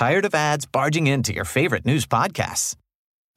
Tired of ads barging into your favorite news podcasts?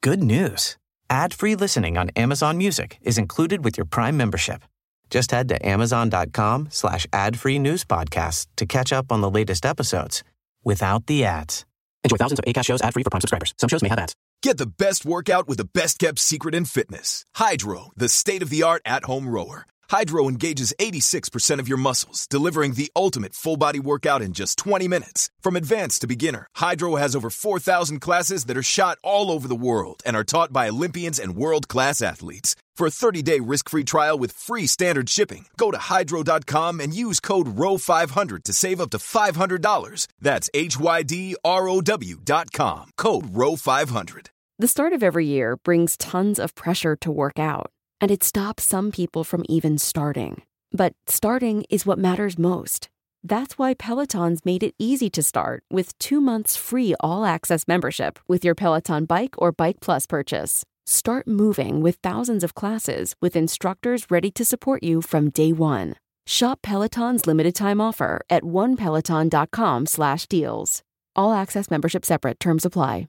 Good news. Ad-free listening on Amazon Music is included with your Prime membership. Just head to amazon.com slash ad-free news podcasts to catch up on the latest episodes without the ads. Enjoy thousands of ACAST shows ad-free for Prime subscribers. Some shows may have ads. Get the best workout with the best kept secret in fitness. Hydro, the state of the art at home rower. Hydro engages 86% of your muscles, delivering the ultimate full body workout in just 20 minutes. From advanced to beginner, Hydro has over 4,000 classes that are shot all over the world and are taught by Olympians and world class athletes. For a 30 day risk free trial with free standard shipping, go to hydro.com and use code ROW500 to save up to $500. That's H Y D R O W.com. Code ROW500. The start of every year brings tons of pressure to work out, and it stops some people from even starting. But starting is what matters most. That's why Peloton's made it easy to start with two months free all access membership with your Peloton Bike or Bike Plus purchase. Start moving with thousands of classes with instructors ready to support you from day one. Shop Peloton's limited time offer at onepeloton.com slash deals. All access membership separate. Terms apply.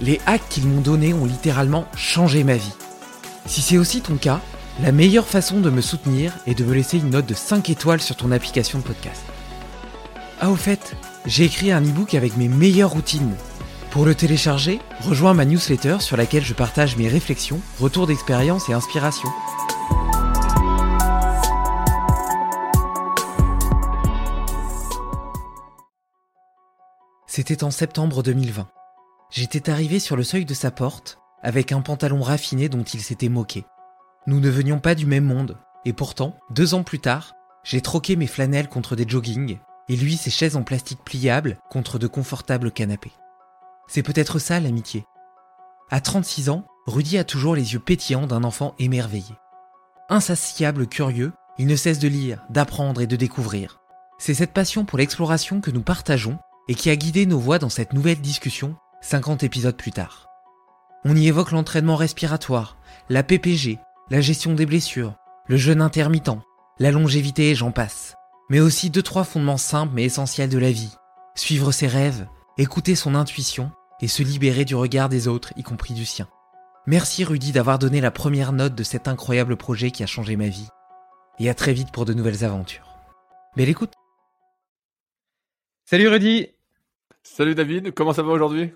Les hacks qu'ils m'ont donnés ont littéralement changé ma vie. Si c'est aussi ton cas, la meilleure façon de me soutenir est de me laisser une note de 5 étoiles sur ton application de podcast. Ah au fait, j'ai écrit un e-book avec mes meilleures routines. Pour le télécharger, rejoins ma newsletter sur laquelle je partage mes réflexions, retours d'expérience et inspiration. C'était en septembre 2020. J'étais arrivé sur le seuil de sa porte avec un pantalon raffiné dont il s'était moqué. Nous ne venions pas du même monde, et pourtant, deux ans plus tard, j'ai troqué mes flanelles contre des joggings, et lui ses chaises en plastique pliables contre de confortables canapés. C'est peut-être ça l'amitié. À 36 ans, Rudy a toujours les yeux pétillants d'un enfant émerveillé. Insatiable curieux, il ne cesse de lire, d'apprendre et de découvrir. C'est cette passion pour l'exploration que nous partageons et qui a guidé nos voix dans cette nouvelle discussion 50 épisodes plus tard. On y évoque l'entraînement respiratoire, la PPG, la gestion des blessures, le jeûne intermittent, la longévité et j'en passe. Mais aussi deux trois fondements simples mais essentiels de la vie. Suivre ses rêves, écouter son intuition et se libérer du regard des autres, y compris du sien. Merci Rudy d'avoir donné la première note de cet incroyable projet qui a changé ma vie. Et à très vite pour de nouvelles aventures. Belle écoute Salut Rudy Salut David, comment ça va aujourd'hui?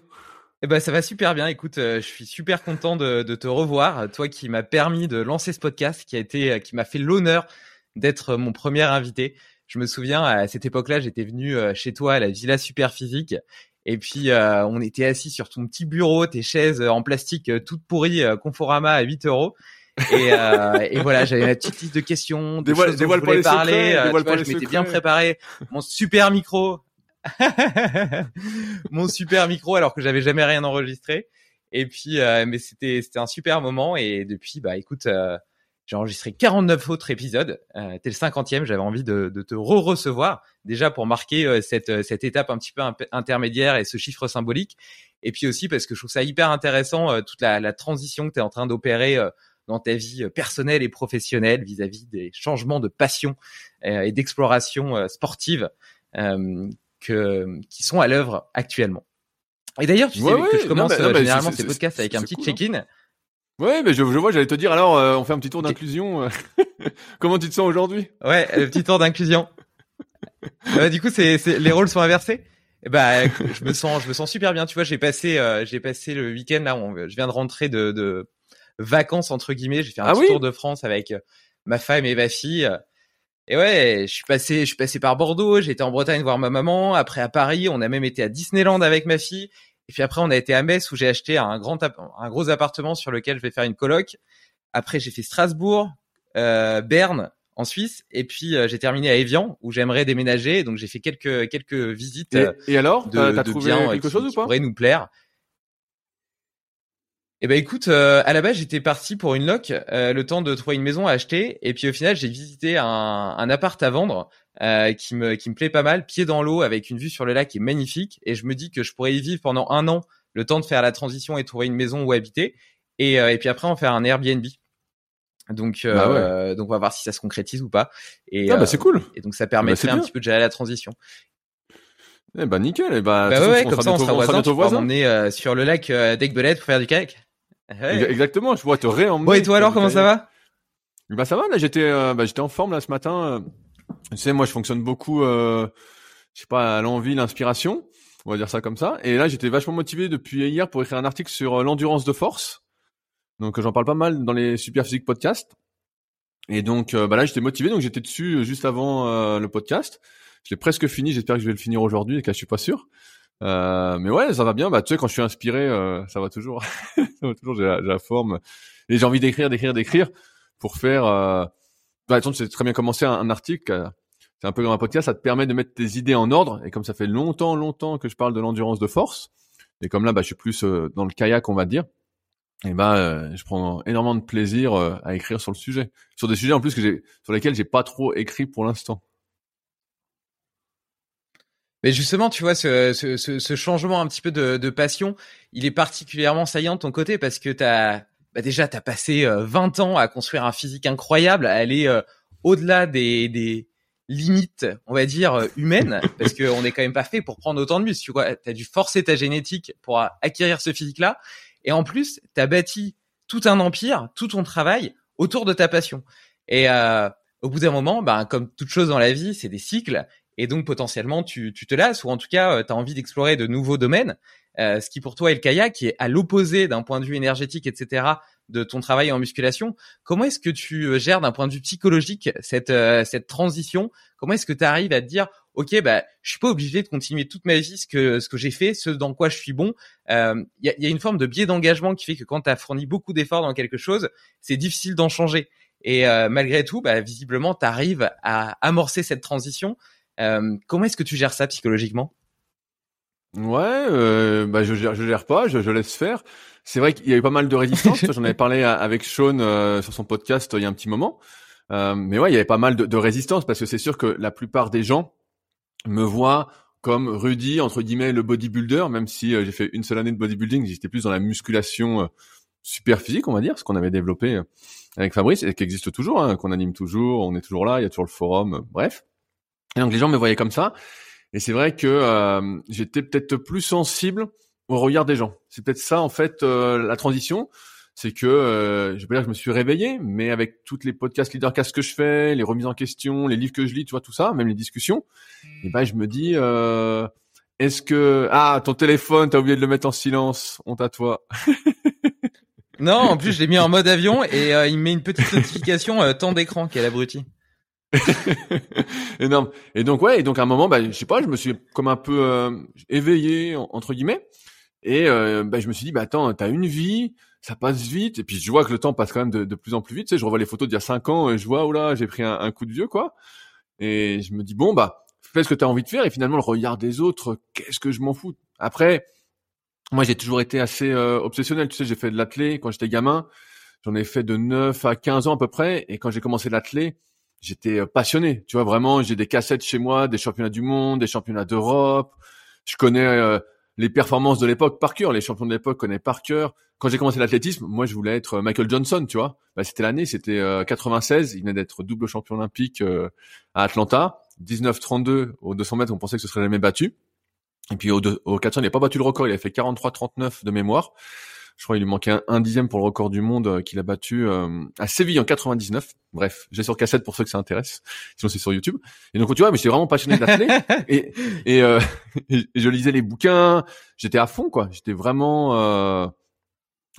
Eh ben, ça va super bien. Écoute, euh, je suis super content de, de te revoir. Toi qui m'as permis de lancer ce podcast, qui a été, qui m'a fait l'honneur d'être mon premier invité. Je me souviens, à cette époque-là, j'étais venu euh, chez toi à la Villa Super Physique. Et puis, euh, on était assis sur ton petit bureau, tes chaises en plastique toutes pourries, Conforama à 8 euros. Et, et voilà, j'avais ma petite liste de questions, de Dévoile- choses dont dévoile je voulais parler. secrets, Euh, tu dévoile vois, pas je m'étais bien préparé. Mon super micro. Mon super micro alors que j'avais jamais rien enregistré. Et puis, euh, mais c'était c'était un super moment. Et depuis, bah écoute, euh, j'ai enregistré 49 autres épisodes. Euh, T'es le 50e. J'avais envie de, de te re-recevoir déjà pour marquer euh, cette euh, cette étape un petit peu intermédiaire et ce chiffre symbolique. Et puis aussi parce que je trouve ça hyper intéressant euh, toute la, la transition que tu es en train d'opérer dans ta vie personnelle et professionnelle vis-à-vis des changements de passion et d'exploration sportive euh, que, qui sont à l'œuvre actuellement. Et d'ailleurs, tu sais Ouais, que ouais, je non, commence non, euh, généralement ces podcasts avec un petit cool, hein. check-in. Ouais, mais je, je vois, j'allais te dire alors, euh, on fait un petit tour d'inclusion. euh, Comment tu te sens aujourd'hui? Ouais, le petit tour d'inclusion. Euh, du coup, c'est, les rôles sont inversés. Eh ben, je me sens, je me sens super bien. Tu vois, j'ai passé, euh, j'ai passé le week-end là. on- je viens de rentrer de, de vacances entre guillemets. J'ai fait un Ah petit oui? tour de France avec ma femme et ma fille. Et ouais, je suis passé, je suis passé par Bordeaux. J'étais en Bretagne voir ma maman. Après à Paris, on a même été à Disneyland avec ma fille. Et puis après, on a été à Metz où j'ai acheté un grand, un gros appartement sur lequel je vais faire une coloc. Après, j'ai fait Strasbourg, euh, Berne en Suisse, et puis euh, j'ai terminé à Evian où j'aimerais déménager. Donc j'ai fait quelques quelques visites Et, euh, et alors, de, t'as trouvé quelque qui- chose ou qui pas? pourraient nous plaire. Eh ben écoute, euh, à la base j'étais parti pour une loc, euh, le temps de trouver une maison à acheter, et puis au final j'ai visité un, un appart à vendre euh, qui me qui me plaît pas mal, pied dans l'eau avec une vue sur le lac qui est magnifique, et je me dis que je pourrais y vivre pendant un an, le temps de faire la transition et trouver une maison où habiter, et et puis après en faire un Airbnb. Donc Bah ouais. donc on va voir si ça se concrétise ou pas. Et, Ah bah c'est cool. et donc ça bah, permettrait c'est un petit peu de gérer la transition. Eh bah nickel. Eh bah, Bah ouais, façon, comme ça on sera voisins, voisins. m'emmener euh, sur le lac euh, pour faire du kayak. Exactement. Je pourrais te réemmener. Bon et toi alors comment ça va? Bah ça va. Là, j'étais, euh, bah, j'étais en forme là ce matin. euh. Tu sais, moi, je fonctionne beaucoup. Euh, je sais pas, à l'envie, l'inspiration. On va dire ça comme ça. Et là, j'étais vachement motivé depuis hier pour écrire un article sur euh, l'endurance de force. Donc, j'en parle pas mal dans les Super Physique Podcast. Et donc, euh, bah là, j'étais motivé. Donc, j'étais dessus euh, juste avant euh, le podcast. Je l'ai presque fini. J'espère que je vais le finir aujourd'hui. Et que là, je suis pas sûr. Euh, mais ouais, ça va bien. Bah, tu sais, quand je suis inspiré, euh, ça va toujours. ça va toujours. J'ai la, forme. Et j'ai envie d'écrire, d'écrire, d'écrire pour faire. Euh... Bah, attends, c'est très bien commencer un, un article. euh, C'est un peu comme un podcast. Ça te permet de mettre tes idées en ordre. Et comme ça fait longtemps, longtemps que je parle de l'endurance de force. Et comme là, bah, je suis plus euh, dans le kayak, on va dire. Et bah, je prends énormément de plaisir à écrire sur le sujet, sur des sujets en plus que j'ai, sur lesquels j'ai pas trop écrit pour l'instant. Mais justement, tu vois, ce, ce, ce, changement un petit peu de, de passion, il est particulièrement saillant de ton côté parce que t'as, bah déjà, t'as passé euh, 20 ans à construire un physique incroyable, à aller euh, au-delà des, des limites, on va dire, euh, humaines, parce qu'on n'est quand même pas fait pour prendre autant de muscles. Tu vois, t'as dû forcer ta génétique pour acquérir ce physique-là. Et en plus, t'as bâti tout un empire, tout ton travail autour de ta passion. Et euh, au bout d'un moment, ben, comme toute chose dans la vie, c'est des cycles. Et donc potentiellement tu, tu te lasses ou en tout cas tu as envie d'explorer de nouveaux domaines. Euh, ce qui pour toi est le kayak, qui est à l'opposé d'un point de vue énergétique, etc., de ton travail en musculation. Comment est-ce que tu euh, gères d'un point de vue psychologique cette euh, cette transition? Comment est-ce que tu arrives à te dire, ok, bah je suis pas obligé de continuer toute ma vie ce que ce que j'ai fait, ce dans quoi je suis bon. Il y, a, y a une forme de biais d'engagement qui fait que quand tu as fourni beaucoup d'efforts dans quelque chose, c'est difficile d'en changer. Et euh, malgré tout, bah, visiblement, tu arrives à amorcer cette transition. Euh, comment est-ce que tu gères ça psychologiquement? Ouais, euh, bah je gère, je gère pas, je, je laisse faire. C'est vrai qu'il y a eu pas mal de résistance. J'en avais parlé à- avec Sean euh, sur son podcast euh, il y a un petit moment. Euh, mais ouais, il y avait pas mal de, de résistance parce que c'est sûr que la plupart des gens me voient comme Rudy entre guillemets le bodybuilder, même si j'ai fait une seule année de bodybuilding, j'étais plus dans la musculation super physique, on va dire, ce qu'on avait développé avec Fabrice et qui existe toujours, hein, qu'on anime toujours, on est toujours là, il y a toujours le forum, bref. Et donc les gens me voyaient comme ça. Et c'est vrai que euh, j'étais peut-être plus sensible au regard des gens. C'est peut-être ça en fait euh, la transition, c'est que euh, je vais pas dire que je me suis réveillé, mais avec toutes les podcasts leadercast que je fais, les remises en question, les livres que je lis, tu vois tout ça, même les discussions, et ben je me dis euh, est-ce que ah ton téléphone t'as oublié de le mettre en silence, honte à toi. Non, en plus je l'ai mis en mode avion et euh, il me met une petite notification euh, temps d'écran quel abruti. Énorme. Et donc ouais, et donc à un moment, bah, je sais pas, je me suis comme un peu euh, éveillé en- entre guillemets, et euh, bah, je me suis dit, bah attends, t'as une vie, ça passe vite, et puis je vois que le temps passe quand même de, plus en plus vite. Tu sais, je revois les photos d'il y a cinq ans et je vois, oh là, j'ai pris un, un coup de vieux quoi. Et je me dis bon bah, fais ce que t'as envie de faire, et finalement le regard des autres, qu'est-ce que je m'en fous? Après, moi j'ai toujours été assez euh, obsessionnel. Tu sais, j'ai fait de l'athlé quand j'étais gamin. J'en ai fait de 9 à 15 ans à peu près, et quand j'ai commencé l'athlé, j'étais euh, passionné. Tu vois, vraiment, j'ai des cassettes chez moi, des championnats du monde, des championnats d'Europe. Je connais euh, les performances de l'époque par cœur. Les champions de l'époque connaissent par cœur. Quand j'ai commencé l'athlétisme, moi, je voulais être euh, Michael Johnson, tu vois. Bah, c'était l'année, c'était euh, 96. Il venait d'être double champion olympique euh, à Atlanta. 19-32 au 200 mètres, on pensait que ce serait jamais battu. Et puis au 400, il n'a pas battu le record. Il a fait 43-39 de mémoire. Je crois qu'il lui manquait un, un dixième pour le record du monde euh, qu'il a battu euh, à Séville en 99. Bref, j'ai sur cassette pour ceux que ça intéresse. Sinon c'est sur YouTube. Et donc tu vois, mais j'étais vraiment passionné d'athlète et et, euh, et je lisais les bouquins. J'étais à fond quoi. J'étais vraiment euh,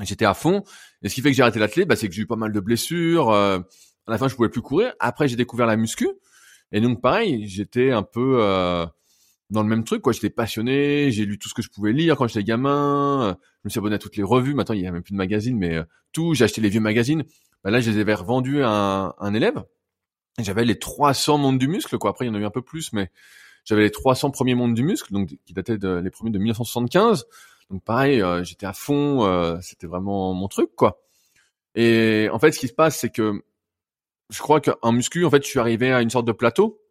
j'étais à fond. Et ce qui fait que j'ai arrêté l'athlète, bah, c'est que j'ai eu pas mal de blessures. euh, à la fin, je pouvais plus courir. Après, j'ai découvert la muscu. Et donc pareil, j'étais un peu euh, dans le même truc quoi. J'étais passionné. J'ai lu tout ce que je pouvais lire quand j'étais gamin. Je me suis abonné à toutes les revues. Maintenant, il y a même plus de magazines, mais euh, tout. J'ai acheté les vieux magazines bah là, je les avais revendus à un, élève. J'avais les 300 mondes du muscle, quoi. Après, il y en a eu un peu plus, mais j'avais les 300 premiers mondes du muscle, donc qui dataient de, les premiers de 1975. Donc pareil, euh, j'étais à fond, euh, c'était vraiment mon truc, quoi. Et en fait, ce qui se passe, c'est que je crois qu'en muscu, en fait, je suis arrivé à une sorte de plateau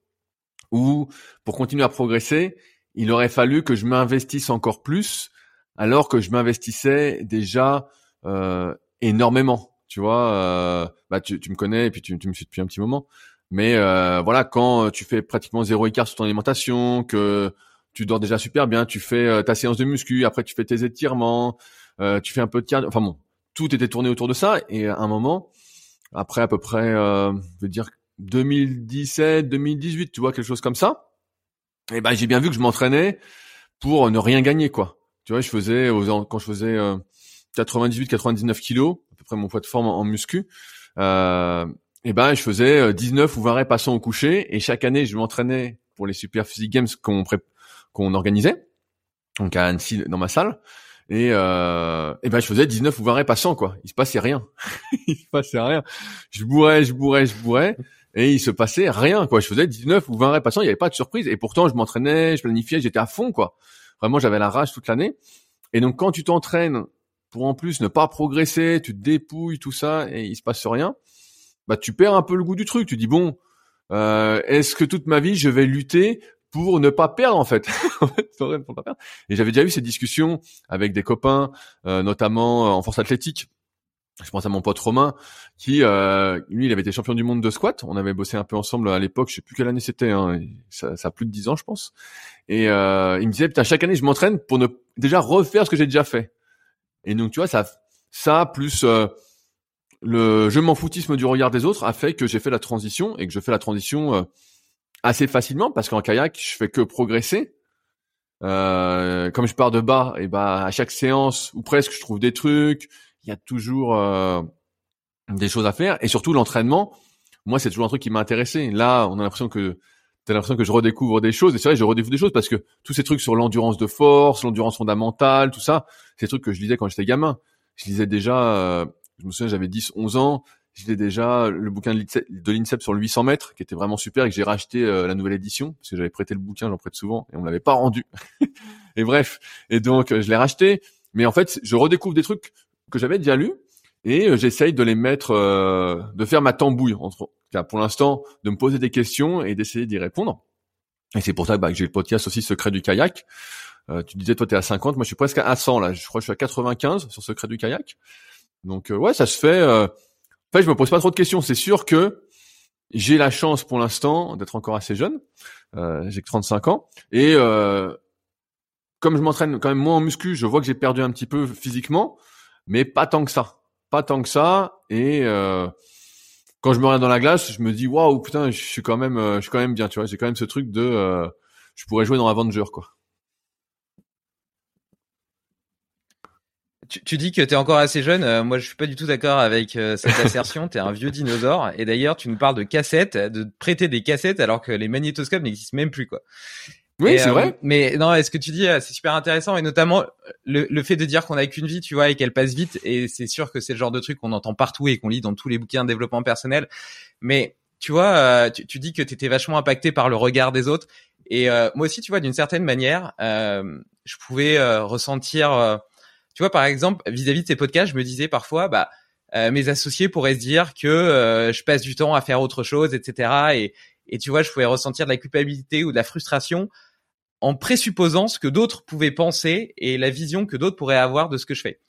où, pour continuer à progresser, il aurait fallu que je m'investisse encore plus, alors que je m'investissais déjà euh, énormément. Tu vois, euh, bah tu, tu, me connais et puis tu, tu, me suis depuis un petit moment. Mais euh, voilà, quand tu fais pratiquement zéro écart sur ton alimentation, que tu dors déjà super bien, tu fais euh, ta séance de muscu, après tu fais tes étirements, euh, tu fais un peu de cardio. Enfin bon, tout était tourné autour de ça. Et à un moment, après à peu près, euh, je veux dire 2017, 2018, tu vois quelque chose comme ça. Et ben j'ai bien vu que je m'entraînais pour ne rien gagner quoi. Tu vois, je faisais quand je faisais 98, 99 kilos, à peu près mon poids de forme en, muscu. Euh, et ben je faisais 19 ou 20 reps passant au coucher et chaque année je m'entraînais pour les Super Physique Games qu'on qu'on organisait donc à Annecy dans ma salle et, euh, et ben je faisais 19 ou 20 reps passant quoi il se passait rien il se passait rien je bourrais je bourrais je bourrais et il se passait rien quoi. Je faisais 19 ou 20 reps passant il y avait pas de surprise. Et pourtant je m'entraînais je planifiais j'étais à fond quoi. Vraiment j'avais la rage toute l'année. Et donc quand tu t'entraînes pour en plus ne pas progresser tu te dépouilles tout ça et il se passe rien bah tu perds un peu le goût du truc. Tu dis bon, euh, est-ce que toute ma vie je vais lutter pour ne pas perdre en fait, Et j'avais déjà eu ces discussions avec des copains, euh, notamment euh, en force athlétique. Je pense à mon pote Romain, qui euh, lui, il avait été champion du monde de squat. On avait bossé un peu ensemble à l'époque. Je sais plus quelle année c'était. Hein. Ça, ça, a plus de dix ans, je pense. Et euh, il me disait, putain, chaque année, je m'entraîne pour ne déjà refaire ce que j'ai déjà fait. Et donc, tu vois, ça, ça plus euh, le je m'en foutisme du regard des autres a fait que j'ai fait la transition et que je fais la transition euh, assez facilement parce qu'en kayak je fais que progresser. Euh, comme je pars de bas, et bah à chaque séance ou presque je trouve des trucs. Il y a toujours euh, des choses à faire et surtout l'entraînement. Moi c'est toujours un truc qui m'a intéressé. Là on a l'impression que t'as l'impression que je redécouvre des choses et c'est vrai je redécouvre des choses parce que tous ces trucs sur l'endurance de force, l'endurance fondamentale, tout ça, c'est des trucs que je lisais quand j'étais gamin. Je lisais déjà je me souviens, j'avais 10, 11 ans. J'étais déjà le bouquin de l'INSEP sur le 800 mètres, qui était vraiment super, et que j'ai racheté euh, la nouvelle édition, parce que j'avais prêté le bouquin, j'en prête souvent, et on l'avait pas rendu. et bref, et donc euh, je l'ai racheté. Mais en fait, je redécouvre des trucs que j'avais déjà lus, et euh, j'essaye de les mettre, de faire ma tambouille, entre, pour l'instant, de me poser des questions et d'essayer d'y répondre. Et c'est pour ça bah, que j'ai le podcast aussi Secret du kayak. tu disais toi t'es à 50, moi je suis presque à 100 là. Je crois que je suis à 95 sur Secret du kayak. Donc euh, ouais, ça se fait. Euh... En fait, je me pose pas trop de questions. C'est sûr que j'ai la chance pour l'instant d'être encore assez jeune. Euh, j'ai que 35 ans et euh, comme je m'entraîne quand même moins en muscu, je vois que j'ai perdu un petit peu physiquement, mais pas tant que ça. Pas tant que ça. Et euh, quand je me regarde dans la glace, je me dis waouh putain, je suis quand même, euh, je suis quand même bien. Tu vois, j'ai quand même ce truc de, euh, je pourrais jouer dans Avenger quoi. Tu, dis que tu es encore assez jeune. Euh, moi, je suis pas du tout d'accord avec euh, cette assertion. tu es un vieux dinosaure. Et d'ailleurs, tu nous parles de cassettes, de prêter des cassettes alors que les magnétoscopes n'existent même plus, quoi. Oui, c'est vrai. Euh, mais non, est-ce que tu dis, c'est super intéressant et notamment le, le fait de dire qu'on a qu'une vie, tu vois, et qu'elle passe vite. Et c'est sûr que c'est le genre de truc qu'on entend partout et qu'on lit dans tous les bouquins de développement personnel. Mais tu vois, tu, tu, dis que tu étais vachement impacté par le regard des autres. Et moi aussi, tu vois, d'une certaine manière, je pouvais ressentir tu vois, par exemple, vis-à-vis de ces podcasts, je me disais parfois, bah, euh, mes associés pourraient se dire que euh, je passe du temps à faire autre chose, etc. Et, et tu vois, je pouvais ressentir de la culpabilité ou de la frustration en présupposant ce que d'autres pouvaient penser et la vision que d'autres pourraient avoir de ce que je fais.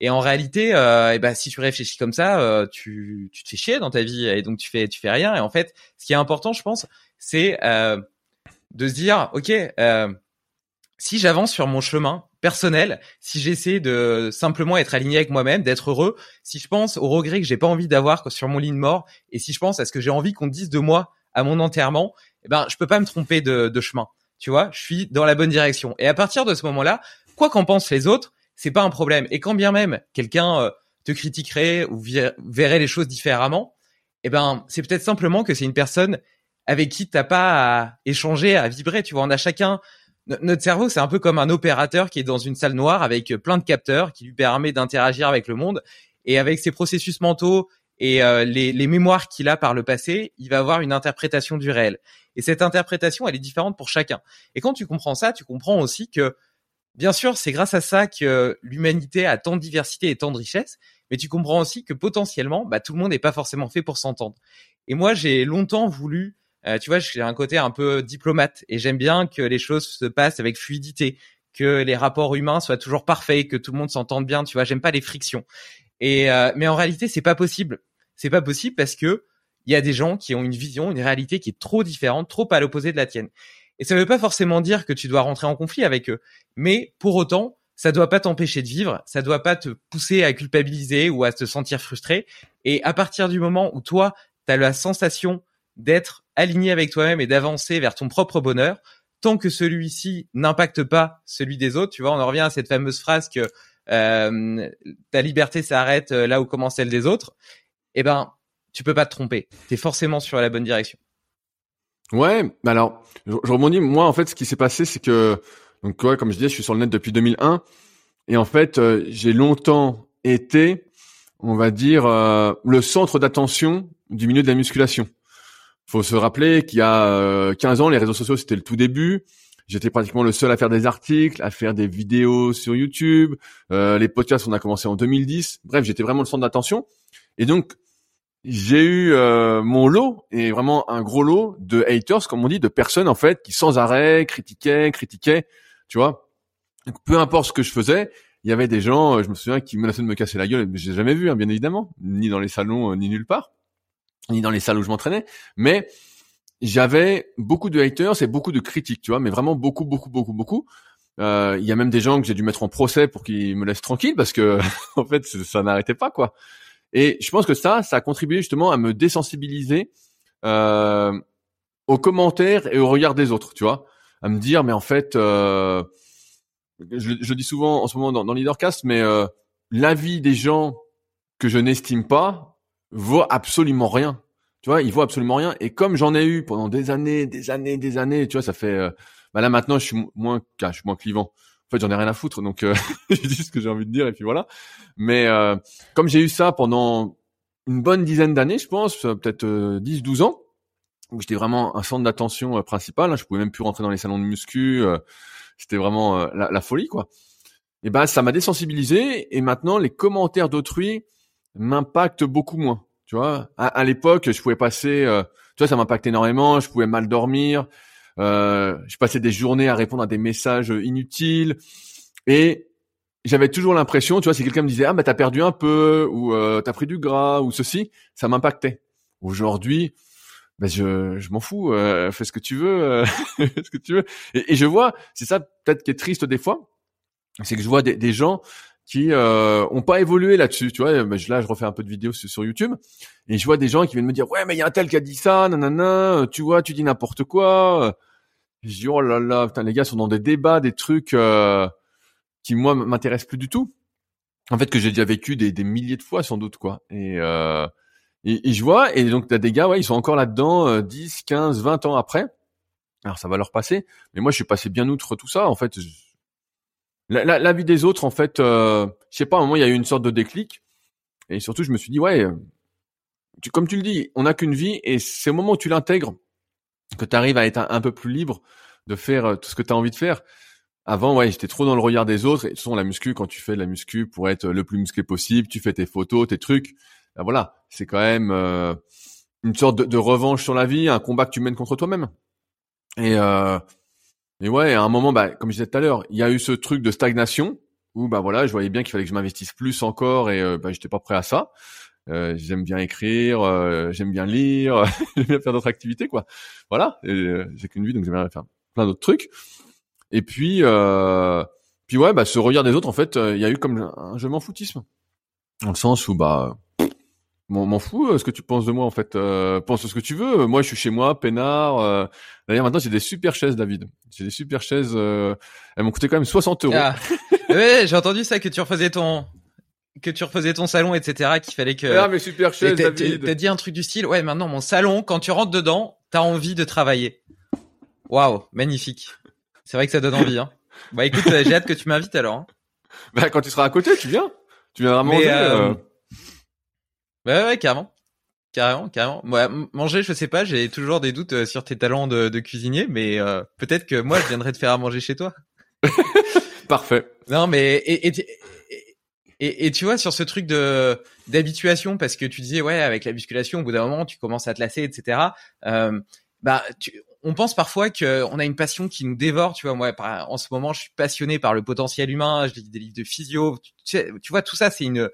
Et en réalité, euh, et eh ben, si tu réfléchis comme ça, euh, tu, tu te fais chier dans ta vie et donc tu fais tu fais rien. Et en fait, ce qui est important, je pense, c'est euh, de se dire, ok, si j'avance sur mon chemin personnel, si j'essaie de simplement être aligné avec moi-même, d'être heureux, si je pense aux regrets que j'ai pas envie d'avoir sur mon lit de mort, et si je pense à ce que j'ai envie qu'on dise de moi à mon enterrement, eh ben je peux pas me tromper de, chemin. Tu vois, je suis dans la bonne direction. Et à partir de ce moment-là, quoi qu'en pensent les autres, c'est pas un problème. Et quand bien même quelqu'un euh, te critiquerait ou verrait les choses différemment, eh ben c'est peut-être simplement que c'est une personne avec qui t'as pas à échanger, à vibrer. Tu vois, on a chacun notre cerveau, c'est un peu comme un opérateur qui est dans une salle noire avec plein de capteurs qui lui permet d'interagir avec le monde. Et avec ses processus mentaux et euh, les, les mémoires qu'il a par le passé, il va avoir une interprétation du réel. Et cette interprétation, elle est différente pour chacun. Et quand tu comprends ça, tu comprends aussi que, bien sûr, c'est grâce à ça que l'humanité a tant de diversité et tant de richesse, mais tu comprends aussi que potentiellement, bah, tout le monde n'est pas forcément fait pour s'entendre. Et moi, j'ai longtemps voulu, euh, tu vois, j'ai un côté un peu diplomate et j'aime bien que les choses se passent avec fluidité, que les rapports humains soient toujours parfaits, que tout le monde s'entende bien. Tu vois, j'aime pas les frictions. Et euh, mais en réalité, c'est pas possible. C'est pas possible parce que il y a des gens qui ont une vision, une réalité qui est trop différente, trop à l'opposé de la tienne. Et ça veut pas forcément dire que tu dois rentrer en conflit avec eux, mais pour autant, ça doit pas t'empêcher de vivre, ça doit pas te pousser à culpabiliser ou à te sentir frustré. Et à partir du moment où toi, tu as la sensation d'être aligné avec toi-même et d'avancer vers ton propre bonheur, tant que celui-ci n'impacte pas celui des autres, tu vois, on en revient à cette fameuse phrase que euh, ta liberté s'arrête euh, là où commence celle des autres. Eh ben, tu peux pas te tromper. Tu es forcément sur la bonne direction. Ouais, alors je, rebondis. Moi, en fait, ce qui s'est passé, c'est que donc ouais, comme je disais, je suis sur le net depuis 2001 et en fait, euh, j'ai longtemps été, on va dire, le centre d'attention du milieu de la musculation. Faut se rappeler qu'il y a 15 euh, ans, les réseaux sociaux c'était le tout début. J'étais pratiquement le seul à faire des articles, à faire des vidéos sur YouTube. les podcasts, on a commencé en 2010. Bref, j'étais vraiment le centre d'attention. Et donc, j'ai eu euh, mon lot et vraiment un gros lot de haters, comme on dit, de personnes en fait qui sans arrêt critiquaient, critiquaient, tu vois. peu importe ce que je faisais, il y avait des gens, euh, je me souviens, qui menaçaient de me casser la gueule, mais j'ai jamais vu, hein, bien évidemment, ni dans les salons, euh, ni nulle part, ni dans les salles où je m'entraînais, mais j'avais beaucoup de haters et beaucoup de critiques, tu vois, mais vraiment beaucoup, beaucoup, beaucoup, beaucoup. Il y a même des gens que j'ai dû mettre en procès pour qu'ils me laissent tranquille parce que en fait ça n'arrêtait pas quoi. Et je pense que ça, ça a contribué justement à me désensibiliser euh, aux commentaires et au regard des autres, tu vois, à me dire mais en fait, euh, je, je, dis souvent en ce moment dans, dans Leadercast, mais euh, l'avis des gens que je n'estime pas vaut absolument rien. Tu vois, il vaut absolument rien. Et comme j'en ai eu pendant des années, des années, des années, tu vois, ça fait. Euh, bah là maintenant, je suis moins, je suis moins clivant en fait j'en ai rien à foutre donc euh, je dis ce que j'ai envie de dire et puis voilà mais euh, comme j'ai eu ça pendant une bonne dizaine d'années je pense peut-être 10 12 ans où j'étais vraiment un centre d'attention euh, principal hein, je pouvais même plus rentrer dans les salons de muscu euh, c'était vraiment la, la, folie quoi et ben ça m'a désensibilisé et maintenant les commentaires d'autrui m'impactent beaucoup moins tu vois à, à l'époque je pouvais passer tu vois ça m'impacte énormément je pouvais mal dormir euh, je passais des journées à répondre à des messages inutiles et j'avais toujours l'impression, tu vois, si quelqu'un me disait ah bah t'as perdu un peu ou euh, t'as pris du gras ou ceci, ça m'impactait. Aujourd'hui, bah, je, je m'en fous, euh, fais ce que tu veux, euh, fais ce que tu veux. Et, je vois, c'est ça peut-être qui est triste des fois, c'est que je vois des gens qui euh, ont pas évolué là-dessus, tu vois. Bah, là, je refais un peu de vidéos sur, YouTube et je vois des gens qui viennent me dire ouais mais il y a un tel qui a dit ça, nanana, tu vois, tu dis n'importe quoi. Je dis oh là là, putain les gars sont dans des débats, des trucs euh, qui moi m'intéressent plus du tout. En fait que j'ai déjà vécu des, des, milliers de fois sans doute quoi. Et, euh, et, je vois et donc t'as des gars ouais ils sont encore là-dedans 10, 15, 20 ans après. Alors ça va leur passer, mais moi je suis passé bien outre tout ça en fait. La, la, la vie des autres en fait, euh, je sais pas à un moment il y a eu une sorte de déclic et surtout je me suis dit ouais, tu, comme tu le dis, on n'a qu'une vie et c'est au moment où tu l'intègres que tu arrives à être un, peu plus libre de faire euh, tout ce que tu as envie de faire. Avant, ouais, j'étais trop dans le regard des autres. Et de la muscu, quand tu fais de la muscu pour être le plus musclé possible, tu fais tes photos, tes trucs. Ben voilà, c'est quand même euh, une sorte de, revanche sur la vie, un combat que tu mènes contre toi-même. Et, euh, et ouais, à un moment, bah, comme je disais tout à l'heure, il y a eu ce truc de stagnation où bah voilà, je voyais bien qu'il fallait que je m'investisse plus encore et euh, bah, j'étais pas prêt à ça. Euh, j'aime bien écrire, euh, j'aime bien lire, j'aime bien faire d'autres activités, quoi. Voilà, euh, j'ai qu'une vie, donc j'aime bien faire plein d'autres trucs. Et puis, puis ouais, bah ce regard des autres, en fait, il y a eu comme un je m'en foutisme, dans le sens où bah m'en fous ce que tu penses de moi en fait pense ce que tu veux moi je suis chez moi peinard d'ailleurs maintenant j'ai des super chaises David j'ai des super chaises elles m'ont coûté quand même 60 euros ah. ouais j'ai entendu ça que tu refaisais ton que tu refaisais ton salon, etc., qu'il fallait que. Ah, mais super chaise, David. T'as dit un truc du style, ouais, maintenant mon salon, quand tu rentres dedans, t'as envie de travailler. Waouh, magnifique. C'est vrai que ça donne envie, hein. Bah écoute, euh, j'ai hâte que tu m'invites alors. Hein. Bah quand tu seras à côté, tu viens. Tu viendras manger. Euh... euh Ouais, ouais, carrément. Carrément, carrément. Moi, manger, je sais pas, j'ai toujours des doutes sur tes talents de, de cuisinier, mais peut-être que moi, je viendrais te faire à manger chez toi. Parfait. Non, mais et, et, et, et, tu vois sur ce truc de d'habituation, parce que tu disais ouais, avec la musculation, au bout d'un moment, tu commences à te lasser, etc. Euh, bah, tu, on pense parfois qu'on a une passion qui nous dévore. Tu vois, moi, en ce moment, je suis passionné par le potentiel humain. Je lis des livres de physio. Tu, tu vois, tout ça, c'est une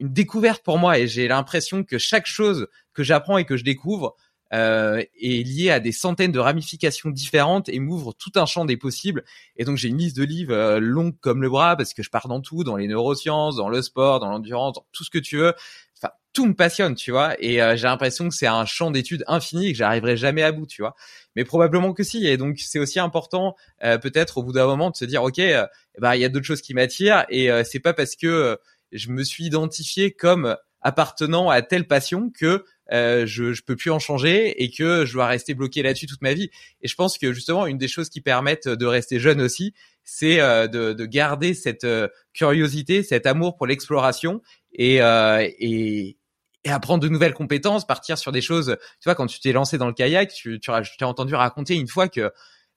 une découverte pour moi, et j'ai l'impression que chaque chose que j'apprends et que je découvre euh, est lié à des centaines de ramifications différentes et m'ouvre tout un champ des possibles. Et donc j'ai une liste de livres euh, longue comme le bras parce que je pars dans tout, dans les neurosciences, dans le sport, dans l'endurance, dans tout ce que tu veux. Enfin, tout me passionne, tu vois. Et euh, j'ai l'impression que c'est un champ d'études infini et que j'arriverai jamais à bout, tu vois. Mais probablement que si. Et donc c'est aussi important, euh, peut-être au bout d'un moment, de se dire, ok, bah il y a d'autres choses qui m'attirent et c'est pas parce que je me suis identifié comme appartenant à telle passion que euh, je je peux plus en changer et que je dois rester bloqué là-dessus toute ma vie. Et je pense que justement une des choses qui permettent de rester jeune aussi, c'est euh, de, de, garder cette euh, curiosité, cet amour pour l'exploration et, et et apprendre de nouvelles compétences, partir sur des choses. Tu vois, quand tu t'es lancé dans le kayak, tu, tu t'ai entendu raconter une fois que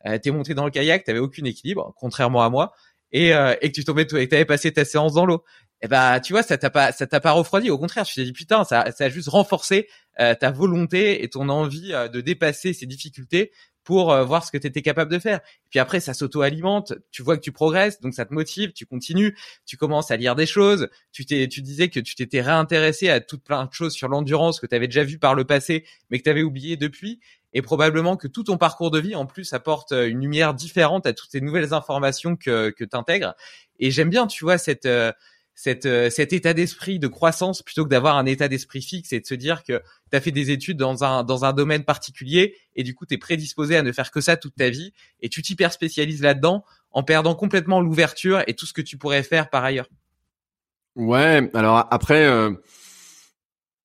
euh, t'es monté dans le kayak, t'avais aucun équilibre, contrairement à moi, et, et que tu tombais, et t'avais passé ta séance dans l'eau eh ben tu vois ça t'a pas ça t'a pas refroidi. Au contraire tu t'es dit putain ça ça a juste renforcé euh, ta volonté et ton envie euh, de dépasser ces difficultés pour euh, voir ce que tu étais capable de faire. Et puis après ça s'auto-alimente, tu vois que tu progresses donc ça te motive, tu continues, tu commences à lire des choses, tu t'es tu disais que tu t'étais réintéressé à toutes plein de choses sur l'endurance que tu avais déjà vu par le passé mais que tu avais oublié depuis. Et probablement que tout ton parcours de vie en plus apporte une lumière différente à toutes ces nouvelles informations que que tu intègres et j'aime bien tu vois cette cette, euh, cet état d'esprit de croissance plutôt que d'avoir un état d'esprit fixe et de se dire que tu as fait des études dans un, dans un domaine particulier et du coup tu es prédisposé à ne faire que ça toute ta vie et tu t'hyper spécialises là-dedans en perdant complètement l'ouverture et tout ce que tu pourrais faire par ailleurs. Ouais, alors après, euh,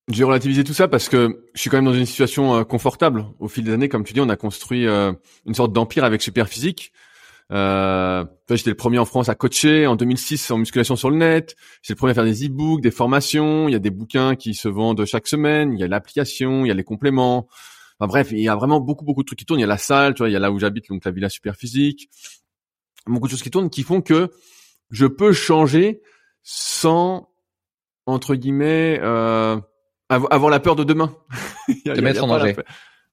j'ai relativisé tout ça parce que je suis quand même dans une situation euh, confortable. Au fil des années, comme tu dis, on a construit une sorte d'empire avec Superphysique. Euh, j'étais le premier en France à coacher en 2006 en musculation sur le net. J'étais le premier à faire des e-books, des formations. Il y a des bouquins qui se vendent chaque semaine. Il y a l'application, il y a les compléments. Enfin bref, il y a vraiment beaucoup beaucoup de trucs qui tournent. Il y a la salle, tu vois, il y a là où j'habite, donc la villa super physique. Beaucoup de choses qui tournent qui font que je peux changer sans entre guillemets euh, avoir la peur de demain. Te mettre en danger.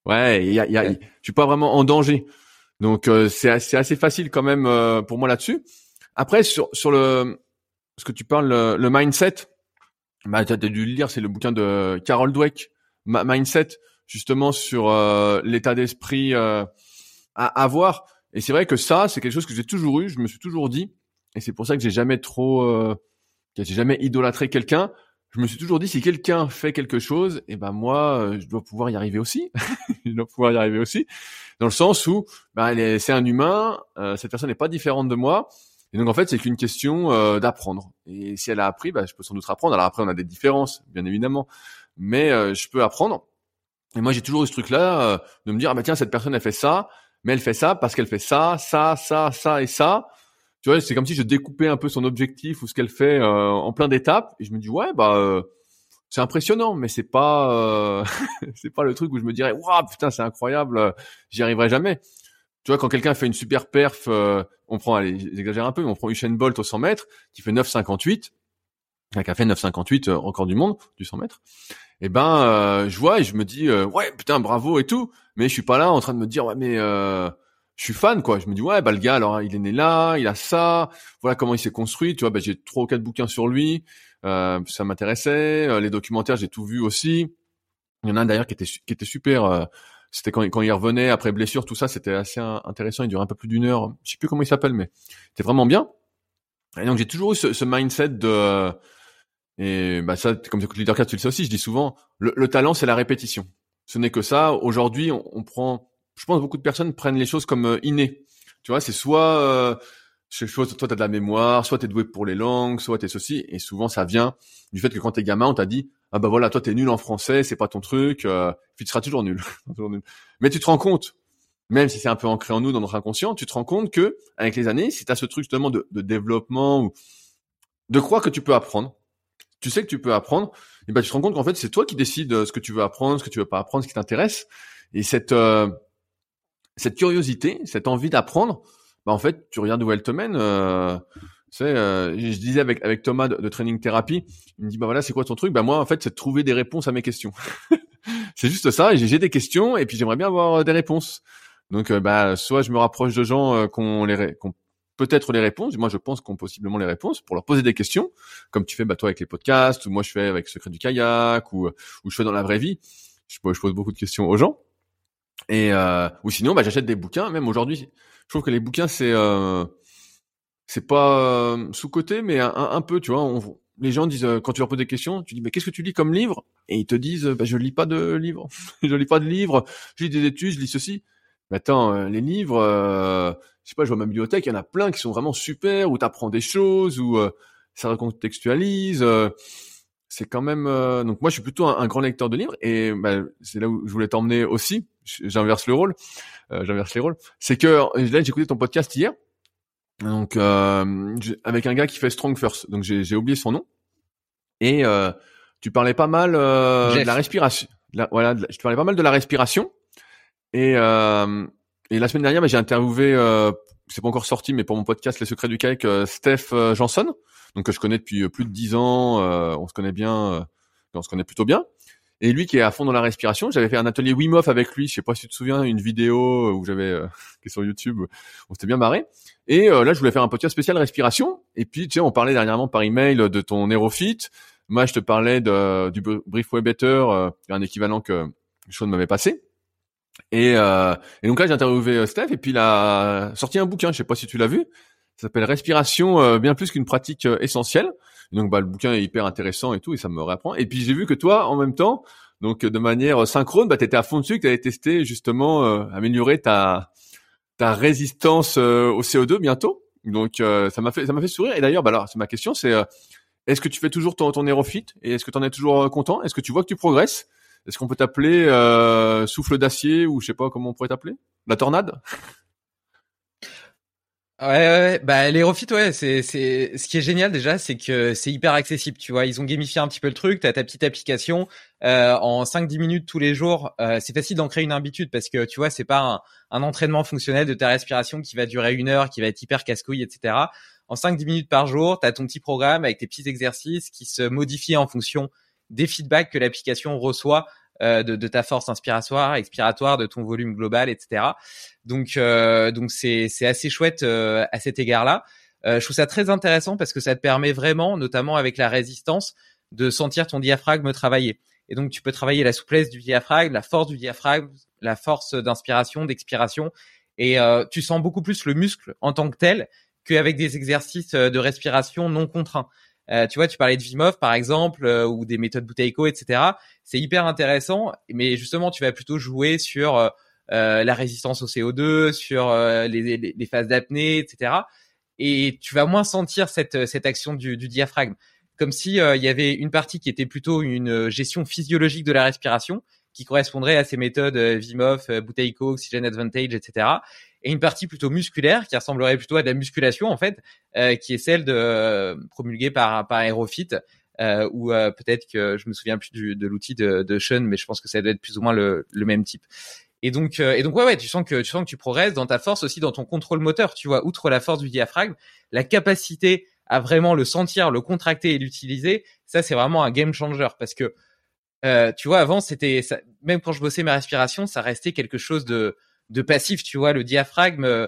Ouais, il y a, y a, je suis pas vraiment en danger. Donc euh, c'est assez, facile quand même euh, pour moi là-dessus. Après sur sur le ce que tu parles le, mindset, bah tu as dû le lire, c'est le bouquin de Carol Dweck, Mindset, justement sur euh, l'état d'esprit à avoir. Et c'est vrai que ça, c'est quelque chose que j'ai toujours eu, je me suis toujours dit, et c'est pour ça que j'ai jamais trop, euh, j'ai jamais idolâtré quelqu'un. Je me suis toujours dit, si quelqu'un fait quelque chose, et eh ben moi, je dois pouvoir y arriver aussi. je dois pouvoir y arriver aussi dans le sens où bah, c'est un humain, euh, cette personne n'est pas différente de moi, et donc en fait c'est qu'une question euh, d'apprendre. Et si elle a appris, bah, je peux sans doute apprendre. Alors après on a des différences, bien évidemment, mais euh, je peux apprendre. Et moi j'ai toujours eu ce truc-là de me dire ah bah tiens cette personne elle fait ça, mais elle fait ça parce qu'elle fait ça, ça, ça, ça et ça. Tu vois, c'est comme si je découpais un peu son objectif ou ce qu'elle fait en plein d'étapes. Et je me dis ouais bah c'est impressionnant, mais c'est pas euh, c'est pas le truc où je me dirais waouh putain c'est incroyable, euh, j'y arriverai jamais. Tu vois quand quelqu'un fait une super perf, euh, on prend allez j'exagère un peu, mais on prend Usain Bolt au 100 mètres qui fait 9,58, qui a fait 9,58 record du monde du 100 mètres. Et eh ben je vois et je me dis ouais putain bravo et tout, mais je suis pas là en train de me dire ouais mais je suis fan quoi. Je me dis ouais bah le gars alors il est né là, il a ça, voilà comment il s'est construit. Tu vois bah, j'ai trois ou quatre bouquins sur lui. Euh, ça m'intéressait. Euh, les documentaires, j'ai tout vu aussi. Il y en a un d'ailleurs qui était qui était super. Euh, c'était quand, quand il revenait après blessure, tout ça, c'était assez intéressant. Il durait un peu plus d'une heure. Je sais plus comment il s'appelle, mais c'était vraiment bien. Et donc j'ai toujours eu ce, ce mindset de et bah ça, comme leader 4, tu le sais aussi. Je dis souvent, le, le talent, c'est la répétition. Ce n'est que ça. Aujourd'hui, on, on, prend. Je pense que beaucoup de personnes prennent les choses comme innées. Tu vois, c'est soit soit toi t'as de la mémoire, soit t'es doué pour les langues, soit t'es ceci, et souvent ça vient du fait que quand t'es gamin, on t'a dit ah bah voilà toi t'es nul en français, c'est pas ton truc, euh, puis tu seras toujours nul. Mais tu te rends compte, même si c'est un peu ancré en nous dans notre inconscient, tu te rends compte que avec les années, si t'as ce truc justement de, de développement ou de croire que tu peux apprendre, tu sais que tu peux apprendre, et ben tu te rends compte qu'en fait c'est toi qui décides ce que tu veux apprendre, ce que tu veux pas apprendre, ce qui t'intéresse. Et cette cette curiosité, cette envie d'apprendre, bah en fait tu regardes où elle te mène. Euh, euh, je disais avec avec Thomas de, Training Therapy, il me dit bah voilà c'est quoi ton truc? Bah moi en fait c'est de trouver des réponses à mes questions. c'est juste ça. J'ai des questions et puis j'aimerais bien avoir des réponses. Donc euh, bah soit je me rapproche de gens euh, qu'on les qu'on peut-être les réponses. Moi je pense qu'on possiblement les réponses pour leur poser des questions, comme tu fais bah toi avec les podcasts ou moi je fais avec Secret du kayak ou ou je fais dans la vraie vie. Je, je pose beaucoup de questions aux gens. Et euh, ou sinon bah j'achète des bouquins. Même aujourd'hui, je trouve que les bouquins c'est euh, c'est pas euh, sous côté, mais un, peu, tu vois. Les gens disent euh, quand tu leur poses des questions, tu dis mais qu'est-ce que tu lis comme livre? Et ils te disent bah, je lis pas de livres, je lis pas de livres, je lis des études, je lis ceci. Mais attends, euh, les livres, je sais pas, je vois ma bibliothèque, il y en a plein qui sont vraiment super, où tu apprends des choses, où ça recontextualise. C'est quand même donc moi je suis plutôt un, grand lecteur de livres et bah, c'est là où je voulais t'emmener aussi. J'inverse le rôle, j'inverse les rôles. C'est que là j'ai écouté ton podcast hier donc euh, avec un gars qui fait Strong First. Donc j'ai oublié son nom. Et euh, tu parlais pas mal euh, de la respiration. voilà, je parlais pas mal de la respiration. Et euh, et la semaine dernière, bah, j'ai interviewé, euh, c'est pas encore sorti, mais pour mon podcast Les Secrets du Cake, euh, Steph euh, Johnson, donc que je connais depuis plus de dix ans. on se connaît bien, on se connaît plutôt bien. Et lui qui est à fond dans la respiration, j'avais fait un atelier Wim Hof avec lui. Je sais pas si tu te souviens, une vidéo où j'avais euh, qui est sur YouTube, on s'était bien marré. Et euh, là, je voulais faire un podcast spécial respiration. Et puis, tu sais, on parlait dernièrement par email de ton Aerofit. Moi, je te parlais de, du Brief Way Better, euh, un équivalent que Sean m'avait passé. Et, euh, et donc là, j'ai interviewé Steph et puis il a sorti un bouquin. Je sais pas si tu l'as vu. Ça s'appelle Respiration, bien plus qu'une pratique essentielle donc bah le bouquin est hyper intéressant et tout et ça me réapprend. Et puis j'ai vu que toi en même temps, donc de manière synchrone, bah t'étais à fond dessus, que t'avais testé justement euh, améliorer ta ta résistance euh, au CO2 bientôt. Donc euh, ça m'a fait ça m'a fait sourire. Et d'ailleurs, bah alors c'est ma question, c'est est-ce que tu fais toujours ton, ton aérofit et est-ce que tu en es toujours content? Est-ce que tu vois que tu progresses? Est-ce qu'on peut t'appeler souffle d'acier ou je sais pas comment on pourrait t'appeler? La tornade? Ouais, ouais, bah l'aérofit, ouais, c'est c'est ce qui est génial déjà, c'est que c'est hyper accessible, tu vois. Ils ont gamifié un petit peu le truc. T'as ta petite application euh, en 5-10 minutes tous les jours. Euh, c'est facile d'en créer une habitude parce que tu vois, c'est pas un, un, entraînement fonctionnel de ta respiration qui va durer une heure, qui va être hyper casse-couille, etc. En 5-10 minutes par jour, t'as ton petit programme avec tes petits exercices qui se modifient en fonction des feedbacks que l'application reçoit euh, de, ta force inspiratoire, expiratoire, de ton volume global, etc. Donc euh, donc c'est c'est assez chouette euh, à cet égard-là. je trouve ça très intéressant parce que ça te permet vraiment, notamment avec la résistance, de sentir ton diaphragme travailler. Et donc tu peux travailler la souplesse du diaphragme, la force du diaphragme, la force d'inspiration, d'expiration, et tu sens beaucoup plus le muscle en tant que tel qu'avec des exercices de respiration non contraints. Euh, tu vois, tu parlais de Vimov par exemple euh, ou des méthodes Buteyko, etc. C'est hyper intéressant, mais justement, tu vas plutôt jouer sur euh, la résistance au CO2, sur les, les, les, phases d'apnée, etc. Et tu vas moins sentir cette, cette action du, du diaphragme, comme si il y avait une partie qui était plutôt une gestion physiologique de la respiration, qui correspondrait à ces méthodes Vimov, Buteyko, Oxygen Advantage, etc et une partie plutôt musculaire qui ressemblerait plutôt à de la musculation en fait, euh, qui est celle de euh, promulguée par par Aerofit. Euh, ou peut-être que je me souviens plus de l'outil de, de Sean, mais je pense que ça doit être plus ou moins le, même type. Et donc, et donc ouais, ouais, tu sens que tu sens que tu progresses dans ta force aussi, dans ton contrôle moteur. Tu vois, outre la force du diaphragme, la capacité à vraiment le sentir, le contracter et l'utiliser, ça c'est vraiment un game changer parce que tu vois, avant c'était même quand je bossais ma respiration, ça restait quelque chose de de passif, tu vois, le diaphragme, euh,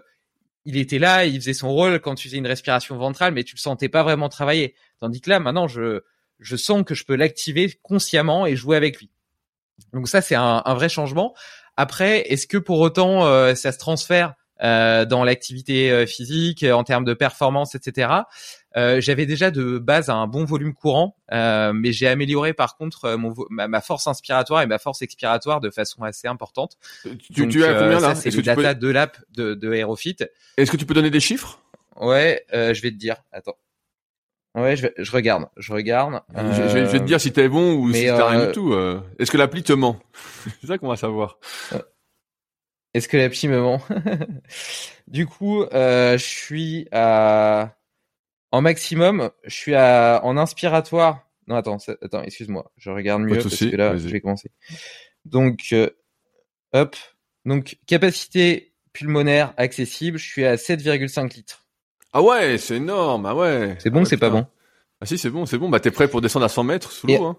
il était là, il faisait son rôle quand tu faisais une respiration ventrale, mais tu le sentais pas vraiment travailler. Tandis que là, maintenant, je, je sens que je peux l'activer consciemment et jouer avec lui. Donc ça, c'est un, vrai changement. Après, est-ce que pour autant, euh, ça se transfère euh, dans l'activité physique, en termes de performance, etc. J'avais déjà de base un bon volume courant, mais j'ai amélioré par contre mon, ma, force inspiratoire et ma force expiratoire de façon assez importante. Tu, tu as combien là? C'est les data de l'app de, de Aerofit. Est-ce que tu peux donner des chiffres? Ouais, je vais te dire. Attends. Ouais, je, je regarde, je regarde. Je, vais, te dire si t'es bon ou si t'as rien du tout. Est-ce que l'appli te ment? C'est ça qu'on va savoir. Est-ce que l'appli me ment? Du coup, euh, je suis à en maximum, je suis à en inspiratoire, Non, attends, attends, excuse-moi, je regarde mieux parce que là, je vais commencer. Donc, euh, hop, donc capacité pulmonaire accessible, je suis à 7,5 litres. Ah ouais, c'est énorme, ah ouais. C'est bon, ah c'est pas bon? Ah si, c'est bon, c'est bon. Bah t'es prêt pour descendre à 100 mètres sous l'eau. Hein.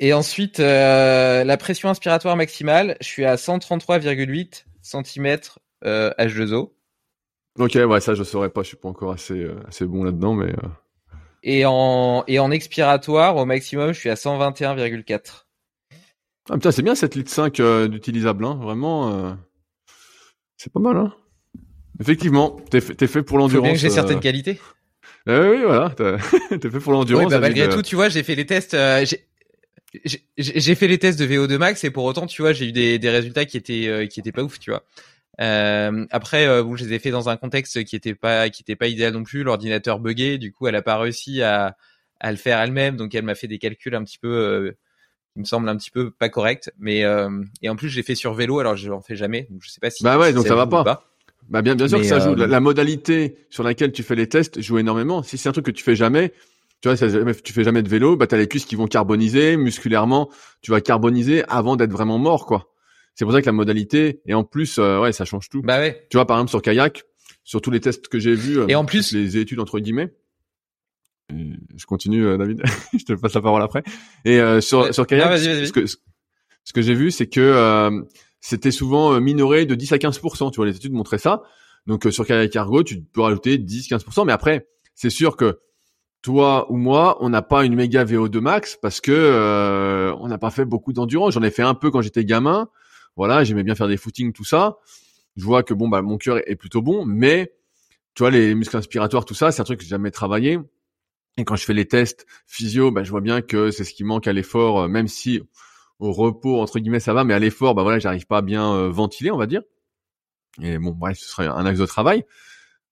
Et ensuite, euh, la pression inspiratoire maximale, je suis à 133,8 cm euh, H2O. Ok, ouais, ça je saurais pas, je suis pas encore assez euh, assez bon là-dedans, mais. Euh. Et en et en expiratoire, au maximum, je suis à 121,4. Ah putain, c'est bien 7 litres 5 d'utilisable, hein, vraiment. c'est pas mal, hein. Effectivement, t'es fait, fait pour l'endurance. bien que j'ai certaines qualités. oui, voilà, t'es fait pour l'endurance. Oui, bah, malgré tout, tu vois, j'ai fait les tests. j'ai fait les tests de VO2 max et pour autant, tu vois, j'ai eu des, des résultats qui étaient qui étaient pas ouf, tu vois. Euh, après, euh, bon, je les ai fait dans un contexte qui était pas qui était pas idéal non plus. L'ordinateur buguait, du coup, elle a pas réussi à, à le faire elle-même, donc elle m'a fait des calculs un petit peu, euh, qui me semblent un petit peu pas corrects. Mais euh, et en plus, j'ai fait sur vélo, alors je n'en fais jamais, donc je sais pas si. Bah ouais, donc ça, va pas. Bah bien, bien sûr que ça joue. La, modalité sur laquelle tu fais les tests joue énormément. Si c'est un truc que tu fais jamais, tu vois, tu fais jamais de vélo, bah t'as les cuisses qui vont carboniser musculairement. Tu vas carboniser avant d'être vraiment mort, quoi. C'est pour ça que la modalité et en plus, euh, ouais, ça change tout. Bah ouais. Tu vois, par exemple sur kayak, sur tous les tests que j'ai vus, et en plus les études entre guillemets. Je continue, euh, David. je te passe la parole après. Et euh, sur sur kayak, ce que ce que j'ai vu, c'est que c'était souvent minoré de 10 à 15% Tu vois, les études montraient ça. Donc sur kayak cargo, tu peux rajouter 10-15% Mais après, c'est sûr que toi ou moi, on n'a pas une méga VO2 max parce que on n'a pas fait beaucoup d'endurance. J'en ai fait un peu quand j'étais gamin. Voilà, j'aimais bien faire des footings, tout ça. Je vois que bon, bah, mon cœur est plutôt bon, mais tu vois, les muscles inspiratoires, tout ça, c'est un truc que j'ai jamais travaillé. Et quand je fais les tests physio, bah, je vois bien que c'est ce qui manque à l'effort, euh, même si au repos entre guillemets ça va, mais à l'effort, bah voilà, j'arrive pas à bien euh, ventiler, on va dire. Et bon, bref, ce serait un axe de travail.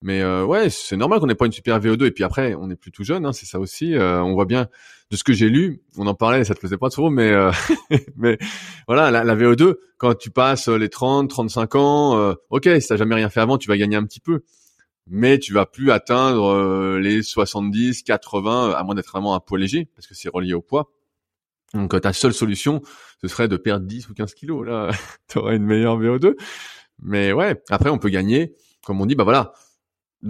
Mais euh, ouais, c'est normal qu'on n'ait pas une super VO2. Et puis après, on est plus tout jeune, hein, c'est ça aussi. Euh, on voit bien de ce que j'ai lu, on en parlait, ça te faisait pas trop, mais euh, mais voilà, la, la, VO2, quand tu passes les 30, 35 ans, ok, si t'as jamais rien fait avant, tu vas gagner un petit peu, mais tu vas plus atteindre les 70, 80, à moins d'être vraiment un poids léger, parce que c'est relié au poids. Donc ta seule solution, ce serait de perdre 10 ou 15 kilos. Là, tu auras une meilleure VO2. Mais ouais, après on peut gagner, comme on dit, bah voilà,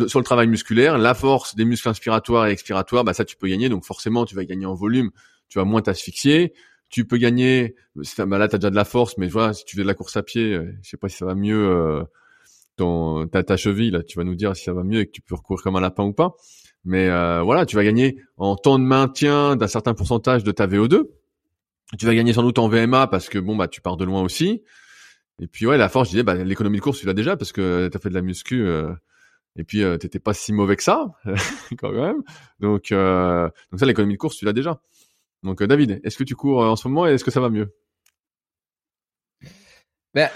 sur le travail musculaire, la force des muscles inspiratoires et expiratoires, bah ça tu peux gagner. Donc forcément, tu vas gagner en volume, tu vas moins t'asphyxier. Tu peux gagner, bah là tu as déjà de la force, mais voilà, si tu fais de la course à pied, euh, je sais pas si ça va mieux euh, dans ta, ta cheville, là, tu vas nous dire si ça va mieux et que tu peux recourir comme un lapin ou pas. Mais euh, voilà, tu vas gagner en temps de maintien d'un certain pourcentage de ta VO2. Tu vas gagner sans doute en VMA parce que bon bah tu pars de loin aussi. Et puis ouais, la force, je disais, bah, l'économie de course, tu l'as déjà parce que tu as fait de la muscu. Euh, et puis, euh, t'étais pas si mauvais que ça, quand même. Donc, euh, donc ça, l'économie de course, tu l'as déjà. Donc, euh, David, est-ce que tu cours en ce moment et est-ce que ça va mieux? Ben,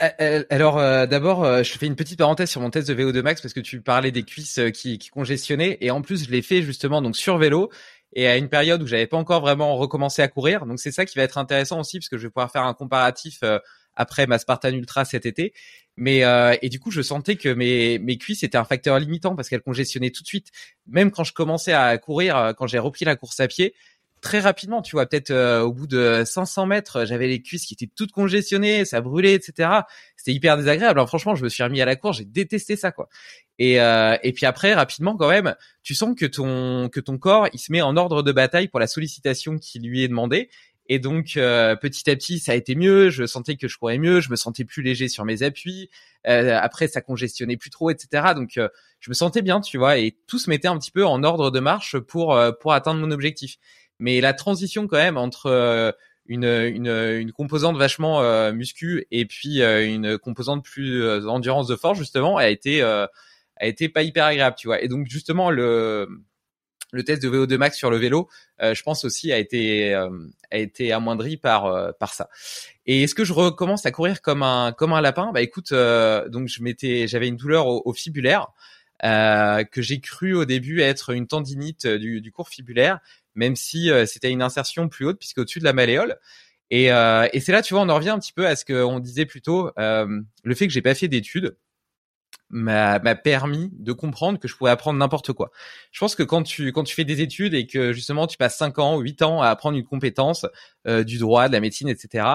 alors d'abord, je fais une petite parenthèse sur mon test de VO2 max parce que tu parlais des cuisses qui, qui congestionnaient et en plus je l'ai fait justement donc sur vélo et à une période où j'avais pas encore vraiment recommencé à courir. Donc c'est ça qui va être intéressant aussi parce que je vais pouvoir faire un comparatif après ma Spartan Ultra cet été. Mais euh, et du coup, je sentais que mes mes cuisses étaient un facteur limitant parce qu'elles congestionnaient tout de suite. Même quand je commençais à courir, euh, quand j'ai repris la course à pied, très rapidement, tu vois, peut-être euh, au bout de 500 mètres, j'avais les cuisses qui étaient toutes congestionnées, ça brûlait, etc. C'était hyper désagréable. Alors franchement, je me suis remis à la course, j'ai détesté ça, quoi. Et et puis après, rapidement, quand même, tu sens que ton que ton corps, il se met en ordre de bataille pour la sollicitation qui lui est demandée. Et donc euh, petit à petit, ça a été mieux. Je sentais que je courais mieux, je me sentais plus léger sur mes appuis. Euh, après, ça congestionnait plus trop, etc. Donc euh, je me sentais bien, tu vois, et tout se mettait un petit peu en ordre de marche pour pour atteindre mon objectif. Mais la transition quand même entre une, une, une composante vachement muscu et puis une composante plus endurance de force justement a été a été pas hyper agréable, tu vois. Et donc justement le le test de VO2 max sur le vélo, euh, je pense aussi a été euh, amoindri par euh, par ça. Et est-ce que je recommence à courir comme un comme lapin? Bah écoute, donc je m'étais j'avais une douleur au, fibulaire que j'ai cru au début être une tendinite du, du cours fibulaire, même si c'était une insertion plus haute puisque au-dessus de la malléole. Et, et c'est là, tu vois, on en revient un petit peu à ce qu'on disait plus tôt, le fait que j'ai pas fait d'études m'a permis de comprendre que je pouvais apprendre n'importe quoi. Je pense que quand tu quand tu fais des études et que justement tu passes 5 ans, 8 ans à apprendre une compétence euh, du droit, de la médecine, etc.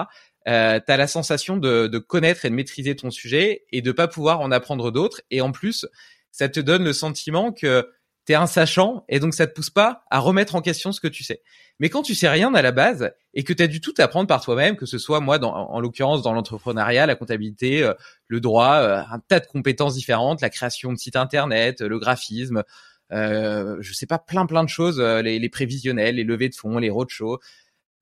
Euh, tu as la sensation de, de connaître et de maîtriser ton sujet et de pas pouvoir en apprendre d'autres. Et en plus, ça te donne le sentiment que t'es un sachant et donc ça te pousse pas à remettre en question ce que tu sais. Mais quand tu sais rien à la base et que tu as du tout apprendre par toi-même, que ce soit moi dans, en l'occurrence dans l'entrepreneuriat, la comptabilité, euh, le droit, euh, un tas de compétences différentes, la création de sites internet, le graphisme, euh, je sais pas plein plein de choses, euh, les, les, prévisionnels, les levées de fonds, les roadshows.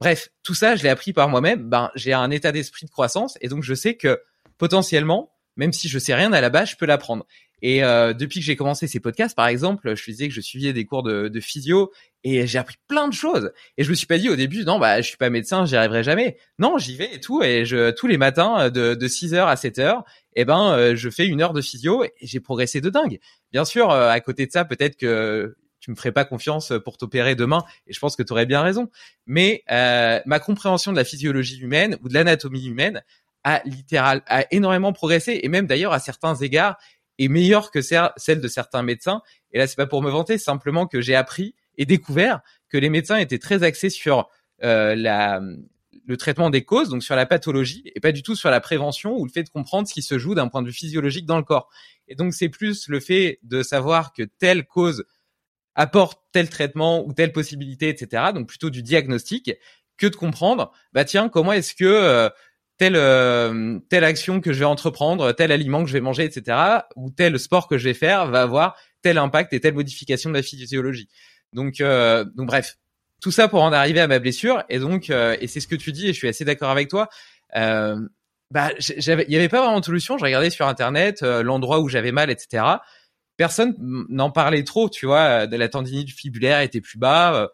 Bref, tout ça je l'ai appris par moi-même. Ben j'ai un état d'esprit de croissance et donc je sais que potentiellement même si je sais rien à la base, je peux l'apprendre. Et euh, depuis que j'ai commencé ces podcasts, par exemple, je disais que je suivais des cours de, de physio et j'ai appris plein de choses. Et je me suis pas dit au début, non, bah, je suis pas médecin, j'y arriverai jamais. Non, j'y vais et tout. Et je, tous les matins, de, de 6h à 7h, eh ben, euh, je fais une heure de physio et j'ai progressé de dingue. Bien sûr, euh, à côté de ça, peut-être que tu me ferais pas confiance pour t'opérer demain et je pense que tu aurais bien raison. Mais euh, ma compréhension de la physiologie humaine ou de l'anatomie humaine a littéral a énormément progressé et même d'ailleurs à certains égards est meilleure que celle de certains médecins. Et là, c'est pas pour me vanter, simplement que j'ai appris et découvert que les médecins étaient très axés sur euh, la, le traitement des causes, donc sur la pathologie, et pas du tout sur la prévention ou le fait de comprendre ce qui se joue d'un point de vue physiologique dans le corps. Et donc, c'est plus le fait de savoir que telle cause apporte tel traitement ou telle possibilité, etc. Donc, plutôt du diagnostic que de comprendre, bah tiens, comment est-ce que euh, telle euh, telle action que je vais entreprendre, tel aliment que je vais manger, etc., ou tel sport que je vais faire va avoir tel impact et telle modification de la physiologie. Donc euh, donc bref, tout ça pour en arriver à ma blessure et donc euh, et c'est ce que tu dis et je suis assez d'accord avec toi. bah j'avais il y avait pas vraiment de solution. Je regardais sur internet l'endroit où j'avais mal, etc. Personne n'en parlait trop, tu vois. De la tendinite fibulaire était plus bas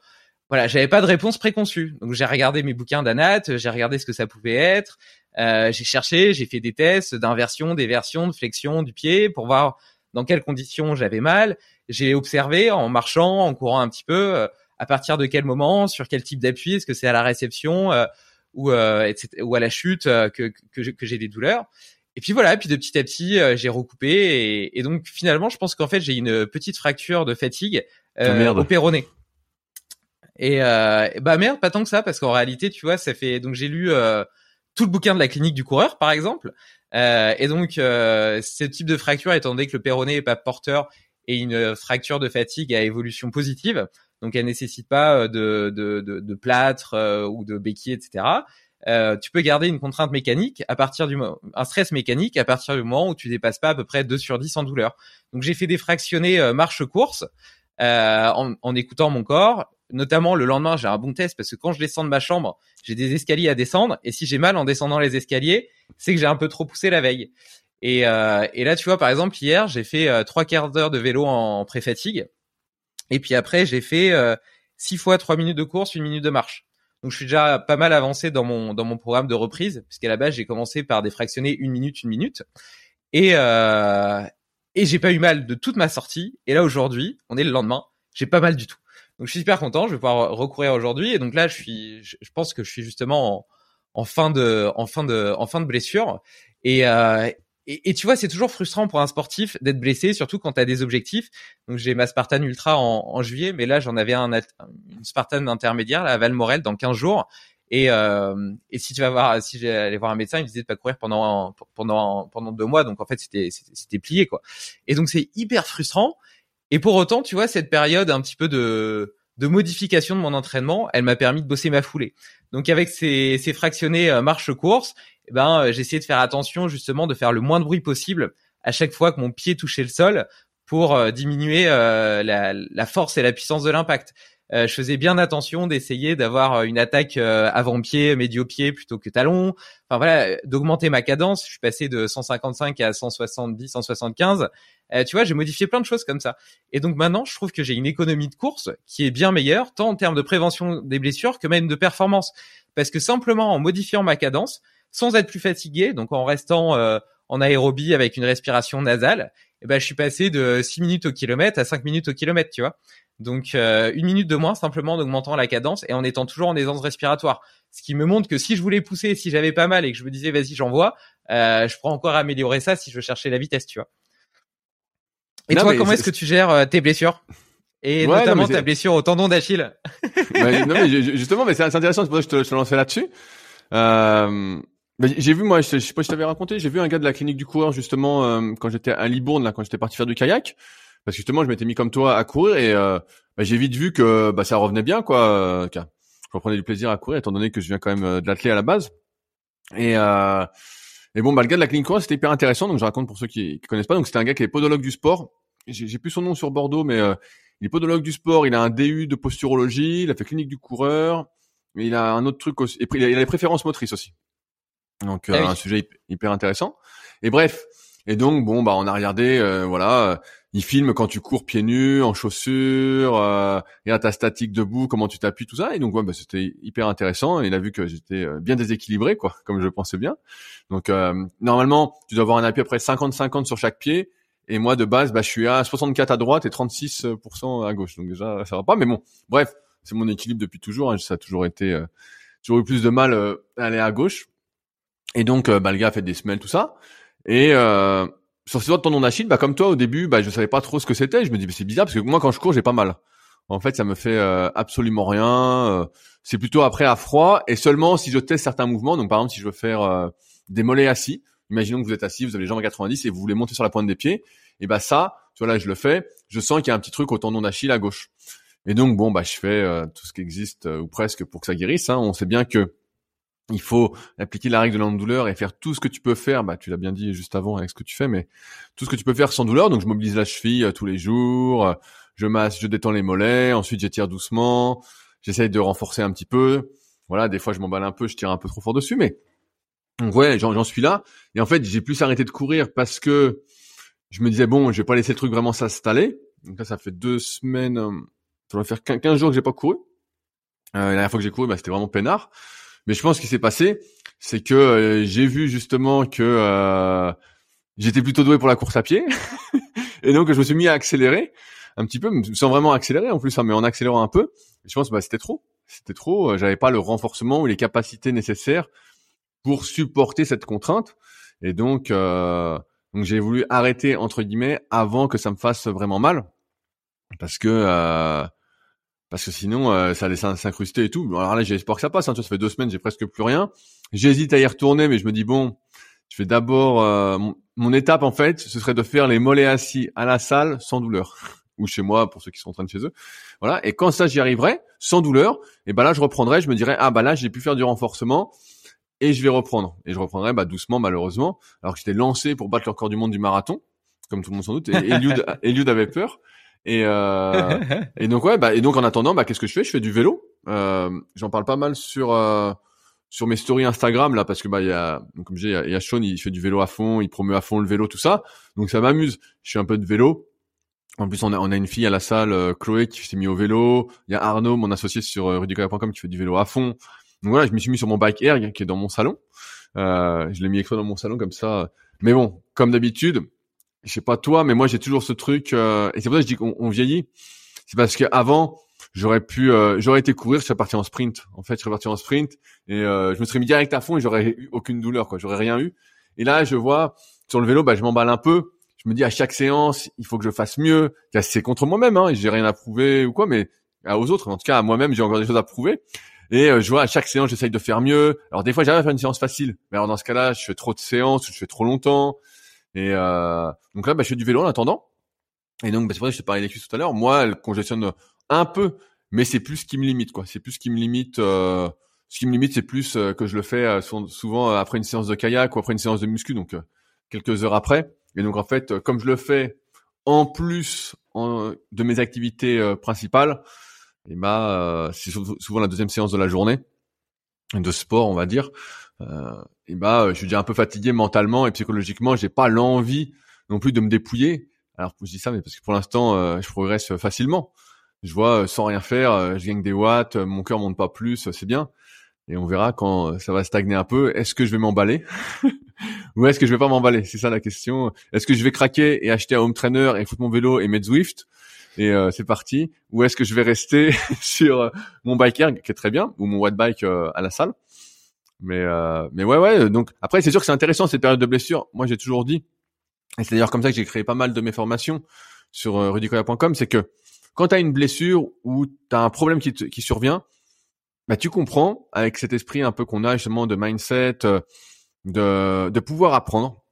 voilà, j'avais pas de réponse préconçue. Donc j'ai regardé mes bouquins d'anat, j'ai regardé ce que ça pouvait être, euh, j'ai cherché, j'ai fait des tests d'inversion, d'éversion, de flexion du pied pour voir dans quelles conditions j'avais mal. J'ai observé en marchant, en courant un petit peu, euh, à partir de quel moment, sur quel type d'appui, est-ce que c'est à la réception euh, ou, etc., ou à la chute que, que, que j'ai des douleurs. Et puis voilà, puis de petit à petit, j'ai recoupé et, et, donc finalement, je pense qu'en fait, j'ai une petite fracture de fatigue euh, au péroné. Et euh, bah merde, pas tant que ça, parce qu'en réalité, tu vois, ça fait donc j'ai lu euh, tout le bouquin de la clinique du coureur, par exemple, euh, et donc euh, ce type de fracture, étant donné que le péroné est pas porteur et une fracture de fatigue à évolution positive, donc elle nécessite pas euh, de, de, de, de plâtre euh, ou de béquille, etc. Euh, tu peux garder une contrainte mécanique à partir du un stress mécanique à partir du moment où tu dépasses pas à peu près 2 sur 10 en douleur. Donc j'ai fait des fractionnés marche course en, en, écoutant mon corps notamment le lendemain, j'ai un bon test parce que quand je descends de ma chambre, j'ai des escaliers à descendre et si j'ai mal en descendant les escaliers, c'est que j'ai un peu trop poussé la veille. Et, euh, là, tu vois, par exemple, hier, j'ai fait euh, trois quarts d'heure de vélo en pré-fatigue et puis après, j'ai fait euh, six fois trois minutes de course, une minute de marche. Donc, je suis déjà pas mal avancé dans mon programme de reprise puisqu'à la base, j'ai commencé par des fractionnés une minute, une minute et et j'ai pas eu mal de toute ma sortie. Et là, aujourd'hui, on est le lendemain, j'ai pas mal du tout. Donc je suis super content, je vais pouvoir recourir aujourd'hui. Et donc là, je suis, je, pense que je suis justement en, fin de, en fin de, en fin de blessure. Et, euh, et, tu vois, c'est toujours frustrant pour un sportif d'être blessé, surtout quand tu as des objectifs. Donc j'ai ma Spartan Ultra en, en juillet, mais là j'en avais un, une Spartan intermédiaire là, à Valmorel dans 15 jours. Et, euh, et si tu vas voir, si j'allais voir un médecin, il me disait de pas courir pendant pendant pendant deux mois. Donc en fait, c'était c'était plié quoi. Et donc c'est hyper frustrant. Et pour autant, tu vois, cette période un petit peu de, modification de mon entraînement, elle m'a permis de bosser ma foulée. Donc avec ces, ces fractionnés euh, marche-course, eh ben, euh, essayé de faire attention justement de faire le moins de bruit possible à chaque fois que mon pied touchait le sol pour euh, diminuer la, force et la puissance de l'impact. Euh, je faisais bien attention d'essayer d'avoir euh, une attaque euh, avant-pied, médio-pied plutôt que talon. Enfin voilà, d'augmenter ma cadence. Je suis passé de 155 à 170, 175. tu vois, j'ai modifié plein de choses comme ça. Et donc maintenant, je trouve que j'ai une économie de course qui est bien meilleure, tant en termes de prévention des blessures que même de performance. Parce que simplement en modifiant ma cadence, sans être plus fatigué, donc en restant en aérobie avec une respiration nasale, eh ben, je suis passé de 6 minutes au kilomètre à 5 minutes au kilomètre, tu vois. Donc euh, une minute de moins simplement en augmentant la cadence et en étant toujours en aisance respiratoire. Ce qui me montre que si je voulais pousser, si j'avais pas mal et que je me disais vas-y j'envoie, euh, je pourrais encore améliorer ça si je cherchais la vitesse, tu vois. Et Non, toi, comment est-ce que tu gères euh, tes blessures? Et Ouais, notamment non, ta blessure au tendon d'Achille. Ouais, non, mais ju- justement, mais c'est intéressant, c'est pour ça que je te, je te lançais là-dessus. Euh, j'ai vu, moi, je, sais- je sais pas si je t'avais raconté, j'ai vu un gars de la clinique du coureur, justement, euh, quand j'étais à Libourne, là, quand j'étais parti faire du kayak. Parce que justement, je m'étais mis comme toi à courir et euh, bah, j'ai vite vu que bah, ça revenait bien, quoi. euh, je reprenais du plaisir à courir, étant donné que je viens quand même euh, de l'athlé à la base. Et, euh, et bon, bah, le gars de la clinique c'était hyper intéressant. Donc, je raconte pour ceux qui, qui connaissent pas. Donc, c'était un gars qui est podologue du sport. J'ai plus son nom sur Bordeaux, mais euh, il est podologue du sport. Il a un DU de posturologie. Il a fait clinique du coureur. Mais il a un autre truc aussi. Et puis, il a, il a les préférences motrices aussi. Donc, euh, Ah oui. un sujet hyp- hyper intéressant. Et bref. Et donc, bon, bah, on a regardé, euh, voilà. Il filme quand tu cours pieds nus, en chaussures, euh, à ta statique debout, comment tu t'appuies, tout ça. Et donc, ouais, bah, c'était hyper intéressant. Il a vu que j'étais euh, bien déséquilibré, quoi, comme je pensais bien. Donc, euh, normalement, tu dois avoir un appui à peu près 50-50 sur chaque pied. Et moi, de base, bah, je suis à 64 à droite et 36% à gauche. Donc déjà, ça va pas. Mais bon, bref, c'est mon équilibre depuis toujours. hein. Ça a toujours été, euh, toujours eu plus de mal euh, à aller à gauche. Et donc, euh, bah, le gars a fait des semelles, tout ça. Et euh, sur ces doigts de tendon d'Achille, bah, comme toi, au début, bah, je savais pas trop ce que c'était. Je me dis, mais c'est bizarre parce que moi, quand je cours, j'ai pas mal. En fait, ça me fait euh, absolument rien. Euh, c'est plutôt après à froid et seulement si je teste certains mouvements. Donc, par exemple, si je veux faire euh, des mollets assis, imaginons que vous êtes assis, vous avez les jambes à 90 et vous voulez monter sur la pointe des pieds, et bah ça, tu vois là, je le fais. Je sens qu'il y a un petit truc au tendon d'Achille à gauche. Et donc, bon, bah, je fais euh, tout ce qui existe euh, ou presque pour que ça guérisse. Hein. On sait bien que il faut appliquer la règle de l'antidouleur et faire tout ce que tu peux faire. Bah, tu l'as bien dit juste avant avec ce que tu fais, mais tout ce que tu peux faire sans douleur. Donc, je mobilise la cheville euh, tous les jours. euh, je masse, je détends les mollets. Ensuite, j'étire doucement. J'essaye de renforcer un petit peu. Voilà, des fois, je m'emballe un peu, je tire un peu trop fort dessus, mais donc ouais, j'en suis là. Et en fait, j'ai plus arrêté de courir parce que je me disais bon, je vais pas laisser le truc vraiment s'installer. Donc là, ça fait deux semaines, euh, ça doit faire 15 jours que j'ai pas couru. Euh, la dernière fois que j'ai couru, bah, c'était vraiment peinard. Mais je pense ce qui s'est passé, c'est que euh, j'ai vu justement que euh, j'étais plutôt doué pour la course à pied, et donc je me suis mis à accélérer un petit peu, sans vraiment accélérer en plus, hein, mais en accélérant un peu. Je pense que bah, c'était trop, c'était trop. euh, J'avais pas le renforcement ou les capacités nécessaires pour supporter cette contrainte, et donc euh, donc j'ai voulu arrêter entre guillemets avant que ça me fasse vraiment mal, parce que euh, parce que sinon euh, ça allait s'in- s'incruster et tout. Alors là j'ai espoir que ça passe. Hein, ça fait deux semaines, j'ai presque plus rien. J'hésite à y retourner, mais je me dis bon, je fais d'abord euh, mon, mon étape en fait, ce serait de faire les mollets assis à la salle sans douleur ou chez moi pour ceux qui sont en train de chez eux. Voilà. Et quand ça j'y arriverai sans douleur, et ben là je reprendrai. Je me dirais ah bah là j'ai pu faire du renforcement et je vais reprendre. Et je reprendrai bah, doucement malheureusement, alors que j'étais lancé pour battre le record du monde du marathon, comme tout le monde sans doute. Et Eliud, Eliud avait peur. Et, euh, et donc ouais, bah, et donc en attendant, bah, qu'est-ce que je fais? Je fais du vélo. Euh, J'en parle pas mal sur euh, sur mes stories Instagram là, parce que bah il y a, donc, comme j'ai, il y a- Sean, il fait du vélo à fond, il promeut à fond le vélo, tout ça. Donc ça m'amuse. Je fais un peu de vélo. En plus, on a, on a une fille à la salle, euh, Chloé, qui s'est mis au vélo. Il y a Arnaud, mon associé sur euh, rudicoya.com, qui fait du vélo à fond. Donc voilà, je me suis mis sur mon bike erg qui est dans mon salon. Euh, je l'ai mis exprès dans mon salon comme ça. Mais bon, comme d'habitude, je sais pas toi, mais moi j'ai toujours ce truc. euh, et c'est pour ça que je dis qu'on on vieillit. C'est parce qu'avant, j'aurais pu, euh, j'aurais été courir, je serais parti en sprint. En fait, je serais parti en sprint et euh, je me serais mis direct à fond et j'aurais eu aucune douleur, quoi. J'aurais rien eu. Et là, je vois sur le vélo, bah, je m'emballe un peu. Je me dis à chaque séance, il faut que je fasse mieux. C'est contre moi-même, hein. J'ai rien à prouver ou quoi, mais à aux autres, en tout cas à moi-même, j'ai encore des choses à prouver. Et euh, je vois à chaque séance, j'essaye de faire mieux. Alors des fois, j'arrive à faire une séance facile, mais alors dans ce cas-là, je fais trop de séances, ou je fais trop longtemps. Et euh, donc là, bah, je fais du vélo en attendant. Et donc, bah, c'est que je te parlais des cuisses tout à l'heure. Moi, elle congestionne un peu, mais c'est plus ce qui me limite, quoi. C'est plus ce qui me limite. Euh, ce qui me limite, c'est plus euh, que je le fais euh, sou- souvent euh, après une séance de kayak ou après une séance de muscu, donc quelques heures après. Et donc en fait, comme je le fais en plus de mes activités principales, et bah c'est sou- souvent la deuxième séance de la journée de sport, on va dire. Euh, et bah je suis déjà un peu fatigué mentalement et psychologiquement, j'ai pas l'envie non plus de me dépouiller. Alors je dis ça, mais parce que pour l'instant, euh, je progresse facilement. Je vois euh, sans rien faire, euh, je gagne des watts, euh, mon cœur monte pas plus, euh, c'est bien. Et on verra quand euh, ça va stagner un peu. Est-ce que je vais m'emballer ou est-ce que je vais pas m'emballer? C'est ça la question. Est-ce que je vais craquer et acheter un home trainer et foutre mon vélo et mettre Zwift? Et euh, c'est parti Ou est-ce que je vais rester sur euh, mon biker qui est très bien ou mon watt bike euh, à la salle? Mais euh, mais ouais ouais. Donc après c'est sûr que c'est intéressant cette période de blessure. Moi j'ai toujours dit et c'est d'ailleurs comme ça que j'ai créé pas mal de mes formations. sur euh, rudicoya.com, c'est que quand tu as une blessure ou tu as un problème qui, qui survient, bah, tu comprends avec cet esprit un peu qu'on a justement de mindset, euh, de, de pouvoir apprendre.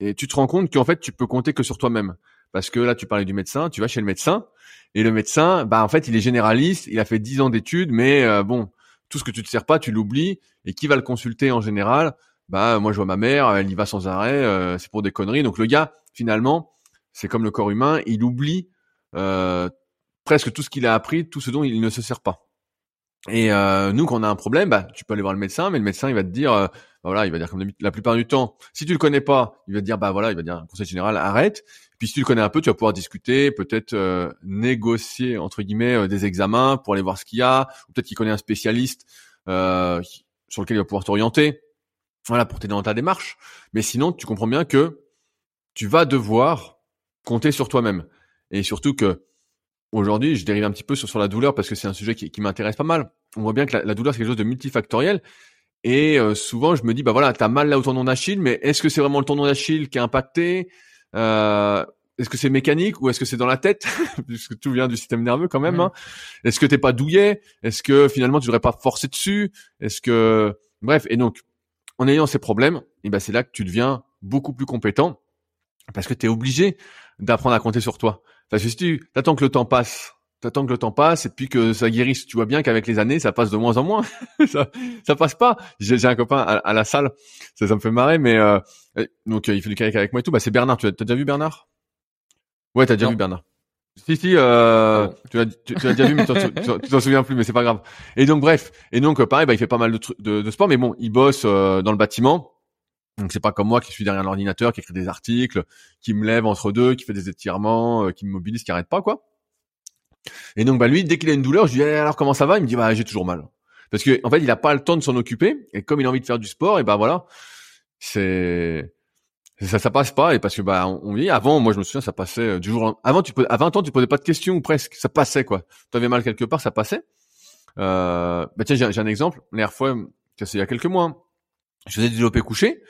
Et tu te rends compte qu'en fait, tu peux compter que sur toi-même. Parce que là, tu parlais du médecin, tu vas chez le médecin, et le médecin, bah en fait, il est généraliste, il a fait 10 ans d'études, mais euh, bon, tout ce que tu te sers pas, tu l'oublies. Et qui va le consulter en général? Bah moi, je vois ma mère, elle y va sans arrêt, euh, c'est pour des conneries. Donc le gars, finalement, c'est comme le corps humain, il oublie euh, presque tout ce qu'il a appris, tout ce dont il ne se sert pas. Et euh, nous, quand on a un problème, bah, tu peux aller voir le médecin, mais le médecin, il va te dire, euh, bah, voilà, il va dire comme la plupart du temps, si tu le connais pas, il va te dire, bah voilà, il va dire, conseil général, arrête. Puis si tu le connais un peu, tu vas pouvoir discuter, peut-être euh, négocier entre guillemets euh, des examens pour aller voir ce qu'il y a, ou peut-être qu'il connaît un spécialiste euh, sur lequel il va pouvoir t'orienter, voilà, pour t'aider dans ta démarche. Mais sinon, tu comprends bien que tu vas devoir compter sur toi-même, et surtout que aujourd'hui, je dérive un petit peu sur, sur la douleur parce que c'est un sujet qui, qui m'intéresse pas mal. On voit bien que la, la douleur c'est quelque chose de multifactoriel. Et euh, souvent, je me dis, bah voilà, t'as mal là au tendon d'Achille, mais est-ce que c'est vraiment le tendon d'Achille qui est impacté? Euh, Est-ce que c'est mécanique ou est-ce que c'est dans la tête Puisque tout vient du système nerveux quand même. Hein. Est-ce que t'es pas douillet? Est-ce que finalement tu devrais pas forcer dessus? Est-ce que bref Et donc, en ayant ces problèmes, et ben c'est là que tu deviens beaucoup plus compétent parce que tu es obligé d'apprendre à compter sur toi. Parce que si tu attends que le temps passe, t'attends que le temps passe et puis que ça guérisse, tu vois bien qu'avec les années, ça passe de moins en moins. ça, ça passe pas. J'ai un copain à, à, la salle, ça, ça me fait marrer, mais euh, donc euh, il fait du kayak avec moi et tout. Bah c'est Bernard. Tu as, as, déjà vu Bernard? Ouais, t'as déjà non. vu Bernard. Si si, euh, tu l'as tu, tu déjà vu, mais tu t'en souviens plus, mais c'est pas grave. Et donc bref, et donc pareil, bah il fait pas mal de, de, de sport, mais bon, il bosse euh, dans le bâtiment. Donc c'est pas comme moi qui suis derrière l'ordinateur, qui écrit des articles, qui me lève entre deux, qui fait des étirements, euh, qui me mobilise, qui arrête pas quoi. Et donc bah lui, dès qu'il a une douleur, je lui dis eh, alors comment ça va? Il me dit bah j'ai toujours mal. Parce que en fait il a pas le temps de s'en occuper et comme il a envie de faire du sport, et bah voilà, c'est ça ça passe pas et parce que bah on dit avant moi je me souviens ça passait du jour avant tu peux à 20 ans tu posais pas de questions ou presque. Ça passait quoi. Tu avais mal quelque part ça passait. Euh, bah tiens j'ai un exemple. La dernière fois c'est il y a quelques mois hein. je faisais du développé couché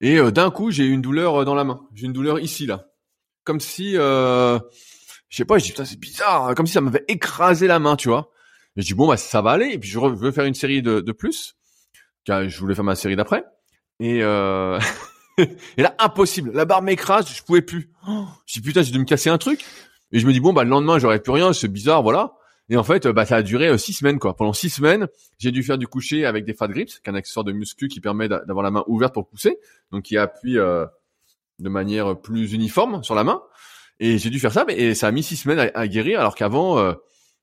et euh, d'un coup, j'ai eu une douleur euh, dans la main. J'ai une douleur ici, là. Comme si, euh, je sais pas, je dis, putain, c'est bizarre. Comme si ça m'avait écrasé la main, tu vois. Je dis, bon, bah, ça va aller. Et puis, je veux faire une série de, de plus. Car je voulais faire ma série d'après. Et, euh... et là, impossible. La barre m'écrase, je pouvais plus. je dis, putain, j'ai dû me casser un truc. Et je me dis, bon, bah, le lendemain, j'aurais plus rien. C'est bizarre, voilà. Et en fait, bah, ça a duré euh, six semaines, quoi. Pendant six semaines, j'ai dû faire du coucher avec des fat grips, qui est un accessoire de muscu qui permet d'avoir la main ouverte pour pousser, donc qui appuie euh, de manière plus uniforme sur la main. Et j'ai dû faire ça, mais et ça a mis six semaines à, guérir, alors qu'avant, euh,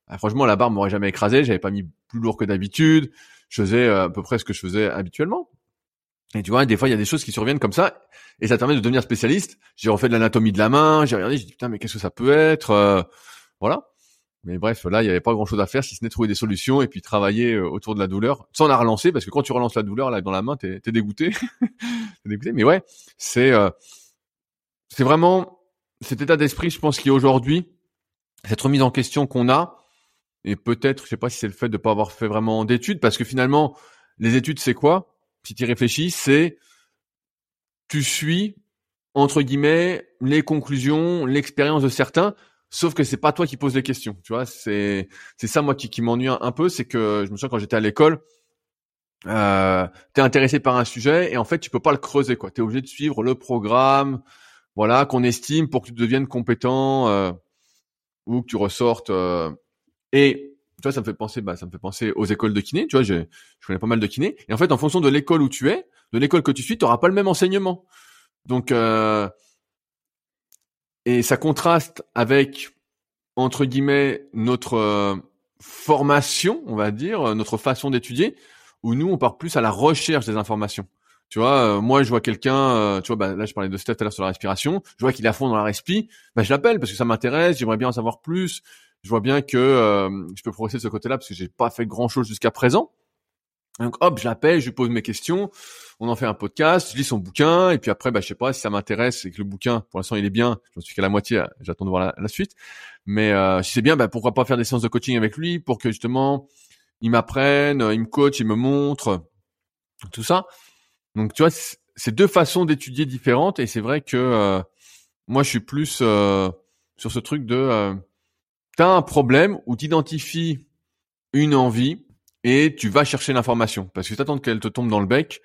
bah, franchement, la barre m'aurait jamais écrasé. J'avais pas mis plus lourd que d'habitude. Je faisais euh, à peu près ce que je faisais habituellement. Et tu vois, des fois, il y a des choses qui surviennent comme ça, et ça permet de devenir spécialiste. J'ai refait de l'anatomie de la main, j'ai regardé, j'ai dit putain, mais qu'est-ce que ça peut être euh, Voilà. Mais bref, là, il n'y avait pas grand-chose à faire si ce n'est trouver des solutions et puis travailler euh, autour de la douleur sans la relancer, parce que quand tu relances la douleur là dans la main, t'es es dégoûté. t'es dégoûté. Mais ouais, c'est euh, c'est vraiment cet état d'esprit, je pense, qui aujourd'hui cette remise en question qu'on a, et peut-être, je sais pas si c'est le fait de pas avoir fait vraiment d'études, parce que finalement, les études, c'est quoi? Si tu y réfléchis, c'est tu suis entre guillemets les conclusions, l'expérience de certains Sauf que c'est pas toi qui poses les questions, tu vois. C'est c'est ça moi qui, qui m'ennuie un, peu, c'est que je me souviens quand j'étais à l'école, euh, t'es intéressé par un sujet et en fait tu peux pas le creuser quoi. T'es obligé de suivre le programme, voilà, qu'on estime pour que tu deviennes compétent euh, ou que tu ressortes. Euh, et tu vois, ça me fait penser, bah ça me fait penser aux écoles de kiné. Tu vois, je je connais pas mal de kiné. Et en fait, en fonction de l'école où tu es, de l'école que tu suis, tu auras pas le même enseignement. Donc euh, et ça contraste avec entre guillemets notre euh, formation, on va dire, notre façon d'étudier, où nous on part plus à la recherche des informations. Tu vois, euh, moi je vois quelqu'un, euh, tu vois, bah, là je parlais de Steph tout à l'heure sur la respiration, je vois qu'il est à fond dans la respi, bah, je l'appelle parce que ça m'intéresse, j'aimerais bien en savoir plus, je vois bien que je peux progresser de ce côté-là parce que j'ai pas fait grand chose jusqu'à présent. Donc hop, je l'appelle, je lui pose mes questions, on en fait un podcast, je lis son bouquin, et puis après, bah, je sais pas si ça m'intéresse et que le bouquin, pour l'instant, il est bien, j'en suis qu'à la moitié, j'attends de voir la, suite. Mais euh, si c'est bien, bah, pourquoi pas faire des séances de coaching avec lui pour que justement, il m'apprenne, il me coach, il me montre, tout ça. Donc tu vois, c'est deux façons d'étudier différentes, et c'est vrai que euh, moi, je suis plus, euh, sur ce truc de euh, t'as un problème où t'identifies une envie et tu vas chercher l'information. Parce que t'attends qu'elle te tombe dans le bec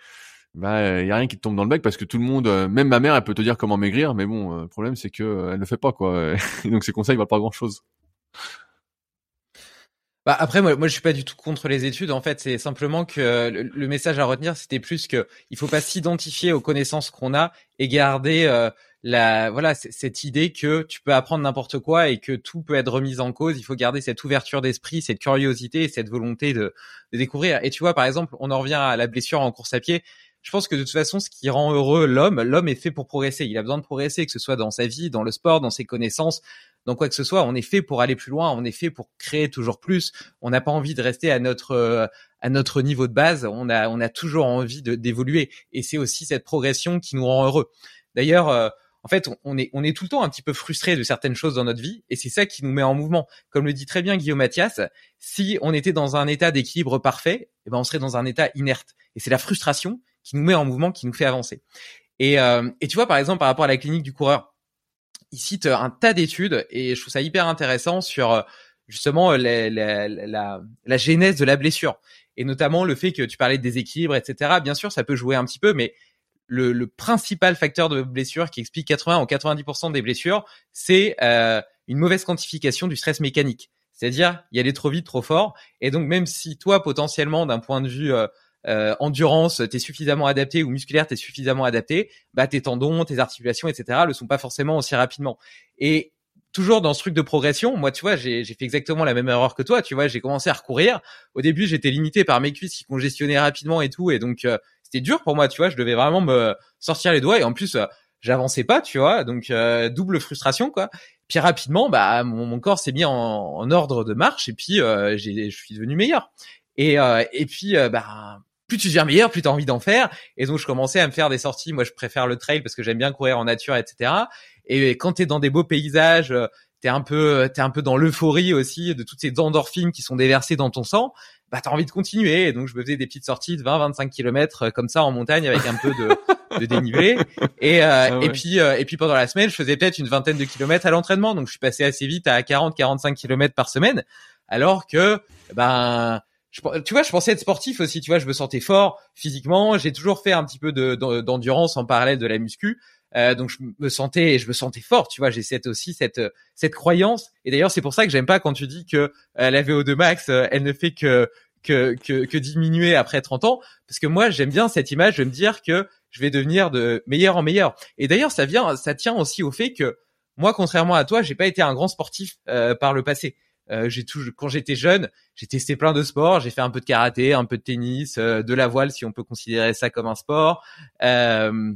bah il y a rien qui te tombe dans le bec parce que tout le monde même ma mère elle peut te dire comment maigrir mais bon le problème c'est que elle le fait pas quoi. Donc ses conseils valent pas grand chose bah après moi, moi je suis pas du tout contre les études. En fait c'est simplement que le, message à retenir c'était plus que il faut pas s'identifier aux connaissances qu'on a et garder euh, la voilà cette idée que tu peux apprendre n'importe quoi et que tout peut être remis en cause il faut garder cette ouverture d'esprit cette curiosité et cette volonté de, de découvrir et tu vois par exemple on en revient à la blessure en course à pied je pense que de toute façon, ce qui rend heureux l'homme, l'homme est fait pour progresser. Il a besoin de progresser, que ce soit dans sa vie, dans le sport, dans ses connaissances, dans quoi que ce soit. On est fait pour aller plus loin, on est fait pour créer toujours plus. On n'a pas envie de rester à notre euh, à notre niveau de base. On a on a toujours envie d'évoluer. Et c'est aussi cette progression qui nous rend heureux. D'ailleurs. En fait, on est, on est tout le temps un petit peu frustré de certaines choses dans notre vie, et c'est ça qui nous met en mouvement. Comme le dit très bien Guillaume Mathias, si on était dans un état d'équilibre parfait, eh ben on serait dans un état inerte. Et c'est la frustration qui nous met en mouvement, qui nous fait avancer. Et, euh, et tu vois, par exemple, par rapport à la clinique du coureur, il cite un tas d'études et je trouve ça hyper intéressant sur euh, justement la, la, la, la, genèse de la blessure et notamment le fait que tu parlais de déséquilibre, etc. Bien sûr, ça peut jouer un petit peu, mais le, principal facteur de blessure qui explique 80 ou 90% des blessures, c'est euh, une mauvaise quantification du stress mécanique. C'est-à-dire, y aller trop vite, trop fort. Et donc, même si toi, potentiellement, d'un point de vue euh, euh, endurance, t'es suffisamment adapté ou musculaire, t'es suffisamment adapté, bah tes tendons, tes articulations, etc. le sont pas forcément aussi rapidement. Et toujours dans ce truc de progression, moi, tu vois, j'ai fait exactement la même erreur que toi. Tu vois, j'ai commencé à recourir. Au début, j'étais limité par mes cuisses qui congestionnaient rapidement et tout, et donc euh, c'était dur pour moi. Tu vois, je devais vraiment me sortir les doigts et en plus, euh, j'avançais pas. Tu vois, donc euh, double frustration quoi. Puis rapidement, bah mon, corps s'est mis en, en, ordre de marche et puis je suis devenu meilleur. Et et puis bah plus tu deviens meilleur, plus tu as envie d'en faire. Et donc, je commençais à me faire des sorties. Moi, je préfère le trail parce que j'aime bien courir en nature, etc. Et quand tu es dans des beaux paysages, euh, t'es un peu, t'es un peu dans l'euphorie aussi de toutes ces endorphines qui sont déversées dans ton sang. Bah, t'as envie de continuer. Et donc, je me faisais des petites sorties de 20, 25 kilomètres euh, comme ça en montagne avec un peu de, de dénivelé. Et, euh, ah et puis, et puis pendant la semaine, je faisais peut-être une vingtaine de kilomètres à l'entraînement. Donc, je suis passé assez vite à 40, 45 kilomètres par semaine. Alors que, ben, tu vois, je pensais être sportif aussi. Tu vois, je me sentais fort physiquement. J'ai toujours fait un petit peu d'endurance en parallèle de la muscu. Euh, donc je me sentais, je me sentais fort. Tu vois, j'ai cette aussi cette cette croyance. Et d'ailleurs, c'est pour ça que j'aime pas quand tu dis que euh, la VO2 max, euh, elle ne fait que que, que, que diminuer après 30 ans, parce que moi j'aime bien cette image de me dire que je vais devenir de meilleur en meilleur. Et d'ailleurs, ça vient, ça tient aussi au fait que moi, contrairement à toi, j'ai pas été un grand sportif euh, par le passé. Euh, j'ai tout, quand j'étais jeune, j'ai testé plein de sports. J'ai fait un peu de karaté, un peu de tennis, euh, de la voile si on peut considérer ça comme un sport. Euh,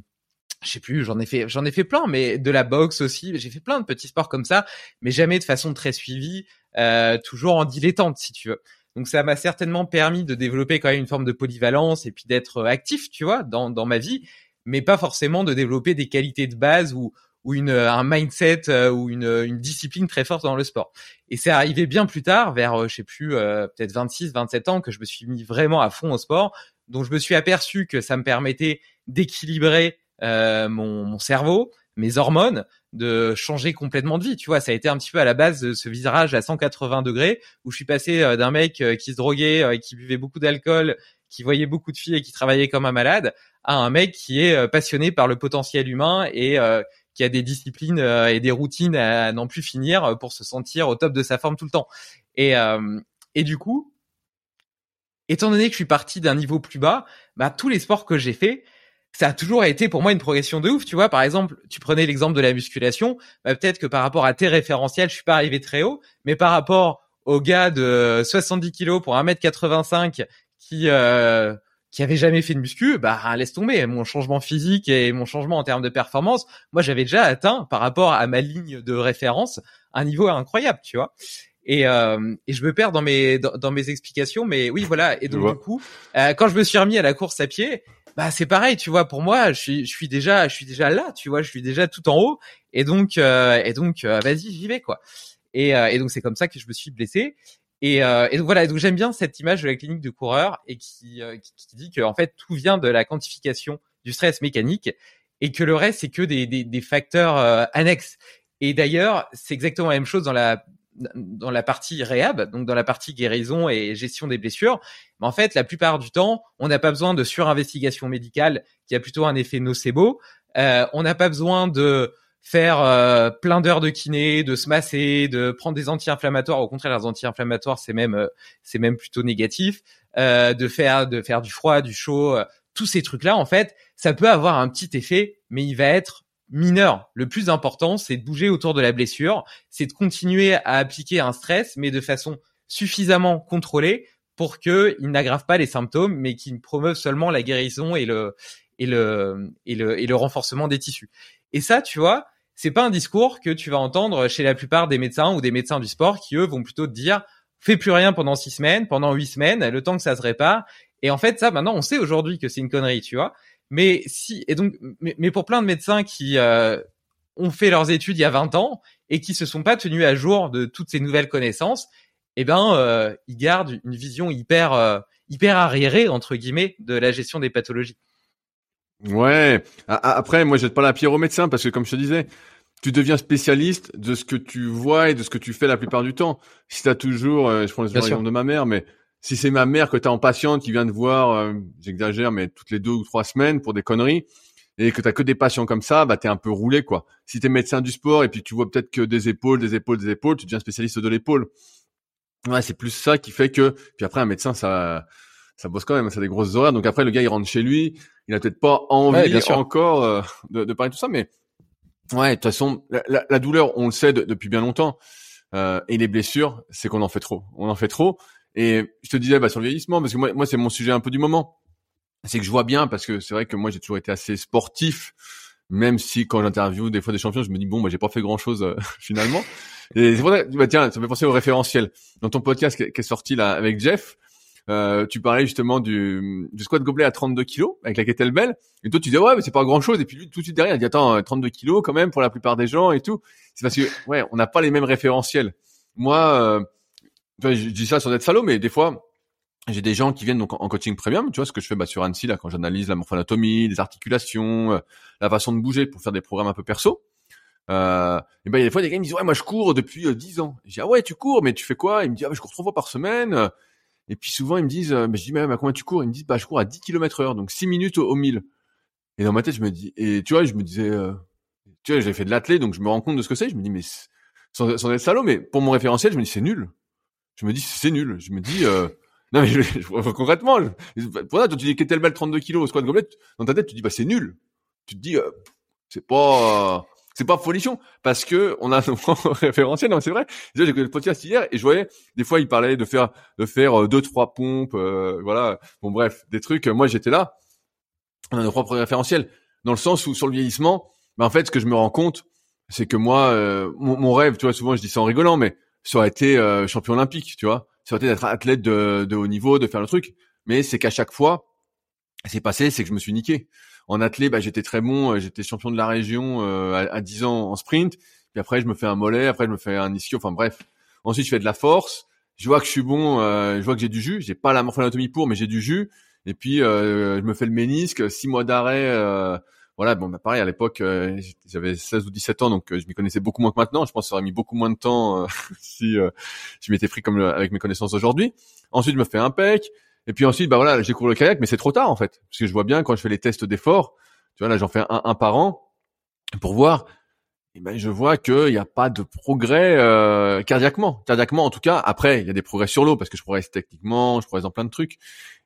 je sais plus, j'en ai fait, j'en ai fait plein, mais de la boxe aussi. J'ai fait plein de petits sports comme ça, mais jamais de façon très suivie, euh, toujours en dilettante si tu veux. Donc ça m'a certainement permis de développer quand même une forme de polyvalence et puis d'être actif, tu vois, dans, dans ma vie, mais pas forcément de développer des qualités de base ou ou une, un mindset euh, ou une, une, discipline très forte dans le sport. Et c'est arrivé bien plus tard, vers, euh, je sais plus, euh, peut-être 26, 27 ans, que je me suis mis vraiment à fond au sport, dont je me suis aperçu que ça me permettait d'équilibrer mon, mon, cerveau, mes hormones, de changer complètement de vie. Tu vois, ça a été un petit peu à la base de ce virage à 180 degrés où je suis passé d'un mec qui se droguait qui buvait beaucoup d'alcool, qui voyait beaucoup de filles et qui travaillait comme un malade, à un mec qui est passionné par le potentiel humain et qui a des disciplines euh, et des routines à n'en plus finir euh, pour se sentir au top de sa forme tout le temps. Et, euh, et du coup, étant donné que je suis parti d'un niveau plus bas, bah, tous les sports que j'ai fait, ça a toujours été pour moi une progression de ouf. Tu vois, par exemple, tu prenais l'exemple de la musculation, bah, peut-être que par rapport à tes référentiels, je suis pas arrivé très haut, mais par rapport au gars de 70 kilos pour 1m85 qui euh, qui avait jamais fait de muscu, bah laisse tomber. Mon changement physique et mon changement en termes de performance, moi j'avais déjà atteint par rapport à ma ligne de référence un niveau incroyable, tu vois. Et, euh, et je me perds dans mes dans, mes explications, mais oui voilà. Et donc du coup, euh, quand je me suis remis à la course à pied, bah c'est pareil, tu vois. Pour moi, je suis je suis déjà je suis déjà là, tu vois. Je suis déjà tout en haut. Et donc euh, et donc euh, vas-y j'y vais quoi. Et, euh, et donc c'est comme ça que je me suis blessé. Et, euh, et, donc voilà, donc j'aime bien cette image de la clinique de coureur et qui, qui, qui, dit que en fait tout vient de la quantification du stress mécanique et que le reste c'est que des, des, des facteurs annexes. Et d'ailleurs, c'est exactement la même chose dans la dans la partie réhab, donc dans la partie guérison et gestion des blessures. Mais en fait, la plupart du temps, on n'a pas besoin de surinvestigation médicale qui a plutôt un effet nocebo. Euh, on n'a pas besoin de faire euh, plein d'heures de kiné, de se masser, de prendre des anti-inflammatoires. Au contraire, les anti-inflammatoires, c'est même euh, c'est même plutôt négatif. Euh, de faire de faire du froid, du chaud, tous ces trucs-là, en fait, ça peut avoir un petit effet, mais il va être mineur. Le plus important, c'est de bouger autour de la blessure, c'est de continuer à appliquer un stress, mais de façon suffisamment contrôlée pour que il n'aggrave pas les symptômes, mais qu'il promeuve seulement la guérison et le et le et le et le renforcement des tissus. Et ça, tu vois, c'est pas un discours que tu vas entendre chez la plupart des médecins ou des médecins du sport qui eux vont plutôt te dire fais plus rien pendant six semaines, pendant huit semaines, le temps que ça se répare. Et en fait, ça, maintenant, on sait aujourd'hui que c'est une connerie, tu vois. Mais si, et donc, mais, pour plein de médecins qui euh, ont fait leurs études il y a 20 ans et qui se sont pas tenus à jour de toutes ces nouvelles connaissances, eh ben, euh, ils gardent une vision hyper, euh, hyper arriérée entre guillemets de la gestion des pathologies. Ouais. Après, moi, jette pas la pierre au médecin parce que, comme je te disais, tu deviens spécialiste de ce que tu vois et de ce que tu fais la plupart du temps. Si t'as toujours, euh, je prends l'exemple de ma mère, mais si c'est ma mère que t'as en patiente qui vient te voir, euh, j'exagère, mais toutes les deux ou trois semaines pour des conneries, et que t'as que des patients comme ça, bah t'es un peu roulé quoi. Si t'es médecin du sport et puis tu vois peut-être que des épaules, des épaules, des épaules, tu deviens spécialiste de l'épaule. Ouais, c'est plus ça qui fait que. Puis après un médecin, ça, ça bosse quand même, ça a des grosses horaires. Donc après le gars il rentre chez lui, il a peut-être pas envie encore euh, de, de, parler de tout ça, mais ouais, de toute façon, la, la, douleur, on le sait depuis bien longtemps, euh, et les blessures, c'est qu'on en fait trop. On en fait trop. Et je te disais bah, sur le vieillissement, parce que moi, moi c'est mon sujet un peu du moment. C'est que je vois bien, parce que c'est vrai que moi j'ai toujours été assez sportif, même si quand j'interviewe des fois des champions, je me dis bon, bah j'ai pas fait grand chose euh, finalement. Et c'est pour ça, bah, tiens, ça me fait penser au référentiel. Dans ton podcast qui est sorti là avec Jeff, euh, tu parlais justement du, du squat gobelet à 32 kilos avec la kettlebell. Et toi, tu disais, ouais, mais c'est pas grand chose. Et puis lui, tout de suite derrière, il dit, attends, 32 kilos quand même pour la plupart des gens et tout. C'est parce que, ouais, on n'a pas les mêmes référentiels. Moi, euh, je dis ça sans être salaud, mais des fois, j'ai des gens qui viennent donc en coaching premium, tu vois ce que je fais bah, sur Annecy là quand j'analyse la morphoanatomie, les articulations, euh, la façon de bouger pour faire des programmes un peu perso. Euh, et ben il y a des fois des gars qui me disent ouais moi je cours depuis 10 ans. Je dis ah ouais tu cours mais tu fais quoi? Il me dit ah je cours trois fois par semaine. Et puis souvent, ils me disent, euh, je dis, mais à combien tu cours? Ils me disent, bah, je cours à 10 km heure, donc 6 minutes au, 1000. Et dans ma tête, je me dis, et tu vois, je me disais, euh, tu vois, j'ai fait de l'athlète, donc je me rends compte de ce que c'est. Je me dis, mais sans, sans, être salaud, mais pour mon référentiel, je me dis, c'est nul. Je me dis, c'est nul. Je me dis, euh, non mais je, je, concrètement, pour ça, tu dis kettlebell 32 kilos au squat gobelet, dans ta tête, tu dis, bah, c'est nul. Tu te dis, euh, c'est pas c'est pas folichon. Parce que on a nos référentiels non c'est vrai. J'ai écouté le podcast hier et je voyais des fois il parlait de faire de faire euh, deux trois pompes euh, voilà. Bon bref des trucs moi j'étais là. On a nos propres référentiels. Dans le sens où sur le vieillissement bah, en fait ce que je me rends compte c'est que moi euh, mon, rêve tu vois souvent je dis ça en rigolant mais ça aurait été champion olympique tu vois ça aurait été d'être athlète de, de haut niveau de faire le truc mais c'est qu'à chaque fois c'est passé c'est que je me suis niqué en athlée, bah, j'étais très bon, euh, j'étais champion de la région euh, à, à, 10 ans en sprint. Puis après, je me fais un mollet, après je me fais un ischio. Enfin bref. Ensuite, je fais de la force. Je vois que je suis bon, euh, je vois que j'ai du jus. J'ai pas la morphologie pour, mais j'ai du jus. Et puis je me fais le ménisque, six mois d'arrêt. Voilà, bon, bah, pareil à l'époque, j'avais 16 ou 17 ans, donc je m'y connaissais beaucoup moins que maintenant. Je pense que ça aurait mis beaucoup moins de temps si je m'étais pris comme avec mes connaissances aujourd'hui. Ensuite, je me fais un pec. Et puis ensuite, bah voilà, j'ai couru le kayak, mais c'est trop tard en fait, parce que je vois bien quand je fais les tests d'effort, tu vois là, j'en fais un, un par an pour voir. Et ben je vois qu'il n'y a pas de progrès euh, cardiaquement. Cardiaquement, en tout cas. Après, il y a des progrès sur l'eau parce que je progresse techniquement, je progresse dans plein de trucs.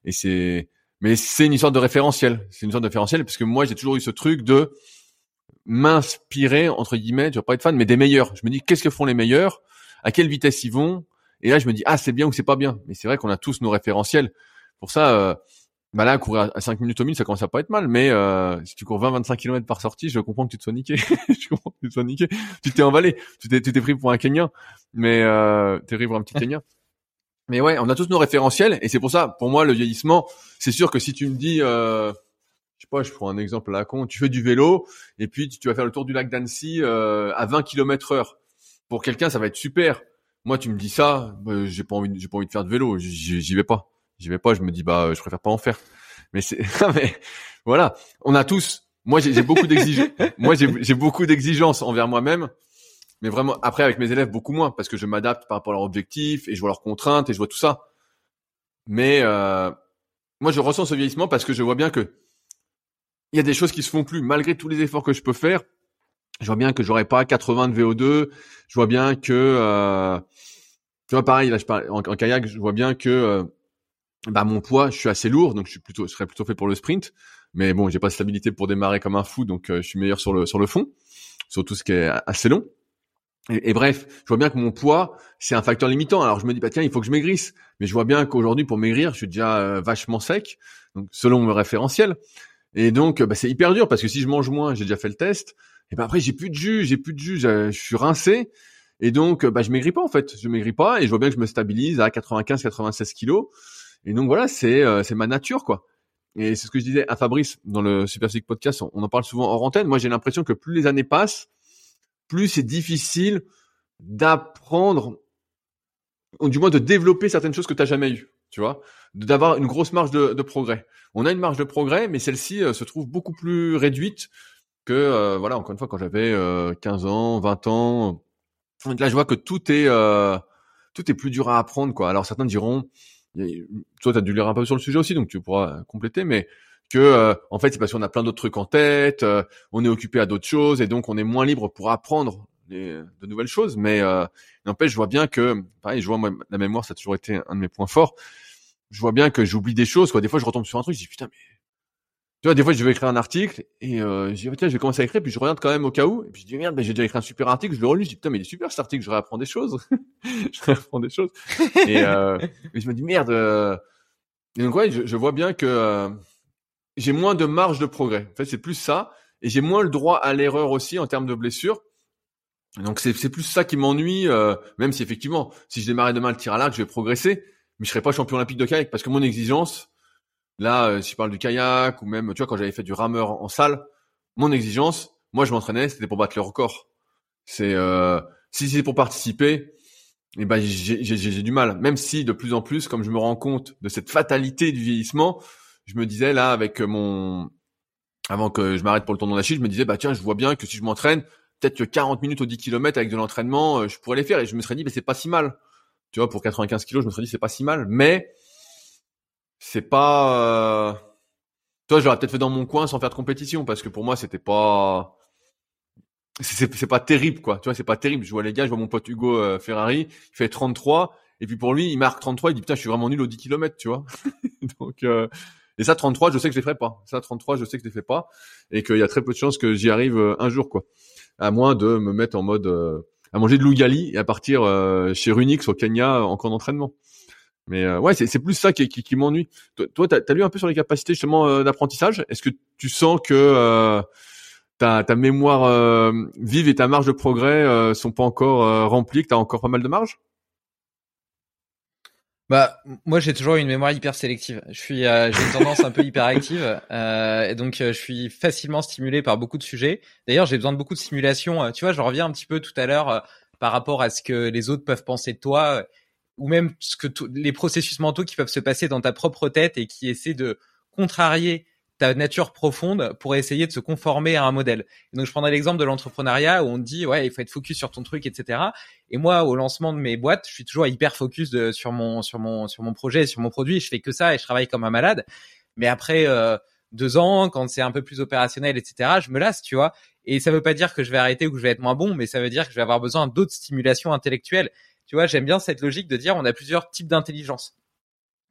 Et c'est, mais c'est une histoire de référentiel. C'est une histoire de référentiel parce que moi, j'ai toujours eu ce truc de m'inspirer entre guillemets. Tu vas pas être fan, mais des meilleurs. Je me dis, qu'est-ce que font les meilleurs? À quelle vitesse ils vont? Et là, je me dis, ah, c'est bien ou c'est pas bien? Mais c'est vrai qu'on a tous nos référentiels. Pour ça, euh, bah là, courir à 5 minutes au mille, ça commence à pas être mal, mais euh, si tu cours 20-25 km par sortie, je comprends que tu te sois niqué. je comprends que tu te sois niqué. Tu t'es emballé, tu t'es, tu t'es pris pour un Kenyan, mais euh, t'es pris pour un petit Kenyan. Mais ouais, on a tous nos référentiels, et c'est pour ça, pour moi, le vieillissement, c'est sûr que si tu me dis, euh, je sais pas, je prends un exemple à la con, tu fais du vélo, et puis tu, vas faire le tour du lac d'Annecy euh, à 20 km heure. Pour quelqu'un, ça va être super. Moi, tu me dis ça, bah, j'ai pas envie, j'ai pas envie de faire de vélo, j'y vais pas j'y vais pas, je me dis bah je préfère pas en faire. Mais c'est mais voilà, on a tous moi j'ai beaucoup d'exigences. moi j'ai beaucoup d'exigences envers moi-même Mais vraiment, après, avec mes élèves, beaucoup moins, parce que je m'adapte par rapport à leurs objectifs, et je vois leurs contraintes, et je vois tout ça. Mais euh, moi, je ressens ce vieillissement parce que je vois bien que il y a des choses qui se font plus, malgré tous les efforts que je peux faire. Je vois bien que j'aurai pas 80 de VO2. Je vois bien que, euh, tu vois, pareil, là, je parle, en, kayak, je vois bien que, euh, bah, mon poids, je suis assez lourd, donc je suis plutôt, je serais plutôt fait pour le sprint. Mais bon, j'ai pas de stabilité pour démarrer comme un fou, donc euh, je suis meilleur sur le sur le fond, sur tout ce qui est assez long. Et, bref, je vois bien que mon poids, c'est un facteur limitant. Alors je me dis, bah tiens, il faut que je maigrisse. Mais je vois bien qu'aujourd'hui, pour maigrir, je suis déjà euh, vachement sec, donc selon mon référentiel. Et donc, bah, c'est hyper dur parce que si je mange moins, j'ai déjà fait le test. Et ben après, j'ai plus de jus, j'ai plus de jus, je suis rincé. Et donc, bah, je maigris pas en fait. Je maigris pas et je vois bien que je me stabilise à 95-96 kilos. Et donc voilà, c'est euh, c'est ma nature quoi. Et c'est ce que je disais à Fabrice dans le Super Physique Podcast. On, en parle souvent hors antenne. Moi, j'ai l'impression que plus les années passent, plus c'est difficile d'apprendre, ou du moins de développer certaines choses que tu n'as jamais eues, tu vois, d'avoir une grosse marge de, progrès. On a une marge de progrès, mais celle-ci euh, se trouve beaucoup plus réduite que, euh, voilà, encore une fois, quand j'avais 15 euh, ans, 20 ans. là, je vois que tout est, tout est plus dur à apprendre, quoi. Alors certains diront, toi, tu as dû lire un peu sur le sujet aussi, donc tu pourras compléter, mais que euh, en fait c'est parce qu'on a plein d'autres trucs en tête, euh, on est occupé à d'autres choses et donc on est moins libre pour apprendre de nouvelles choses. Mais euh, n'empêche, je vois bien que, pareil, je vois moi la mémoire ça a toujours été un de mes points forts. Je vois bien que j'oublie des choses. Quoi. Des fois, je retombe sur un truc, je dis putain mais tu vois, des fois, je vais écrire un article et euh, je dis tiens, je vais commencer à écrire, puis je regarde quand même au cas où, et puis je dis merde, ben, j'ai déjà écrit un super article, je le relis, je dis putain, mais il est super cet article, je réapprends des choses, je réapprends des choses, et, euh, je me dis merde. Et donc ouais, je, je vois bien que j'ai moins de marge de progrès. En fait, c'est plus ça. Et j'ai moins le droit à l'erreur aussi en termes de blessures. Donc c'est plus ça qui m'ennuie, euh, même si effectivement, si je démarrais demain le tir à l'arc, je vais progresser, mais je serai pas champion olympique de kayak parce que mon exigence, là, euh, si je parle du kayak ou même, tu vois, quand j'avais fait du rameur en, salle, mon exigence, moi je m'entraînais, c'était pour battre le record. C'est euh, si c'est pour participer, eh ben j'ai du mal. Même si de plus en plus, comme je me rends compte de cette fatalité du vieillissement, je me disais là avec mon avant que je m'arrête pour le tournoi d'Achille, je me disais bah tiens, je vois bien que si je m'entraîne, peut-être que 40 minutes au 10 km avec de l'entraînement, euh, je pourrais les faire. Et je me serais dit mais c'est pas si mal. Tu vois, pour 95 kilos, je me serais dit c'est pas si mal, mais c'est pas euh... toi j'aurais peut-être fait dans mon coin sans faire de compétition parce que pour moi c'était pas c'est pas terrible quoi. Tu vois c'est pas terrible. Je vois les gars je vois mon pote Hugo euh, Ferrari il fait 33 et puis pour lui il marque 33 il dit putain je suis vraiment nul au 10 km tu vois. Donc euh, et ça, 33, je sais que je les ferai pas. Ça, 33, je sais que je les fais pas. Et qu'il y a très peu de chances que j'y arrive euh, un jour, quoi. À moins de me mettre en mode, euh, à manger de lougali et à partir euh, chez Runix au Kenya en camp d'entraînement. Mais ouais, c'est plus ça qui, m'ennuie. Toi, tu as, lu un peu sur les capacités justement d'apprentissage? Est-ce que tu sens que ta, ta mémoire vive et ta marge de progrès sont pas encore remplies, que tu as encore pas mal de marge? Bah, moi j'ai toujours une mémoire hyper sélective. Je suis, euh, j'ai une tendance un peu hyperactive, euh, et donc euh, je suis facilement stimulé par beaucoup de sujets. D'ailleurs, j'ai besoin de beaucoup de stimulation. Euh, tu vois, je reviens un petit peu tout à l'heure par rapport à ce que les autres peuvent penser de toi, ou même ce que les processus mentaux qui peuvent se passer dans ta propre tête et qui essaient de contrarier ta nature profonde pour essayer de se conformer à un modèle. donc je prendrais l'exemple de l'entrepreneuriat où on dit ouais il faut être focus sur ton truc etc. Et moi au lancement de mes boîtes je suis toujours hyper focus sur mon sur mon sur mon projet sur mon produit. Je fais que ça et je travaille comme un malade. Mais après euh, deux ans quand c'est un peu plus opérationnel etc. Je me lasse tu vois. Et ça veut pas dire que je vais arrêter ou que je vais être moins bon, mais ça veut dire que je vais avoir besoin d'autres stimulations intellectuelles. Tu vois j'aime bien cette logique de dire on a plusieurs types d'intelligence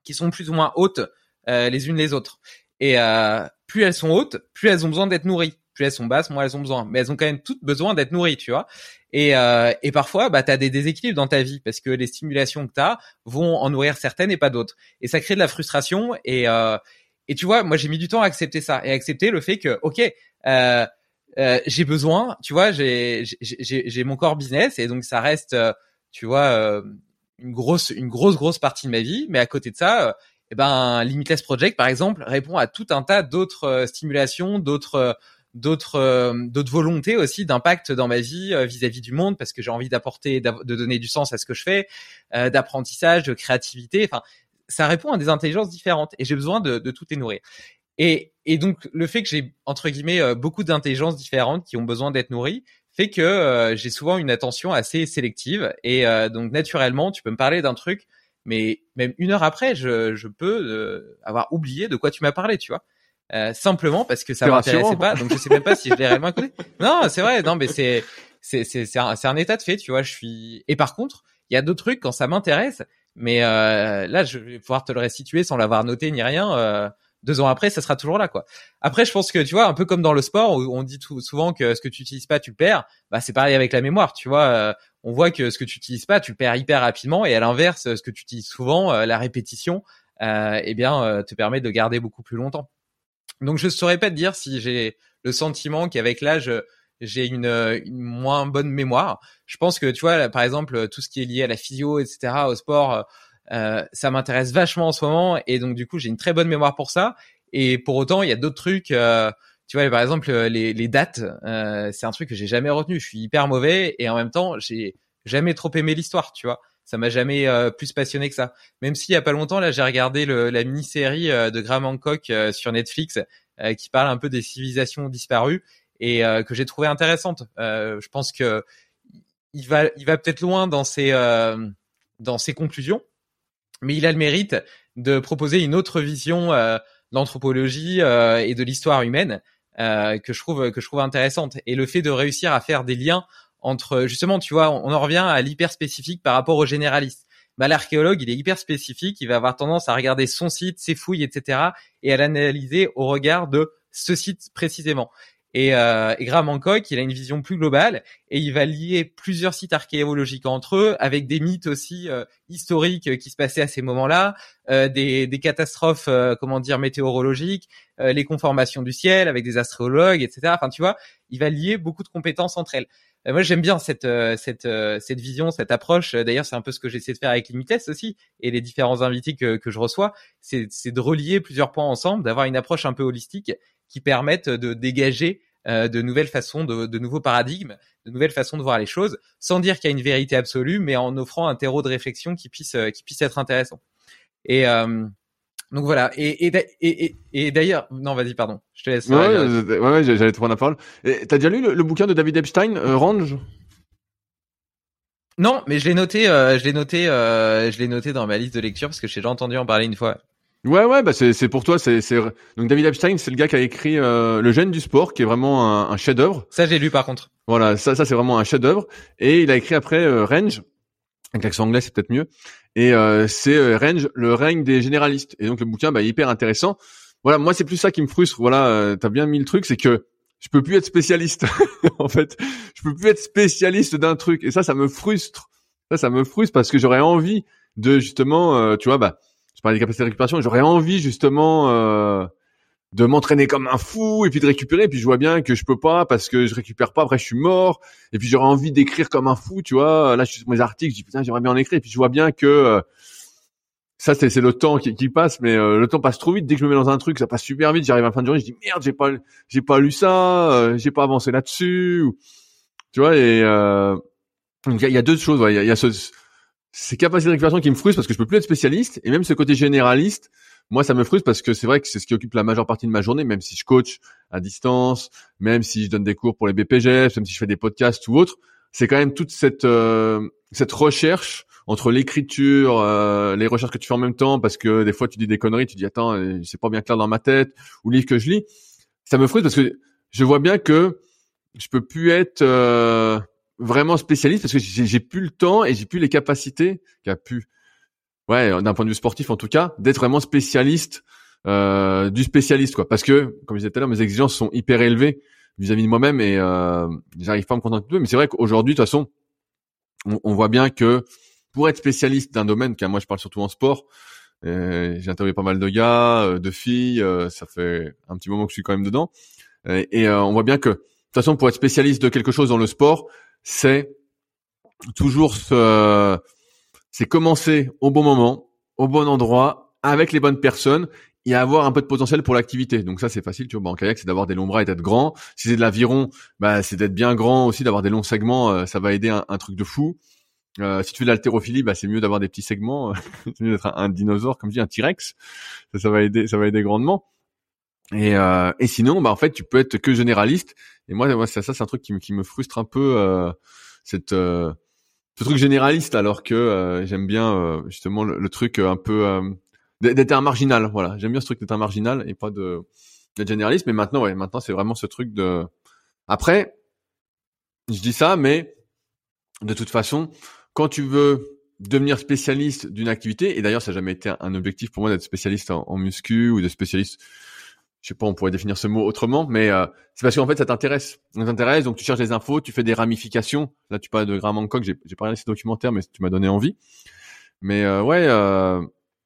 qui sont plus ou moins hautes euh, les unes les autres. Et euh, plus elles sont hautes, plus elles ont besoin d'être nourries. Plus elles sont basses, moins elles ont besoin. Mais elles ont quand même toutes besoin d'être nourries, tu vois. Et, euh, et parfois, bah, tu as des déséquilibres dans ta vie parce que les stimulations que tu as vont en nourrir certaines et pas d'autres. Et ça crée de la frustration. Et, euh, et tu vois, moi, j'ai mis du temps à accepter ça et accepter le fait que, OK, euh, euh, j'ai besoin, tu vois, j'ai, j'ai, mon corps business et donc ça reste, euh, tu vois, euh, une grosse, une grosse, grosse partie de ma vie. Mais à côté de ça, eh ben Limitless Project par exemple répond à tout un tas d'autres euh, stimulations, d'autres euh, d'autres euh, d'autres volontés aussi d'impact dans ma vie vis-à-vis du monde parce que j'ai envie d'apporter de donner du sens à ce que je fais d'apprentissage de créativité. Enfin ça répond à des intelligences différentes et j'ai besoin de, de tout les nourrir et, et donc le fait que j'ai entre guillemets beaucoup d'intelligences différentes qui ont besoin d'être nourries fait que j'ai souvent une attention assez sélective et donc naturellement, tu peux me parler d'un truc, mais même une heure après, je, je peux avoir oublié de quoi tu m'as parlé, tu vois. Euh, simplement parce que ça m'intéressait pas. Donc je sais même pas si je l'ai réellement écouté. Non, c'est vrai. Non, mais c'est c'est c'est c'est un, un, état de fait, tu vois. Je suis. Et par contre, il y a d'autres trucs quand ça m'intéresse. Mais euh, là, je vais pouvoir te le restituer sans l'avoir noté ni rien. Euh, deux ans après, ça sera toujours là, quoi. Après, je pense que tu vois, un peu comme dans le sport où on dit tout, souvent que ce que tu utilises pas, tu perds. Bah, c'est pareil avec la mémoire, tu vois. Euh, on voit que ce que tu utilises pas, tu perds hyper rapidement, et à l'inverse, ce que tu utilises souvent, euh, la répétition, eh bien, te permet de garder beaucoup plus longtemps. Donc je saurais pas te dire si j'ai le sentiment qu'avec l'âge j'ai une, une, moins bonne mémoire. Je pense que tu vois, par exemple, tout ce qui est lié à la physio, etc., au sport, euh, ça m'intéresse vachement en ce moment, et donc du coup j'ai une très bonne mémoire pour ça. Et pour autant, il y a d'autres trucs. Euh, tu vois, par exemple, les, les dates, euh, c'est un truc que j'ai jamais retenu. Je suis hyper mauvais, et en même temps, j'ai jamais trop aimé l'histoire, tu vois ça m'a jamais euh, plus passionné que ça. Même s'il y a pas longtemps, là, j'ai regardé le, la mini-série euh, de Graham Hancock euh, sur Netflix qui parle un peu des civilisations disparues et que j'ai trouvé intéressante. je pense que il va, il va peut-être loin dans ses dans ses conclusions, mais il a le mérite de proposer une autre vision d'anthropologie et de l'histoire humaine que je trouve que je trouve intéressante. Et le fait de réussir à faire des liens entre justement, tu vois, on en revient à l'hyper spécifique par rapport au généraliste. Bah, l'archéologue, il est hyper spécifique, il va avoir tendance à regarder son site, ses fouilles, etc., et à l'analyser au regard de ce site précisément. Et, euh, et Graham Hancock, il a une vision plus globale et il va lier plusieurs sites archéologiques entre eux, avec des mythes aussi euh, historiques qui se passaient à ces moments-là, euh, des, des, catastrophes, euh, comment dire, météorologiques, euh, les conformations du ciel avec des astrologues, etc. Enfin, tu vois, il va lier beaucoup de compétences entre elles. Euh, moi, j'aime bien cette euh, cette euh, cette vision, cette approche. D'ailleurs, c'est un peu ce que j'essaie de faire avec Limitless aussi et les différents invités que que je reçois. C'est de relier plusieurs points ensemble, d'avoir une approche un peu holistique qui permette de dégager de nouvelles façons, de, de, nouveaux paradigmes, de nouvelles façons de voir les choses, sans dire qu'il y a une vérité absolue, mais en offrant un terreau de réflexion qui puisse qui puisse être intéressant. Et donc voilà. Et, et, et, et d'ailleurs, non, vas-y, pardon. Je te laisse. Ouais, ouais, ouais j'allais te prendre la parole. T'as déjà lu le, bouquin de David Epstein, euh, Range? Non, mais je l'ai noté. Euh, je l'ai noté. Euh, je l'ai noté dans ma liste de lecture parce que j'ai déjà entendu en parler une fois. Ouais, ouais, bah c'est pour toi. C'est donc David Epstein, c'est le gars qui a écrit euh, Le Gène du sport, qui est vraiment un, un chef-d'œuvre. Ça, j'ai lu par contre. Voilà, ça, ça c'est vraiment un chef-d'œuvre. Et il a écrit après euh, Range, avec l'accent anglais, c'est peut-être mieux. Et euh, c'est euh, Range, le règne des généralistes. Et donc le bouquin, bah, est hyper intéressant. Voilà, moi c'est plus ça qui me frustre. Voilà, euh, t'as bien mis le truc, c'est que je peux plus être spécialiste. en fait, je peux plus être spécialiste d'un truc. Et ça, ça me frustre. Ça, ça me frustre parce que j'aurais envie de justement, euh, tu vois, bah, je parlais des capacités de récupération. J'aurais envie justement de m'entraîner comme un fou et puis de récupérer. Et puis je vois bien que je peux pas parce que je récupère pas. Après, je suis mort. Et puis j'aurais envie d'écrire comme un fou, tu vois. Là, je suis sur mes articles. Je dis putain, j'aimerais bien en écrire. Et puis je vois bien que euh, ça, c'est, le temps qui, qui passe, mais euh, le temps passe trop vite. Dès que je me mets dans un truc, ça passe super vite. J'arrive à la fin de journée, je dis merde, j'ai pas, j'ai pas lu ça, euh, j'ai pas avancé là-dessus. Tu vois. Et il y, a deux choses. Il y, a, y a ce, ces capacités de récupération qui me frustrent parce que je peux plus être spécialiste. Et même ce côté généraliste moi, ça me frustre parce que c'est vrai que c'est ce qui occupe la majeure partie de ma journée, même si je coach à distance, même si je donne des cours pour les BPGF, même si je fais des podcasts ou autre, c'est quand même toute cette euh, cette recherche entre l'écriture, euh, les recherches que tu fais en même temps, parce que des fois tu dis des conneries, tu dis attends, euh, c'est pas bien clair dans ma tête, ou le livre que je lis, ça me frustre parce que je vois bien que je peux plus être vraiment spécialiste parce que j'ai plus le temps et j'ai plus les capacités qu'a pu ouais, d'un point de vue sportif en tout cas, d'être vraiment spécialiste euh, du spécialiste quoi. Parce que, comme je disais tout à l'heure, mes exigences sont hyper élevées vis-à-vis de moi-même et euh, j'arrive pas à me contenter de peu. Mais c'est vrai qu'aujourd'hui, de toute façon, on, voit bien que pour être spécialiste d'un domaine, car moi je parle surtout en sport, euh, j'ai interviewé pas mal de gars, euh, de filles, euh, ça fait un petit moment que je suis quand même dedans, et, on voit bien que de toute façon pour être spécialiste de quelque chose dans le sport, c'est toujours ce c'est commencer au bon moment, au bon endroit, avec les bonnes personnes et avoir un peu de potentiel pour l'activité. Donc ça c'est facile, tu vois. Bah, en kayak, c'est d'avoir des longs bras et d'être grand. Si c'est de l'aviron, bah c'est d'être bien grand aussi, d'avoir des longs segments. Euh, ça va aider un, truc de fou. Euh, si tu fais de l'haltérophilie, bah c'est mieux d'avoir des petits segments. c'est mieux d'être un, dinosaure, comme je dis, un T-Rex. Ça, ça va aider, ça va aider grandement. Et, euh, et sinon, bah en fait, tu peux être que généraliste. Et moi, moi ça, ça c'est un truc qui me, qui me frustre un peu, euh, cette, euh, ce truc généraliste, alors que euh, j'aime bien euh, justement le, truc un peu euh, d'être un marginal. Voilà, j'aime bien ce truc d'être un marginal et pas de d'être généraliste. Mais maintenant, ouais, maintenant c'est vraiment ce truc de. Après, je dis ça, mais de toute façon, quand tu veux devenir spécialiste d'une activité, et d'ailleurs ça n'a jamais été un objectif pour moi d'être spécialiste en muscu ou de spécialiste je sais pas, on pourrait définir ce mot autrement, mais euh, c'est parce qu'en fait ça t'intéresse. Ça t'intéresse, donc tu cherches des infos, tu fais des ramifications. Là, tu parles de Graham Hancock, j'ai, pas regardé ces documentaires, mais tu m'as donné envie. Mais euh, ouais, euh,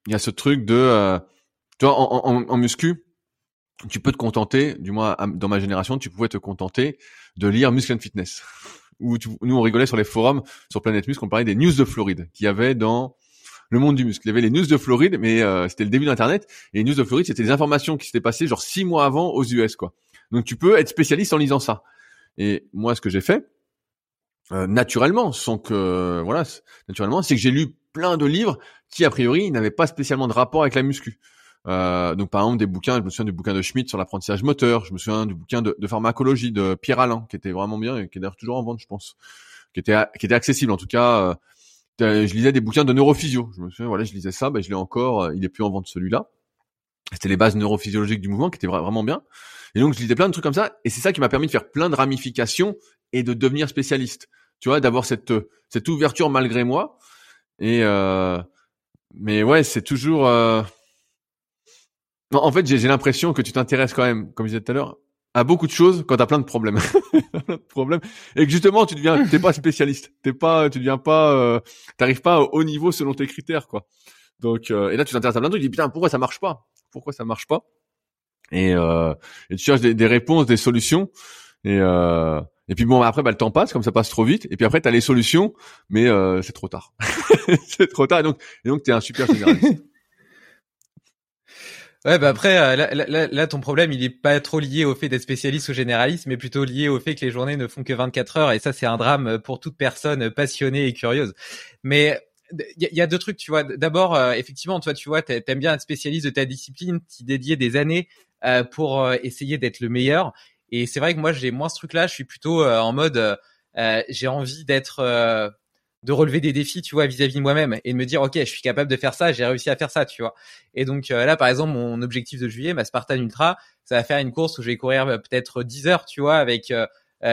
il y a ce truc de, tu vois, en, en, en, muscu, tu peux te contenter, du moins dans ma génération, tu pouvais te contenter de lire Muscle and Fitness. Où nous on rigolait sur les forums sur Planète Muscle, on parlait des news de Floride qu'il y avait dans le monde du muscle. Il y avait les news de Floride, mais euh, c'était le début d'Internet. Et les news de Floride, c'était des informations qui s'étaient passées genre six mois avant aux US, quoi. Donc tu peux être spécialiste en lisant ça. Et moi, ce que j'ai fait, euh, naturellement, sans que voilà, naturellement, c'est que j'ai lu plein de livres qui a priori n'avaient pas spécialement de rapport avec la muscu. Euh, donc par exemple des bouquins, je me souviens du bouquin de Schmidt sur l'apprentissage moteur, je me souviens du bouquin de, pharmacologie de Pierre Alain qui était vraiment bien et qui est d'ailleurs toujours en vente, je pense, qui était qui était accessible en tout cas je lisais des bouquins de neurophysio. Je me souviens, voilà, je lisais ça, ben je l'ai encore. Euh, il est plus en vente celui-là. C'était les bases neurophysiologiques du mouvement qui étaient vraiment bien. Et donc je lisais plein de trucs comme ça, et c'est ça qui m'a permis de faire plein de ramifications et de devenir spécialiste. Tu vois, d'avoir cette cette ouverture malgré moi. Et euh, mais ouais, c'est toujours. Euh... en fait, j'ai l'impression que tu t'intéresses quand même, comme je disais tout à l'heure, à beaucoup de choses quand t'as plein de problèmes. problèmes. Et que justement, tu deviens, t'es pas spécialiste. T'es pas, tu deviens pas, euh, t'arrives pas au haut niveau selon tes critères, quoi. Donc, euh, et là, tu t'intéresses à plein de trucs. Tu dis, putain, pourquoi ça marche pas? Pourquoi ça marche pas? Et, euh, et tu cherches des, des, réponses, des solutions. Et, euh, et puis bon, après, bah, le temps passe, comme ça passe trop vite. Et puis après, t'as les solutions, mais euh, c'est trop tard. c'est trop tard. Et donc, et donc, t'es un super généraliste. Ouais, bah après, euh, là, ton problème, il est pas trop lié au fait d'être spécialiste ou généraliste, mais plutôt lié au fait que les journées ne font que 24 heures, et ça, c'est un drame pour toute personne passionnée et curieuse. Mais il y, a deux trucs, tu vois. D'abord, euh, effectivement, toi, tu vois, t'aimes bien être spécialiste de ta discipline, t'y dédier des années euh, pour essayer d'être le meilleur. Et c'est vrai que moi, j'ai moins ce truc-là. Je suis plutôt en mode, j'ai envie d'être de relever des défis, tu vois, vis-à-vis de moi-même et de me dire, ok, je suis capable de faire ça, j'ai réussi à faire ça, tu vois. Et donc euh, là, par exemple, mon objectif de juillet, ma Spartan Ultra, ça va faire une course où je vais courir euh, peut-être 10 heures, tu vois, avec euh,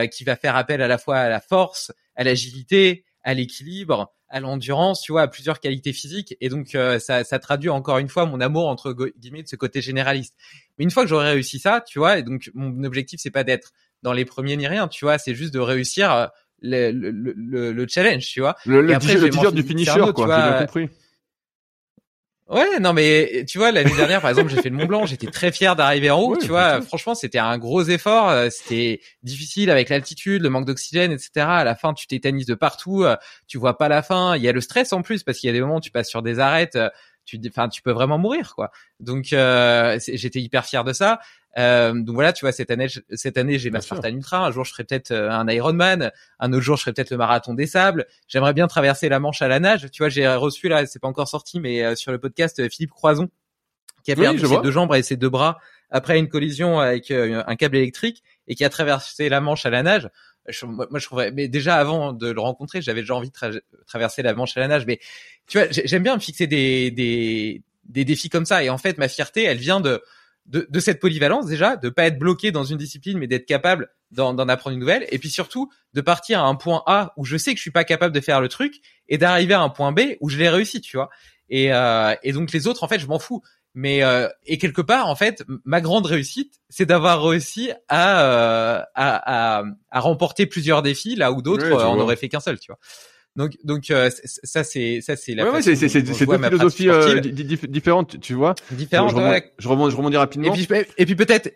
qui va faire appel à la fois à la force, à l'agilité, à l'équilibre, à l'endurance, tu vois, à plusieurs qualités physiques. Et donc ça, ça traduit encore une fois mon amour entre guillemets de ce côté généraliste. Mais une fois que j'aurai réussi ça, tu vois, et donc mon objectif c'est pas d'être dans les premiers ni rien, tu vois, c'est juste de réussir le, le, le, challenge, tu vois. Le, le, après, du finisher, quoi, j'ai bien compris. Ouais, non mais tu vois l'année dernière par exemple j'ai fait le Mont Blanc, j'étais très fier d'arriver en haut, tu vois. Franchement c'était un gros effort, euh, c'était difficile avec l'altitude, le manque d'oxygène, etc. À la fin tu t'éternises de partout, euh, tu vois pas la fin. Il y a le stress en plus parce qu'il y a des moments où tu passes sur des arêtes, euh, tu, enfin tu peux vraiment mourir quoi. Donc j'étais hyper fier de ça. Euh, donc voilà, tu vois, cette année, cette année, j'ai ma Spartan Ultra. Un jour, je ferai peut-être euh, un Ironman. Un autre jour, je ferai peut-être le marathon des sables. J'aimerais bien traverser la Manche à la nage. Tu vois, j'ai reçu là, c'est pas encore sorti, mais euh, sur le podcast Philippe Croison, qui a perdu ses deux jambes et ses deux bras après une collision avec un câble électrique et qui a traversé la Manche à la nage. moi, je trouverais, mais déjà avant de le rencontrer, j'avais déjà envie de traverser la Manche à la nage. Mais tu vois, j'aime bien me fixer des, des, des défis comme ça. Et en fait, ma fierté, elle vient de de, de, cette polyvalence déjà, de pas être bloqué dans une discipline, mais d'être capable d'en apprendre une nouvelle, et puis surtout de partir à un point A où je sais que je suis pas capable de faire le truc, et d'arriver à un point B où je l'ai réussi, tu vois. Et, euh, et donc les autres, en fait, je m'en fous. Mais euh, et quelque part, en fait, ma grande réussite, c'est d'avoir réussi à, euh, à, à, à, remporter plusieurs défis là où d'autres euh, en auraient fait qu'un seul, tu vois. Donc, donc euh, ça c'est ça c'est la. Ouais, ouais c'est c'est c'est deux philosophies euh, différentes, tu vois. Différentes. Je, ouais. je, rebondis, je rebondis rapidement. Et puis, et puis peut-être.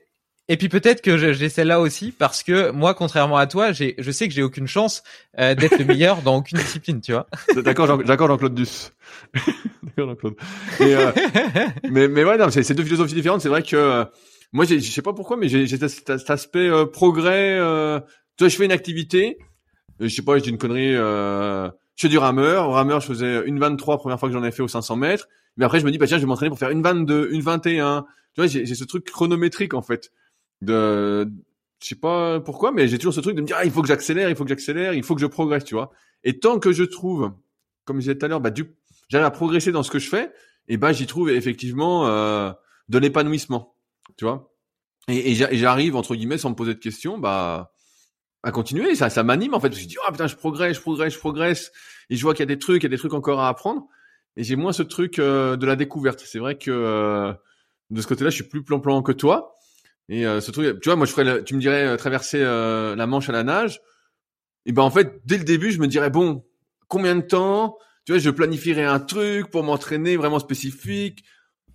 Et puis peut-être que j'ai celle-là aussi parce que moi, contrairement à toi, j'ai, je sais que j'ai aucune chance euh, d'être le meilleur dans aucune discipline, tu vois. D'accord, d'accord, Jean-Claude Duss. d'accord, Jean-Claude. Euh, mais, mais ouais, non, c'est deux philosophies différentes. C'est vrai que euh, moi, je sais pas pourquoi, mais j'ai cet, aspect progrès. tu vois, je fais une activité, je sais pas, je dis une connerie, euh, je fais du rameur. Au rameur, je faisais une 23 première fois que j'en ai fait aux 500 mètres. Mais après, je me dis, bah tiens, je vais m'entraîner pour faire une 22, une 21. Tu vois, j'ai ce truc chronométrique en fait. De, je sais pas pourquoi, mais j'ai toujours ce truc de me dire, ah, il faut que j'accélère, il faut que j'accélère, il faut que je progresse, tu vois. Et tant que je trouve, comme je disais tout à l'heure, bah du, j'arrive à progresser dans ce que je fais, et bah j'y trouve effectivement euh, de l'épanouissement, tu vois. Et, et j'arrive entre guillemets sans me poser de questions, bah à continuer. Ça, ça m'anime en fait. Je me dis, oh putain, je progresse, je progresse, je progresse. Et je vois qu'il y a des trucs, il y a des trucs encore à apprendre. Et j'ai moins ce truc euh, de la découverte. C'est vrai que euh, de ce côté-là, je suis plus plan-plan que toi. Et euh, ce truc, tu vois, moi, je ferais, tu me dirais traverser la Manche à la nage. Et ben en fait, dès le début, je me dirais bon, combien de temps Tu vois, je planifierais un truc pour m'entraîner vraiment spécifique.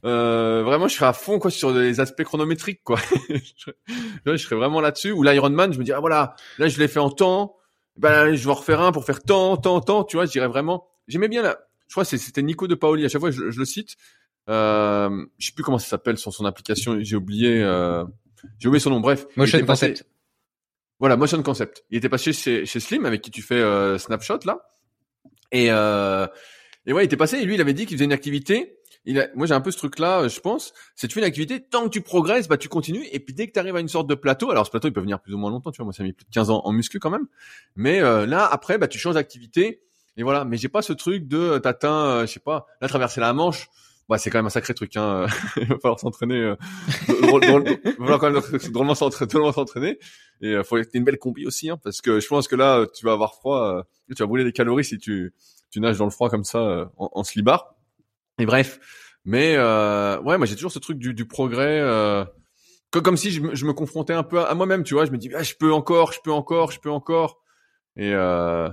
Euh, vraiment, je serais à fond quoi sur les aspects chronométriques quoi. je serais vraiment là-dessus. Ou l'Ironman, je me dirais ah, voilà, là je l'ai fait en temps, ben je vais en refaire un pour faire tant, tant, tant. Tu vois, je dirais vraiment. J'aimais bien là. Je crois que c'était Nico de Paoli. À chaque fois, je, le cite. Euh, je sais plus comment ça s'appelle sur son application. J'ai oublié. Euh, j'ai oublié son nom. Bref. Motion Concept. Voilà, Motion Concept. Il était passé chez, chez Slim avec qui tu fais euh, Snapshot là. Et euh, et ouais, il était passé et lui, il avait dit qu'il faisait une activité il a, moi j'ai un peu ce truc là, je pense, c'est tu fais une activité, tant que tu progresses, bah tu continues, et puis dès que tu arrives à une sorte de plateau, alors ce plateau il peut venir plus ou moins longtemps, tu vois, moi ça a mis plus de 15 ans en muscu quand même, mais euh, là après bah tu changes d'activité, et voilà, mais j'ai pas ce truc de euh, t'atteins, euh, je sais pas, là traverser la Manche, bah c'est quand même un sacré truc, hein, il va falloir s'entraîner, euh, il va quand même drôlement s'entraîner, et il faut être une belle combi aussi, hein, parce que je pense que là tu vas avoir froid, tu vas brûler des calories si tu tu nages dans le froid comme ça en, en slibard. Et bref, mais euh, ouais, moi j'ai toujours ce truc du, du progrès, euh, comme si je me, je me, confrontais un peu à, moi-même, tu vois. Je me dis, ah, je peux encore, je peux encore, je peux encore. Et, euh,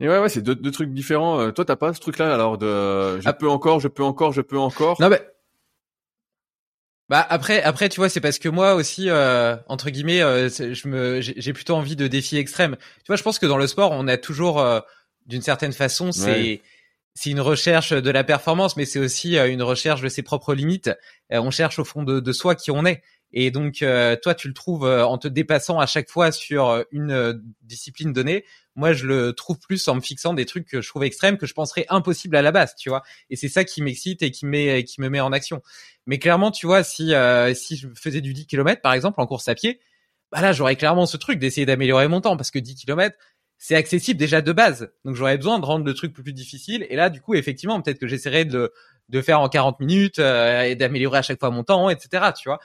et ouais, ouais, c'est deux, deux, trucs différents. Euh, toi, t'as pas ce truc-là, alors de, je ah. peux encore, je peux encore, je peux encore? Non mais. Bah après, après tu vois, c'est parce que moi aussi, euh, entre guillemets, euh, je me, j'ai plutôt envie de défis extrêmes. Tu vois, je pense que dans le sport, on a toujours, euh, d'une certaine façon, c'est c'est une recherche de la performance, mais c'est aussi euh, une recherche de ses propres limites. Euh, on cherche au fond de, de soi qui on est. Et donc, euh, toi, tu le trouves en te dépassant à chaque fois sur une discipline donnée. Moi, je le trouve plus en me fixant des trucs que je trouve extrêmes, que je penserais impossibles à la base, tu vois. Et c'est ça qui m'excite et qui, met, qui me met en action. Mais clairement, tu vois, si, si je faisais du 10 km, par exemple, en course à pied, bah là, j'aurais clairement ce truc d'essayer d'améliorer mon temps, parce que 10 km, c'est accessible déjà de base. Donc j'aurais besoin de rendre le truc plus difficile. Et là, du coup, effectivement, peut-être que j'essaierai de, de faire en 40 minutes euh, et d'améliorer à chaque fois mon temps, etc. Tu vois.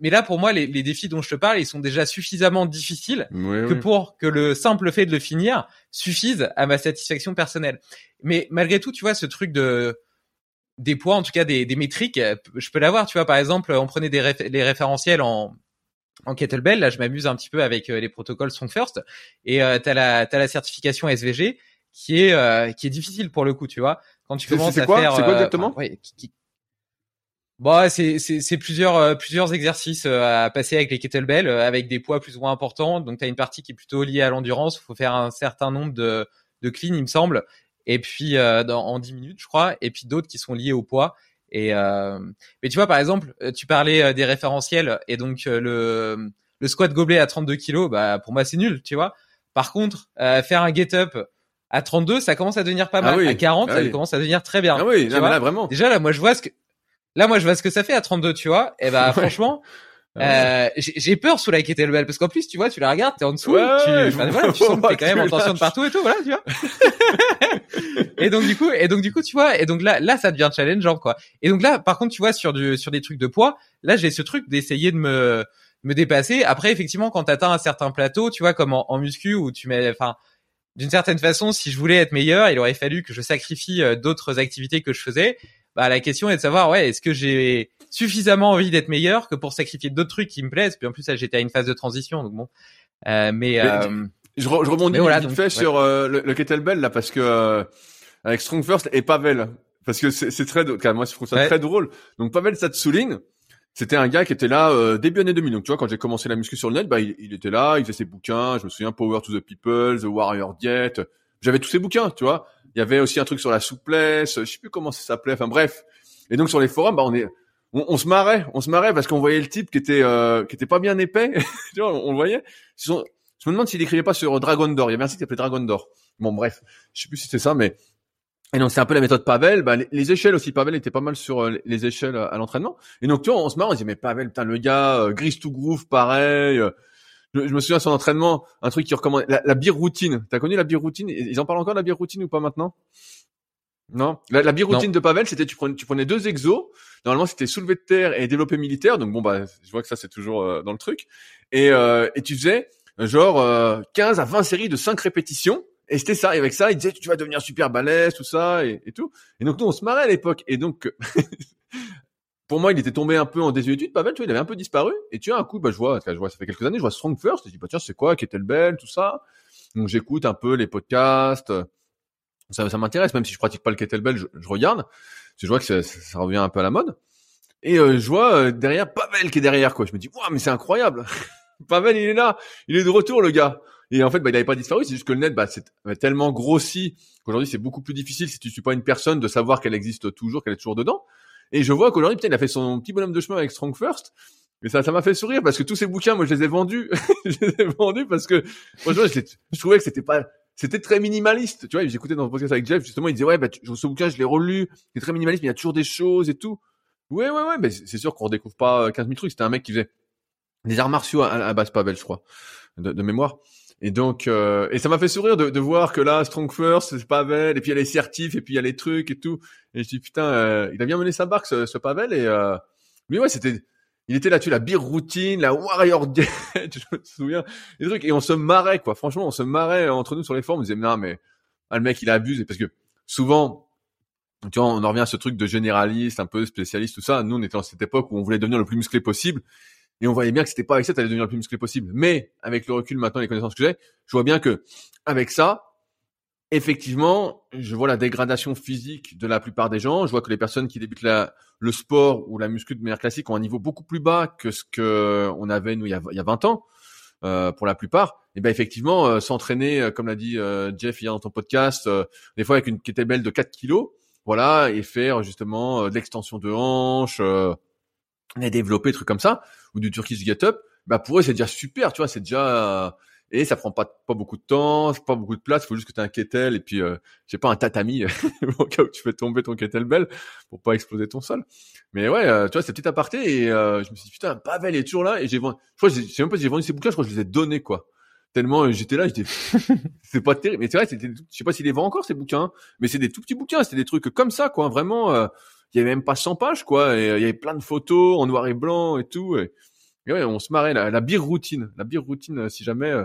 Mais là, pour moi, les, les, défis dont je te parle, ils sont déjà suffisamment difficiles que pour que le simple fait de le finir suffise à ma satisfaction personnelle. Mais malgré tout, tu vois, ce truc de des poids, en tout cas des, des métriques, je peux l'avoir. Tu vois, par exemple, on prenait des les référentiels en en kettlebell, là, je m'amuse un petit peu avec euh, les protocoles Strong First. Et euh, t'as la as la certification SVG qui est euh, qui est difficile pour le coup, tu vois. Quand tu commences à quoi faire, c'est quoi exactement Bon, c'est c'est plusieurs plusieurs exercices à passer avec les kettlebells avec des poids plus ou moins importants. Donc tu as une partie qui est plutôt liée à l'endurance. Il faut faire un certain nombre de de clean, il me semble. Et puis dans, en 10 minutes, je crois. Et puis d'autres qui sont liés au poids. Et euh, mais tu vois, par exemple, euh, tu parlais euh, des référentiels et donc le le squat gobelet à 32 kilos, bah pour moi c'est nul, tu vois. Par contre, faire un get up à 32, ça commence à devenir pas ah mal. À 40, ah ça commence à devenir très bien. Ah oui, là, vraiment. Déjà là, moi je vois ce que là moi je vois ce que ça fait à 32, tu vois. Et bah franchement, euh, j'ai peur sous la kettlebell parce qu'en plus tu vois tu la regardes t'es en dessous tu, voilà, tu sens que t'es quand même en tension de partout et tout voilà tu vois. Et donc du coup et donc du coup tu vois et donc là là ça devient challengeant quoi. Et donc là par contre tu vois sur du sur des trucs de poids là j'ai ce truc d'essayer de me me dépasser. Après effectivement quand t'atteins un certain plateau tu vois comme en, en muscu où tu mets enfin d'une certaine façon si je voulais être meilleur il aurait fallu que je sacrifie euh, d'autres activités que je faisais bah la question est de savoir ouais est-ce que j'ai suffisamment envie d'être meilleur que pour sacrifier d'autres trucs qui me plaisent? Puis en plus j'étais à une phase de transition donc bon. Euh, mais, euh, je, je rebondis voilà, vite fait sur euh, le, le, kettlebell là parce que euh, avec Strong First et Pavel parce que c'est très moi je trouve ça très drôle. Donc Pavel Satsouline c'était un gars qui était là euh, début année 2000 donc tu vois quand j'ai commencé la muscu sur le net bah il, il, était là il faisait ses bouquins. Je me souviens Power to the People The Warrior Diet. J'avais tous ses bouquins tu vois il y avait aussi un truc sur la souplesse, je sais plus comment ça s'appelait. Enfin bref. Et donc sur les forums, bah on est, on, se marrait, on se marrait parce qu'on voyait le type qui était, euh, qui était pas bien épais. tu vois, on, le voyait. je me demande s'il écrivait pas sur Dragon d'or. Il y avait un site qui s'appelait Dragon d'or. Bon, bref, je sais plus si c'est ça, mais et donc c'est un peu la méthode Pavel. Bah, les, échelles aussi, Pavel était pas mal sur euh, les échelles à, l'entraînement. Et donc tu vois, on se marre, on se dit mais Pavel, putain le gars, euh, to groove, pareil. Euh, je, me souviens de son entraînement, un truc qui recommande la, la routine. T'as connu la beer routine? Ils en parlent encore de la beer routine ou pas maintenant? Non? La, la beer routine de Pavel, c'était tu prenais, tu prenais deux exos. Normalement, c'était soulevé de terre et développé militaire. Donc bon bah, je vois que ça c'est toujours dans le truc. Et, et tu faisais genre 15 à 20 séries de 5 répétitions et c'était ça. Et avec ça, il disait, tu vas devenir super balèze, tout ça, et, tout. Et donc, nous, on se marrait à l'époque. Et donc, pour moi, il était tombé un peu en désuétude, Pavel, tu vois, il avait un peu disparu. Et tu vois, un coup, bah, je vois, je vois, ça fait quelques années, je vois Strong First. Je dis, bah, tiens, c'est quoi, qui tout ça. Donc, j'écoute un peu les podcasts. Ça, ça m'intéresse, même si je pratique pas le kettlebell, je, je regarde. Je vois que ça, ça, revient un peu à la mode. Et euh, je vois euh, derrière Pavel qui est derrière, quoi. Je me dis, waouh, mais c'est incroyable. Pavel, il est là. Il est de retour, le gars. Et en fait, bah, il n'avait pas disparu. C'est juste que le net, bah, c'est tellement grossi qu'aujourd'hui, c'est beaucoup plus difficile si tu suis pas une personne de savoir qu'elle existe toujours, qu'elle est toujours dedans. Et je vois qu'aujourd'hui, putain, il a fait son petit bonhomme de chemin avec Strong First. Et ça, ça m'a fait sourire parce que tous ces bouquins, moi, je les ai vendus. je les ai vendus parce que, franchement, je, trouvais que c'était pas, c'était très minimaliste. Tu vois, j'écoutais dans le podcast avec Jeff, justement, il disait, ouais, bah, ce bouquin, je l'ai relu. C'est très minimaliste, mais il y a toujours des choses et tout. Ouais, ouais, ouais, mais c'est sûr qu'on redécouvre pas 15 000 trucs. C'était un mec qui faisait des arts martiaux à, à base Pavel, je crois, de mémoire. Et donc, euh, et ça m'a fait sourire de, de, voir que là, Strong First, c'est Pavel, et puis il y a les certifs, et puis il y a les trucs et tout. Et je dis putain, euh, il a bien mené sa barque, ce, ce Pavel. Et euh, mais ouais, c'était, il était là-dessus, la beer routine, la warrior dead, je me souviens, des trucs. Et on se marrait quoi. Franchement, on se marrait entre nous sur les forums. On disait non mais ah, le mec il abuse, parce que souvent, tu vois, on en revient à ce truc de généraliste, un peu spécialiste, tout ça. Nous, on était dans cette époque où on voulait devenir le plus musclé possible. Et on voyait bien que c'était pas avec ça que allais devenir le plus musclé possible. Mais avec le recul maintenant, les connaissances que j'ai, je vois bien que avec ça, effectivement, je vois la dégradation physique de la plupart des gens. Je vois que les personnes qui débutent la, le sport ou la muscu de manière classique ont un niveau beaucoup plus bas que ce que on avait nous il y a, il y a 20 ans. Euh, pour la plupart, et ben effectivement, euh, s'entraîner, euh, comme l'a dit euh, Jeff hier dans ton podcast, des fois avec une kettlebell de 4 kilos, voilà, et faire justement de l'extension de hanche, les développer, trucs comme ça, ou du Turkish Get Up, bah pour eux c'est déjà super, tu vois, c'est déjà et ça prend pas pas beaucoup de temps, pas beaucoup de place, faut juste que tu aies un kettle et puis euh, j'ai pas un tatami au cas où tu fais tomber ton kettlebell pour pas exploser ton sol. Mais ouais, euh, tu vois, c'est petit aparté et euh, je me suis dit putain, Pavel est toujours là et j'ai vendu je crois j'ai même pas si j'ai vendu ces bouquins, je crois que je les ai donnés quoi. Tellement euh, j'étais là, j'étais c'est pas terrible, mais c'est vrai, c'était je sais pas s'il les vend encore ces bouquins, mais c'est des tout petits bouquins, c'était des trucs comme ça quoi, vraiment il y avait même pas 100 pages quoi et il y avait plein de photos en noir et blanc et tout et et ouais, on se marrait la, la routine, la beer routine, euh, si jamais euh,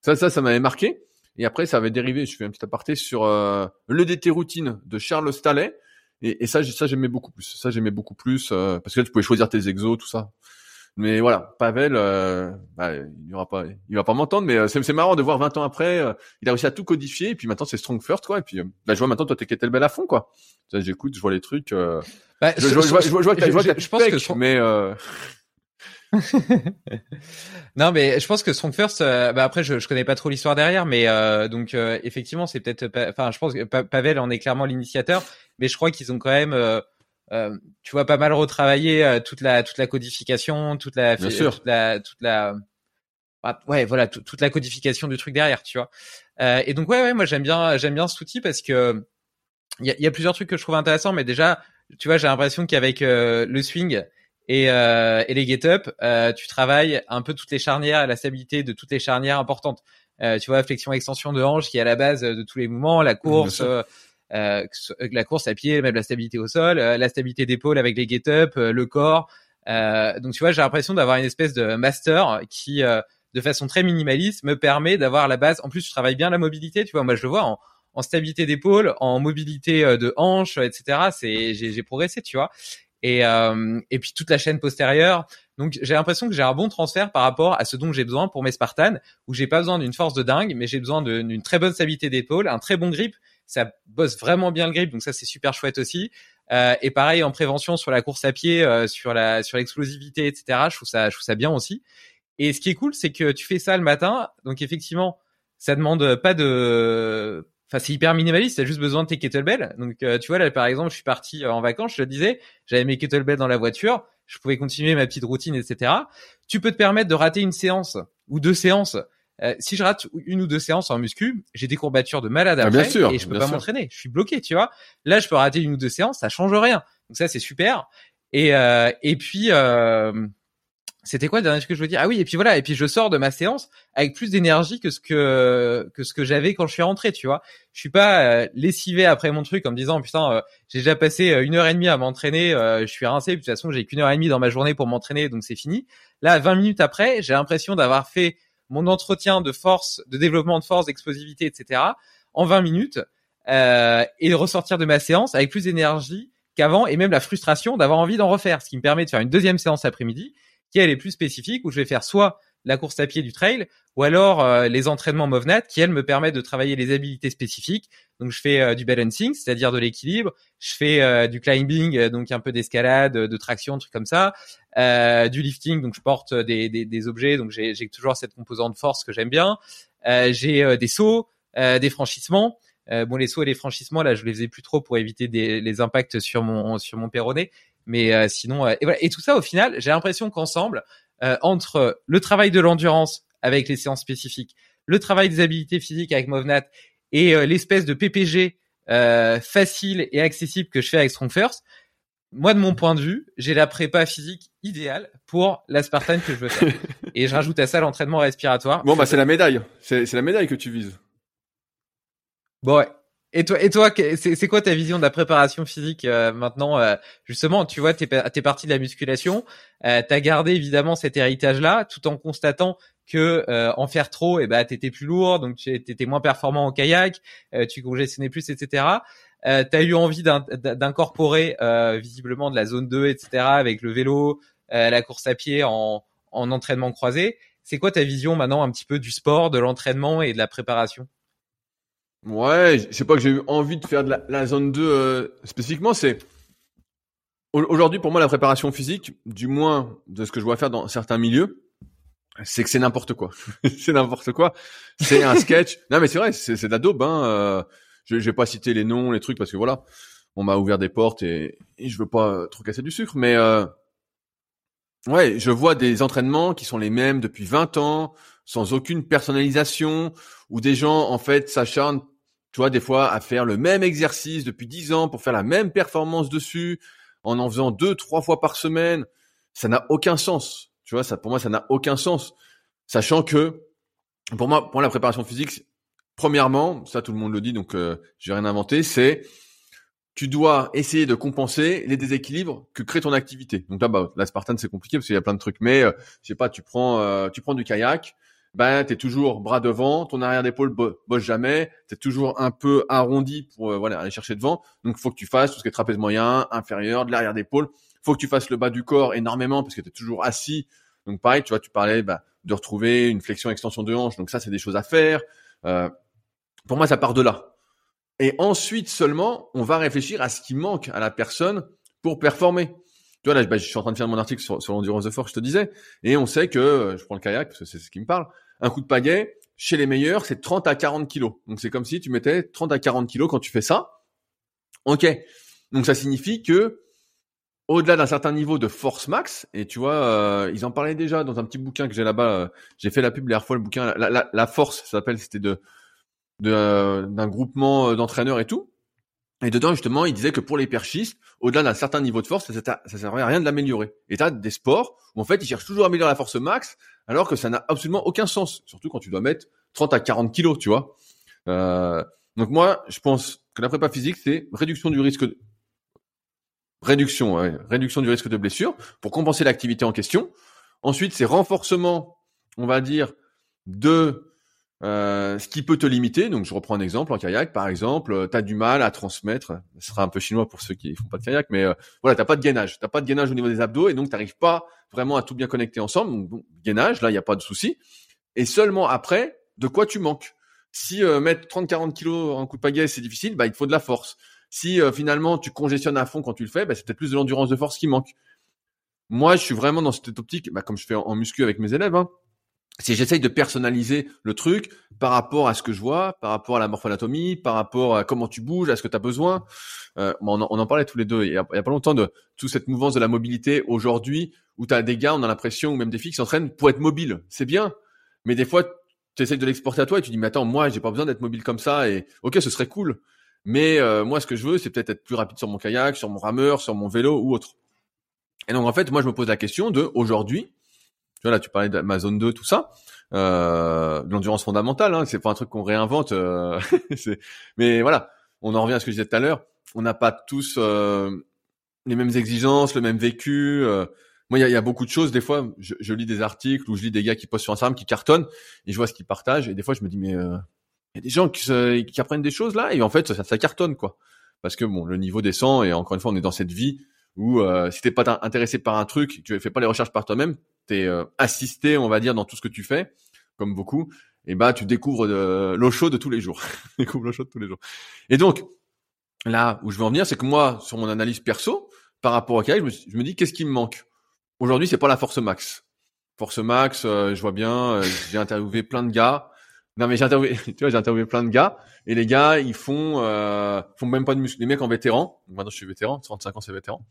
ça, ça, ça m'avait marqué. Et après, ça avait dérivé. Je fais un petit aparté sur euh, le DT routine de Charles Stallet. Et, et ça, ça j'aimais beaucoup plus. Ça, j'aimais beaucoup plus parce que là, tu pouvais choisir tes exos, tout ça. Mais voilà, Pavel, bah, il aura pas, il va pas m'entendre, mais c'est marrant de voir 20 ans après, il a réussi à tout codifier. Et puis maintenant, c'est Strong First, quoi. Et puis, bah, je vois maintenant, toi, t'es kettlebell à fond, quoi. J'écoute, je vois les trucs. Bah, je, je, vois, je, vois, je, vois, je, je pense que mais non, mais je pense que Strong First, euh, bah après, je, je connais pas trop l'histoire derrière, mais euh, donc euh, effectivement, c'est peut-être, enfin, je pense que Pavel en est clairement l'initiateur, mais je crois qu'ils ont quand même, tu vois, pas mal retravaillé toute la toute la codification, toute la, toute la, toute la, bah, ouais, voilà, toute la codification du truc derrière, tu vois. et donc ouais, ouais, moi j'aime bien, j'aime bien cet outil parce que il y a, y a, plusieurs trucs que je trouve intéressants, mais déjà, tu vois, j'ai l'impression qu'avec le swing et, euh, et les get up, euh, tu travailles un peu toutes les charnières, la stabilité de toutes les charnières importantes. Euh, tu vois, flexion, extension de hanche qui est à la base de tous les mouvements, la course, euh, euh, la course à pied, même la stabilité au sol, la stabilité d'épaule avec les get up, le corps. donc tu vois, j'ai l'impression d'avoir une espèce de master qui, de façon très minimaliste, me permet d'avoir la base. En plus, tu travailles bien la mobilité. Tu vois, moi je le vois en, en stabilité d'épaule, en mobilité de hanche, etc. C'est j'ai progressé, tu vois et, euh, et puis toute la chaîne postérieure. Donc j'ai l'impression que j'ai un bon transfert par rapport à ce dont j'ai besoin pour mes Spartans, où j'ai pas besoin d'une force de dingue, mais j'ai besoin d'une très bonne stabilité d'épaule, un très bon grip. Ça bosse vraiment bien le grip, donc ça c'est super chouette aussi. Euh, et pareil en prévention sur la course à pied, euh, sur la sur l'explosivité, etc. Je trouve ça je trouve ça bien aussi. Et ce qui est cool, c'est que tu fais ça le matin, donc effectivement, ça demande pas de Enfin, c'est hyper minimaliste. T'as juste besoin de tes kettlebells. Donc, euh, tu vois là, par exemple, je suis parti euh, en vacances. Je te disais, j'avais mes kettlebells dans la voiture. Je pouvais continuer ma petite routine, etc. Tu peux te permettre de rater une séance ou deux séances euh, si je rate une ou deux séances en muscu, j'ai des courbatures de malade Ah, après bien sûr, et je peux pas m'entraîner. Je suis bloqué, tu vois. Là, je peux rater une ou deux séances, ça change rien. Donc ça, c'est super. Et euh, et puis euh, c'était quoi le dernier truc que je veux dire? Ah oui, et puis voilà, et puis je sors de ma séance avec plus d'énergie que ce que que ce que j'avais quand je suis rentré, tu vois. Je suis pas lessivé après mon truc en me disant putain, j'ai déjà passé une heure et demie à m'entraîner, je suis rincé, puis de toute façon j'ai qu'une heure et demie dans ma journée pour m'entraîner, donc c'est fini. Là, 20 minutes après, j'ai l'impression d'avoir fait mon entretien de force, de développement de force, d'explosivité, etc. en 20 minutes euh, et de ressortir de ma séance avec plus d'énergie qu'avant et même la frustration d'avoir envie d'en refaire, ce qui me permet de faire une deuxième séance après-midi qui elle est plus spécifique où je vais faire soit la course à pied du trail ou alors euh, les entraînements MovNat qui elles me permettent de travailler les habilités spécifiques. Donc je fais euh, du balancing, c'est-à-dire de l'équilibre, je fais euh, du climbing, donc un peu d'escalade, de traction, trucs comme ça, du lifting, donc je porte des, des, objets, donc j'ai toujours cette composante force que j'aime bien. J'ai des sauts, des franchissements. Bon, les sauts et les franchissements, là, je les faisais plus trop pour éviter des, les impacts sur mon sur mon. Mais sinon, et voilà. Et tout ça, au final, j'ai l'impression qu'ensemble, euh, entre le travail de l'endurance avec les séances spécifiques, le travail des habilités physiques avec Movnat et euh, l'espèce de PPG euh, facile et accessible que je fais avec Strong First, moi, de mon point de vue, j'ai la prépa physique idéale pour la Spartan que je veux faire. et je rajoute à ça l'entraînement respiratoire. Bon, bah, c'est la médaille. C'est la médaille que tu vises. Bon, ouais. Et toi, et toi, c'est quoi ta vision de la préparation physique euh, maintenant euh, Justement, tu vois, t'es t'es parti de la musculation, euh, t'as gardé évidemment cet héritage-là, tout en constatant que euh, en faire trop, et ben t'étais plus lourd, donc tu étais moins performant en kayak, euh, tu congestionnais plus, etc. Euh, t'as eu envie d'in- d'incorporer euh, visiblement de la zone 2, etc. avec le vélo, la course à pied en, en entraînement croisé. C'est quoi ta vision maintenant un petit peu du sport, de l'entraînement et de la préparation? Ouais, je sais pas que j'ai eu envie de faire de la, la zone 2 euh, spécifiquement, c'est au- aujourd'hui pour moi la préparation physique, du moins de ce que je vois faire dans certains milieux, c'est que c'est n'importe quoi. c'est n'importe quoi. C'est un sketch. Non mais c'est vrai, c'est c'est de la daube. Hein. euh, je, je vais pas citer les noms, les trucs parce que voilà, on m'a ouvert des portes et, et je veux pas euh, trop casser du sucre, mais euh, ouais, je vois des entraînements qui sont les mêmes depuis 20 ans, sans aucune personnalisation, où des gens en fait s'acharnent tu vois, des fois, à faire le même exercice depuis 10 ans pour faire la même performance dessus, en en faisant deux, trois fois par semaine, ça n'a aucun sens. Tu vois, ça, pour moi, ça n'a aucun sens. Sachant que, pour moi, pour la préparation physique, premièrement, ça tout le monde le dit, donc euh, j'ai rien inventé, c'est tu dois essayer de compenser les déséquilibres que crée ton activité. Donc là, bah, la Spartan, c'est compliqué parce qu'il y a plein de trucs, mais euh, je sais pas, tu prends, euh, tu prends du kayak, ben t'es toujours bras devant, ton arrière d'épaule bo- bosse jamais, t'es toujours un peu arrondi pour euh, voilà aller chercher devant. Donc faut que tu fasses tout ce qui est trapèze moyen, inférieur, de l'arrière d'épaule. Faut que tu fasses le bas du corps énormément parce que t'es toujours assis. Donc pareil, tu vois, tu parlais bah, de retrouver une flexion extension de hanche. Donc ça c'est des choses à faire. Euh, pour moi ça part de là. Et ensuite seulement on va réfléchir à ce qui manque à la personne pour performer. Tu vois là, bah, je suis en train de faire mon article sur, l'endurance de force, je te disais, et on sait que euh, je prends le kayak parce que c'est ce qui me parle un coup de pagaie, chez les meilleurs, c'est 30 à 40 kilos. Donc c'est comme si tu mettais 30 à 40 kilos quand tu fais ça. Ok. Donc ça signifie que au-delà d'un certain niveau de force max, et tu vois, euh, ils en parlaient déjà dans un petit bouquin que j'ai là-bas. euh, j'ai fait la pub la dernière fois, le bouquin, la, la, force, ça s'appelle, c'était de de, euh, d'un groupement euh, d'entraîneurs et tout. Et dedans, justement, il disait que pour les perchistes, au-delà d'un certain niveau de force, ça, ça servait à rien de l'améliorer. Et t'as des sports où, en fait, ils cherchent toujours à améliorer la force max, alors que ça n'a absolument aucun sens. Surtout quand tu dois mettre 30 à 40 kilos, tu vois. Euh, donc moi, je pense que la prépa physique, c'est réduction du risque de... Réduction, réduction du risque de blessure pour compenser l'activité en question. Ensuite, c'est renforcement, on va dire, de euh, ce qui peut te limiter. Donc, je reprends un exemple en kayak, par exemple, tu as du mal à transmettre. Ce sera un peu chinois pour ceux qui font pas de kayak, mais euh, voilà, t'as pas de gainage, t'as pas de gainage au niveau des abdos et donc t'arrives pas vraiment à tout bien connecter ensemble. Donc, gainage, là, il y a pas de souci. Et seulement après, de quoi tu manques? Si euh, mettre 30-40 kilos en coup de pagaie, c'est difficile, bah il faut de la force. Si euh, finalement tu congestionnes à fond quand tu le fais, bah, c'est peut-être plus de l'endurance de force qui manque. Moi, je suis vraiment dans cette optique, bah, comme je fais en, en muscu avec mes élèves, hein, c'est j'essaye de personnaliser le truc par rapport à ce que je vois, par rapport à la morphanatomie, par rapport à comment tu bouges, à ce que tu as besoin. Euh, on, en, on, en, parlait tous les deux il y, a, il y a pas longtemps de toute cette mouvance de la mobilité aujourd'hui où tu as des gars, on a l'impression, ou même des filles qui s'entraînent pour être mobiles. C'est bien, mais des fois, tu de l'exporter à toi et tu dis mais attends moi j'ai pas besoin d'être mobile comme ça et ok ce serait cool mais euh, moi ce que je veux c'est peut-être être plus rapide sur mon kayak sur mon rameur sur mon vélo ou autre et donc en fait moi je me pose la question de aujourd'hui là tu parlais de zone 2 tout ça euh, l'endurance fondamentale hein, c'est pas un truc qu'on réinvente euh, mais voilà on en revient à ce que je disais tout à l'heure on n'a pas tous euh, les mêmes exigences le même vécu euh, moi, il y a, beaucoup de choses. Des fois, je, lis des articles ou je lis des gars qui postent sur Instagram, qui cartonnent, et je vois ce qu'ils partagent. Et des fois, je me dis, mais euh, il y a des gens qui, qui, apprennent des choses là, et en fait, ça, ça, cartonne quoi. Parce que bon, le niveau descend, et encore une fois, on est dans cette vie où euh, si t'es pas intéressé par un truc, tu fais pas les recherches par toi-même, t'es euh, assisté, on va dire, dans tout ce que tu fais, comme beaucoup. Et bah, tu découvres l'eau chaude tous les jours. l'eau chaude tous les jours. Et donc, là où je veux en venir, c'est que moi, sur mon analyse perso, par rapport au cas, je me, dis, qu'est-ce qui me manque? Aujourd'hui, c'est pas la force max. Force max, euh, je vois bien, euh, j'ai interviewé plein de gars. Non mais j'ai interviewé, tu vois, j'ai plein de gars et les gars, ils font euh, font même pas de muscu. Les mecs en vétéran, maintenant je suis vétéran, 35 ans c'est vétéran.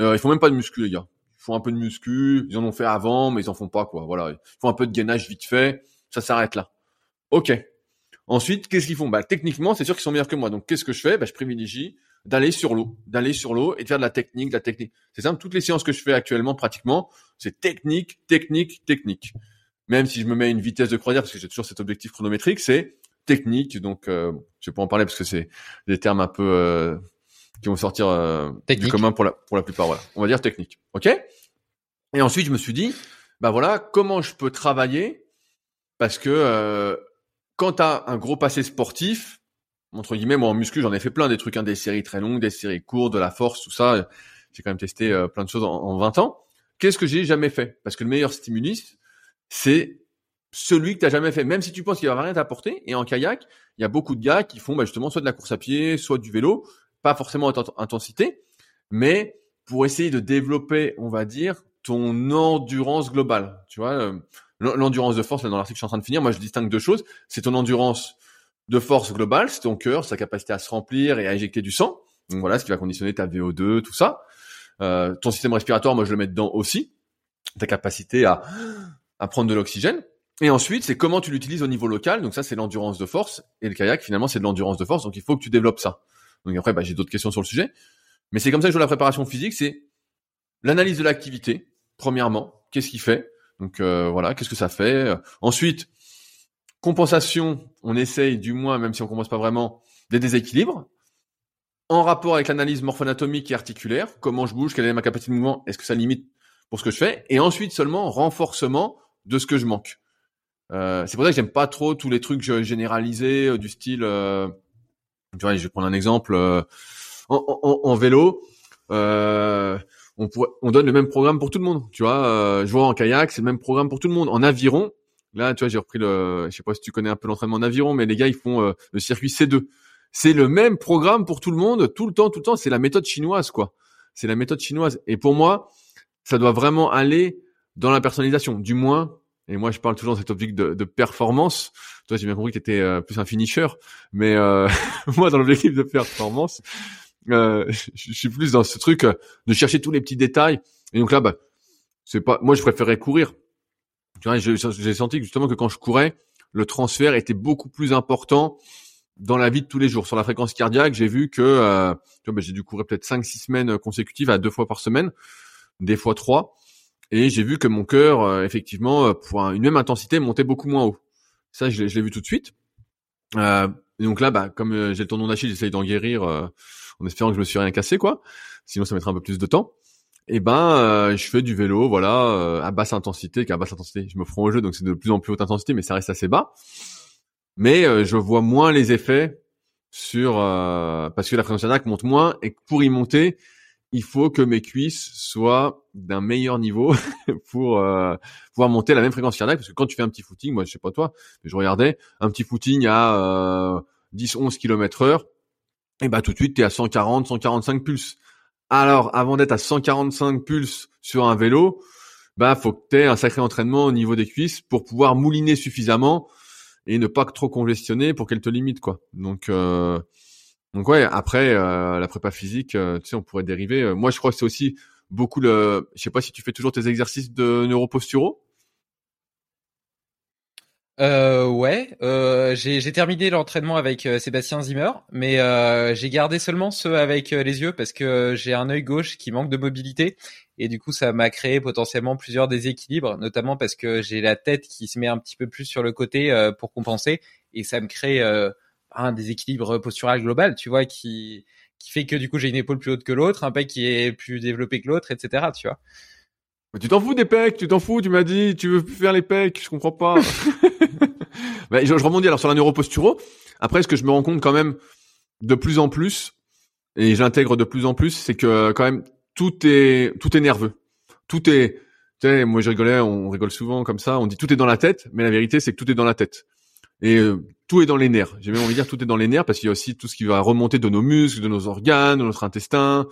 Euh, ils font même pas de muscu les gars. Font un peu de muscu, ils en ont fait avant mais ils en font pas quoi. Voilà, ils font un peu de gainage vite fait, ça s'arrête là. OK. Ensuite, qu'est-ce qu'ils font? Bah techniquement, c'est sûr qu'ils sont meilleurs que moi. Donc qu'est-ce que je fais? Bah je privilégie d'aller sur l'eau, d'aller sur l'eau et de faire de la technique, de la technique. C'est simple, toutes les séances que je fais actuellement pratiquement, c'est technique, technique, technique. Même si je me mets une vitesse de croisière parce que j'ai toujours cet objectif chronométrique, c'est technique. Donc euh, je vais pas en parler parce que c'est des termes un peu euh, qui vont sortir euh, du commun pour la pour la plupart. Voilà, on va dire technique. Ok? Et ensuite je me suis dit, bah voilà, comment je peux travailler parce que euh, quand tu as un gros passé sportif, entre guillemets, moi en muscu, j'en ai fait plein des trucs, hein, des séries très longues, des séries courtes, de la force, tout ça. J'ai quand même testé euh, plein de choses en, 20 ans. Qu'est-ce que j'ai jamais fait? Parce que le meilleur stimulus, c'est celui que tu jamais fait, même si tu penses qu'il va rien t'apporter. Et en kayak, il y a beaucoup de gars qui font bah, justement soit de la course à pied, soit du vélo, pas forcément à intensité, mais pour essayer de développer, on va dire, ton endurance globale. Tu vois, euh, l'endurance de force, là dans l'article que je suis en train de finir, moi je distingue deux choses. C'est ton endurance de force globale, c'est ton cœur, sa capacité à se remplir et à éjecter du sang. Donc voilà, ce qui va conditionner ta VO2, tout ça. Euh, ton système respiratoire, moi je le mets dedans aussi. Ta capacité à, à prendre de l'oxygène. Et ensuite, c'est comment tu l'utilises au niveau local. Donc ça, c'est l'endurance de force. Et le kayak, finalement, c'est de l'endurance de force. Donc il faut que tu développes ça. Donc après, bah, j'ai d'autres questions sur le sujet. Mais c'est comme ça que je vois la préparation physique. C'est l'analyse de l'activité, premièrement. Qu'est-ce qu'il fait? Donc euh, voilà, qu'est-ce que ça fait? Ensuite, compensation, on essaye du moins, même si on compense pas vraiment, des déséquilibres. En rapport avec l'analyse morpho-anatomique et articulaire, comment je bouge, quelle est ma capacité de mouvement, est-ce que ça limite pour ce que je fais, et ensuite seulement renforcement de ce que je manque. Euh, c'est pour ça que j'aime pas trop tous les trucs généralisés euh, du style, euh, tu vois, je vais prendre un exemple en, vélo. on, on donne le même programme pour tout le monde. Tu vois, je vois en kayak, c'est le même programme pour tout le monde. En aviron, Là, tu vois, j'ai repris le, je sais pas si tu connais un peu l'entraînement en aviron, mais les gars, ils font euh, le circuit C2. C'est le même programme pour tout le monde, tout le temps, tout le temps. C'est la méthode chinoise, quoi. C'est la méthode chinoise. Et pour moi, ça doit vraiment aller dans la personnalisation. Du moins, et moi, je parle toujours dans cette optique de, de performance. Toi, j'ai bien compris que tu étais euh, plus un finisher, mais euh, moi, dans l'objectif de performance, euh, je suis plus dans ce truc de chercher tous les petits détails. Et donc là, bah, c'est pas, moi, je préférais courir tu vois, j'ai senti justement que quand je courais, le transfert était beaucoup plus important dans la vie de tous les jours. Sur la fréquence cardiaque, j'ai vu que euh, ben, j'ai dû courir peut-être 5-6 semaines consécutives à deux fois par semaine, des fois trois. Et j'ai vu que mon cœur, euh, effectivement, pour une même intensité, montait beaucoup moins haut. Ça, je l'ai vu tout de suite. Euh, donc là, bah, comme j'ai le tendon d'Achille, j'essaye d'en guérir en espérant que je me suis rien cassé, quoi. Sinon, ça mettra un peu plus de temps et eh ben euh, je fais du vélo voilà euh, à basse intensité qu'à basse intensité je me prends au jeu donc c'est de plus en plus haute intensité mais ça reste assez bas mais euh, je vois moins les effets sur parce que la fréquence cardiaque monte moins et pour y monter il faut que mes cuisses soient d'un meilleur niveau pour pouvoir monter la même fréquence cardiaque parce que quand tu fais un petit footing moi je sais pas toi mais je regardais un petit footing à 10 11 km heure et bah tout de suite tu es à 140 145 pulses alors, avant d'être à 145 pulses sur un vélo, bah faut que tu aies un sacré entraînement au niveau des cuisses pour pouvoir mouliner suffisamment et ne pas trop congestionner pour qu'elle te limite quoi. Donc euh, donc ouais, après euh, la prépa physique, euh, tu sais, on pourrait dériver. moi, je crois que c'est aussi beaucoup le. Je sais pas si tu fais toujours tes exercices de neuroposturaux. Euh, ouais, euh, j'ai terminé l'entraînement avec euh, Sébastien Zimmer, mais euh, j'ai gardé seulement ceux avec euh, les yeux parce que j'ai un œil gauche qui manque de mobilité et du coup ça m'a créé potentiellement plusieurs déséquilibres, notamment parce que j'ai la tête qui se met un petit peu plus sur le côté pour compenser et ça me crée un déséquilibre postural global, tu vois, qui qui fait que du coup j'ai une épaule plus haute que l'autre, un pec qui est plus développé que l'autre, etc. Tu vois. tu t'en fous des pecs, tu t'en fous, tu m'as dit, tu veux plus faire les pecs, je comprends pas. bah, je, je, rebondis alors sur la neuroposturo. Après, ce que je me rends compte quand même de plus en plus, et j'intègre de plus en plus, c'est que quand même tout est tout est nerveux, tout est. Tu sais, moi je rigolais, on rigole souvent comme ça, on dit tout est dans la tête, mais la vérité c'est que tout est dans la tête. Et euh, tout est dans les nerfs. J'ai même envie de dire tout est dans les nerfs parce qu'il y a aussi tout ce qui va remonter de nos muscles, de nos organes, de notre intestin.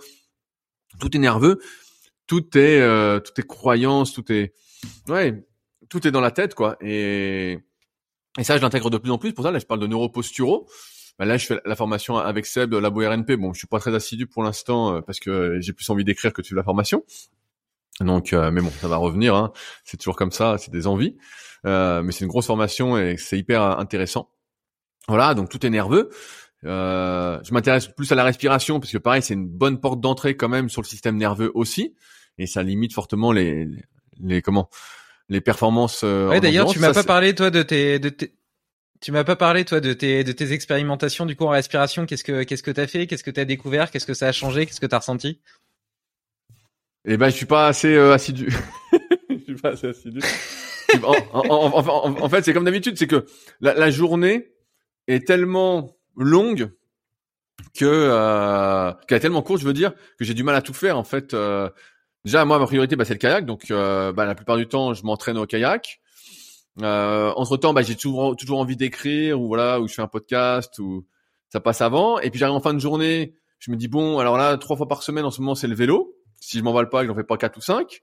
Tout est nerveux. Tout est euh, tout est croyance, tout est ouais, tout est dans la tête quoi. Et et ça, je l'intègre de plus en plus. Pour ça, là, je parle de neuroposturo. Ben là, je fais la formation avec Seb Labo RNP. Bon, je suis pas très assidu pour l'instant euh, parce que j'ai plus envie d'écrire que de suivre la formation. Donc, euh, mais bon, ça va revenir. Hein. C'est toujours comme ça, c'est des envies. Euh, mais c'est une grosse formation et c'est hyper intéressant. Voilà, donc tout est nerveux. Euh, je m'intéresse plus à la respiration parce que pareil, c'est une bonne porte d'entrée quand même sur le système nerveux aussi, et ça limite fortement les, les, les comment les performances. Euh, ouais, d'ailleurs, tu m'as pas parlé toi de tes, de tes... Tu m'as pas parlé toi de tes de tes expérimentations du coup en respiration. Qu'est-ce que qu'est-ce que t'as fait? Qu'est-ce que t'as découvert? Qu'est-ce que ça a changé? Qu'est-ce que t'as ressenti? Eh ben, je suis pas assez euh, assidu. je suis pas assez assidu. en, fait, c'est comme d'habitude, c'est que la, journée est tellement longue que euh, qu'elle est tellement courte, je veux dire, que j'ai du mal à tout faire. En fait, euh, Déjà, moi, ma priorité, bah, c'est le kayak. Donc, euh, bah, la plupart du temps, je m'entraîne au kayak. Euh, entre temps, bah, j'ai toujours envie d'écrire ou voilà, ou je fais un podcast ou ça passe avant. Et puis j'arrive en fin de journée, je me dis bon, alors là, trois fois par semaine en ce moment, c'est le vélo. Si je m'envole pas, je n'en fais pas quatre ou cinq.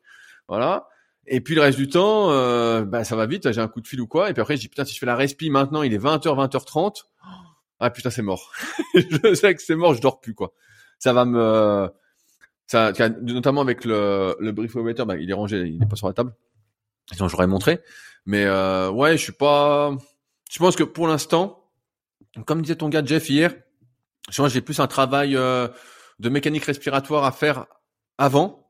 Voilà. Et puis le reste du temps, euh, bah, ça va vite. J'ai un coup de fil ou quoi. Et puis après, je dis putain, si je fais la respi maintenant, il est 20h, 20h30. Ah putain, c'est mort. je sais que c'est mort, je dors plus quoi. Ça va me ça, notamment avec le, le brief bah, il est rangé, il est pas sur la table. Sinon, j'aurais montré. Mais euh, ouais, je suis pas. Je pense que pour l'instant, comme disait ton gars Jeff hier, je pense j'ai plus un travail euh, de mécanique respiratoire à faire avant.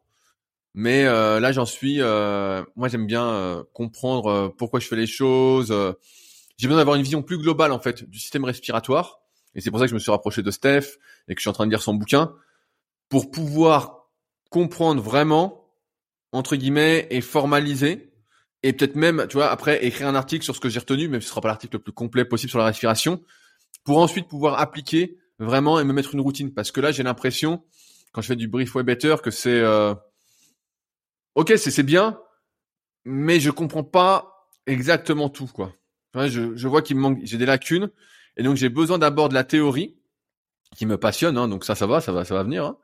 Mais euh, là, j'en suis. Euh, moi, j'aime bien euh, comprendre pourquoi je fais les choses. j'ai besoin d'avoir une vision plus globale en fait du système respiratoire. Et c'est pour ça que je me suis rapproché de Steph et que je suis en train de lire son bouquin pour pouvoir comprendre vraiment, entre guillemets, et formaliser, et peut-être même, tu vois, après écrire un article sur ce que j'ai retenu, même si ce sera pas l'article le plus complet possible sur la respiration, pour ensuite pouvoir appliquer vraiment et me mettre une routine. Parce que là, j'ai l'impression, quand je fais du brief way better, que c'est, euh... ok, c'est bien, mais je comprends pas exactement tout, quoi. je, je vois qu'il me manque, j'ai des lacunes, et donc j'ai besoin d'abord de la théorie, qui me passionne, hein, donc ça, ça va, ça va, ça va venir. Hein.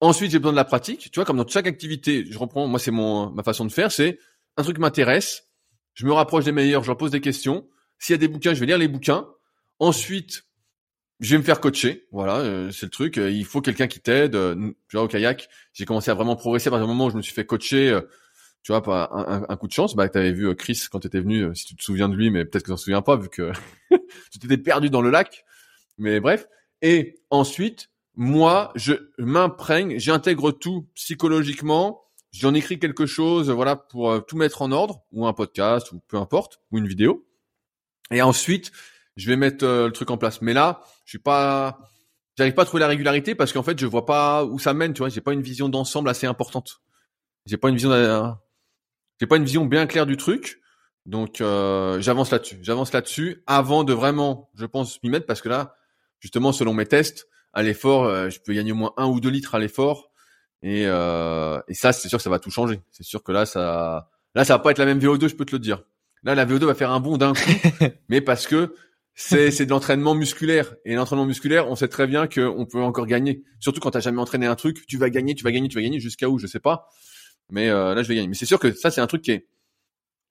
Ensuite, j'ai besoin de la pratique. Tu vois, comme dans chaque activité, je reprends, moi, c'est mon ma façon de faire, c'est un truc m'intéresse, je me rapproche des meilleurs, je leur pose des questions. S'il y a des bouquins, je vais lire les bouquins. Ensuite, je vais me faire coacher. Voilà, euh, c'est le truc. Euh, il faut quelqu'un qui t'aide. Euh, tu vois, au kayak, j'ai commencé à vraiment progresser à partir du moment où je me suis fait coacher. tu vois, pas un, un, coup de chance. Bah, avais vu Chris quand tu étais venu, si tu te souviens de lui, mais peut-être que t'en souviens pas vu que tu t'étais perdu dans le lac. Mais bref, et ensuite, moi, je m'imprègne, j'intègre tout psychologiquement. J'en écris quelque chose, voilà, pour tout mettre en ordre, ou un podcast, ou peu importe, ou une vidéo. Et ensuite, je vais mettre le truc en place. Mais là, je suis pas, j'arrive pas à trouver la régularité parce qu'en fait, je vois pas où ça mène. Tu vois, j'ai pas une vision d'ensemble assez importante. J'ai pas une vision, j'ai pas une vision bien claire du truc. Donc, euh, j'avance là-dessus. J'avance là-dessus avant de vraiment, je pense, m'y mettre parce que là, justement, selon mes tests, à l'effort, euh, je peux gagner au moins un ou deux litres à l'effort. Et, euh, et ça, c'est sûr que ça va tout changer. C'est sûr que là, ça, là, ça va pas être la même VO2, je peux te le dire. Là, la VO2 va faire un bond d'un coup, mais parce que c'est c'est de l'entraînement musculaire et l'entraînement musculaire, on sait très bien qu'on peut encore gagner. Surtout quand t'as jamais entraîné un truc, tu vas gagner, tu vas gagner, tu vas gagner jusqu'à où, je sais pas. Mais euh, là, je vais gagner. Mais c'est sûr que ça, c'est un truc qui est,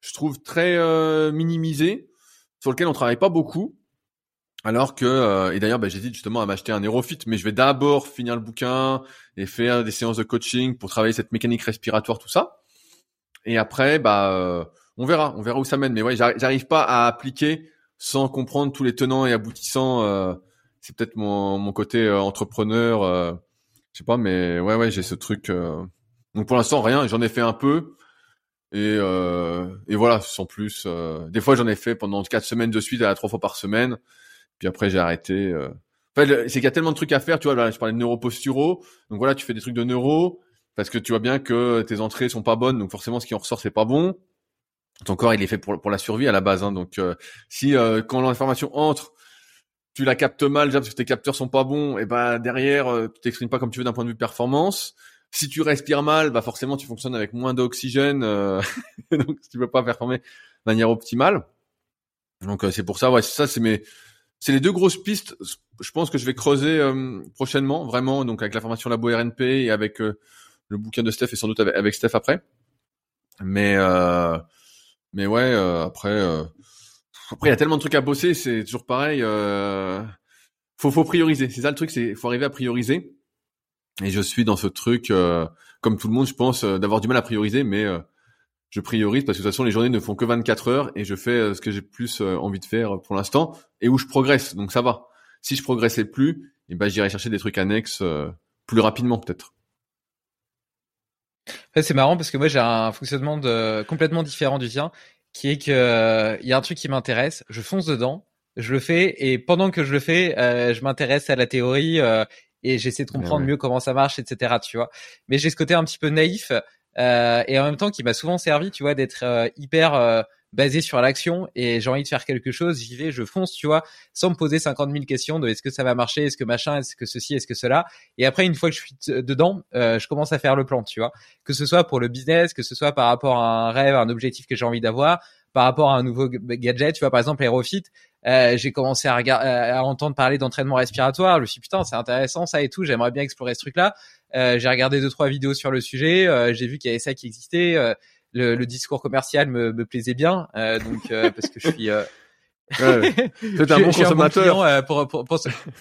je trouve très euh, minimisé, sur lequel on travaille pas beaucoup. Alors que, euh, et d'ailleurs, bah, j'hésite justement à m'acheter un Aerofit, mais je vais d'abord finir le bouquin et faire des séances de coaching pour travailler cette mécanique respiratoire, tout ça. Et après, bah, euh, on verra, on verra où ça mène. Mais ouais, j'arrive pas à appliquer sans comprendre tous les tenants et aboutissants. Euh, c'est peut-être mon, mon côté euh, entrepreneur. Euh, je sais pas, mais ouais, ouais, j'ai ce truc. Euh. Donc pour l'instant, rien. J'en ai fait un peu. Et, et voilà, sans plus. des fois, j'en ai fait pendant quatre semaines de suite, à trois fois par semaine. Puis après, j'ai arrêté. Enfin, c'est qu'il y a tellement de trucs à faire. Tu vois, là, je parlais de neuroposturo. Donc voilà, tu fais des trucs de neuro parce que tu vois bien que tes entrées sont pas bonnes. Donc forcément, ce qui en ressort, c'est pas bon ton corps il est fait pour, pour la survie à la base. Hein, donc euh, si euh, quand l'information entre, tu la captes mal déjà parce que tes capteurs sont pas bons, et ben derrière euh, tu t'exprimes pas comme tu veux d'un point de vue performance. Si tu respires mal, bah forcément tu fonctionnes avec moins d'oxygène, donc tu peux pas performer de manière optimale. Donc c'est pour ça, ouais, ça c'est mes, c'est les deux grosses pistes. Je pense que je vais creuser prochainement, vraiment, donc avec la formation Labo RNP et avec le bouquin de Steph et sans doute avec, avec Steph après. Mais euh, mais ouais, euh, après, euh, après il y a tellement de trucs à bosser, c'est toujours pareil. Euh, faut, faut prioriser. C'est ça le truc, c'est faut arriver à prioriser. Et je suis dans ce truc, comme tout le monde, je pense, d'avoir du mal à prioriser, mais je priorise parce que de toute façon les journées ne font que 24 heures et je fais ce que j'ai plus envie de faire pour l'instant et où je progresse. Donc ça va. Si je progressais plus, eh ben j'irai chercher des trucs annexes plus rapidement peut-être c'est marrant parce que moi j'ai un fonctionnement de, complètement différent du tien, qui est que euh, il y a un truc qui m'intéresse, je fonce dedans, je le fais et pendant que je le fais, euh, je m'intéresse à la théorie euh, et j'essaie de comprendre mieux comment ça marche, etc. Tu vois. Mais j'ai ce côté un petit peu naïf et en même temps qui m'a souvent servi, tu vois, d'être hyper basé sur l'action et j'ai envie de faire quelque chose, j'y vais, je fonce, tu vois, sans me poser 50 000 questions de est-ce que ça va marcher, est-ce que machin, est-ce que ceci, est-ce que cela. Et après, une fois que je suis dedans, euh, je commence à faire le plan, tu vois. Que ce soit pour le business, que ce soit par rapport à un rêve, un objectif que j'ai envie d'avoir, par rapport à un nouveau gadget, tu vois, par exemple, Aerofit, euh, j'ai commencé à, regarder, à entendre parler d'entraînement respiratoire. Je me suis dit, putain, c'est intéressant ça et tout. J'aimerais bien explorer ce truc-là. Euh, j'ai regardé deux trois vidéos sur le sujet. Euh, j'ai vu qu'il y avait ça qui existait. Le, le discours commercial me, me plaisait bien, euh, donc euh, parce que je suis euh, Ouais, c'est un bon consommateur. Pour, pour, pour,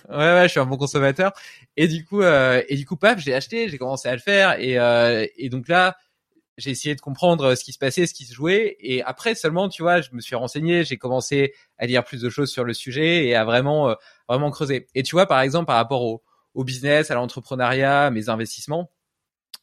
Ouais, ouais, je suis un bon consommateur. Et du coup, euh, et du coup, paf, j'ai acheté, j'ai commencé à le faire, et, euh, et donc là, j'ai essayé de comprendre ce qui se passait, ce qui se jouait, et après seulement, tu vois, je me suis renseigné, j'ai commencé à lire plus de choses sur le sujet et à vraiment, vraiment creuser. Et tu vois, par exemple, par rapport au, au business, à l'entrepreneuriat, mes investissements,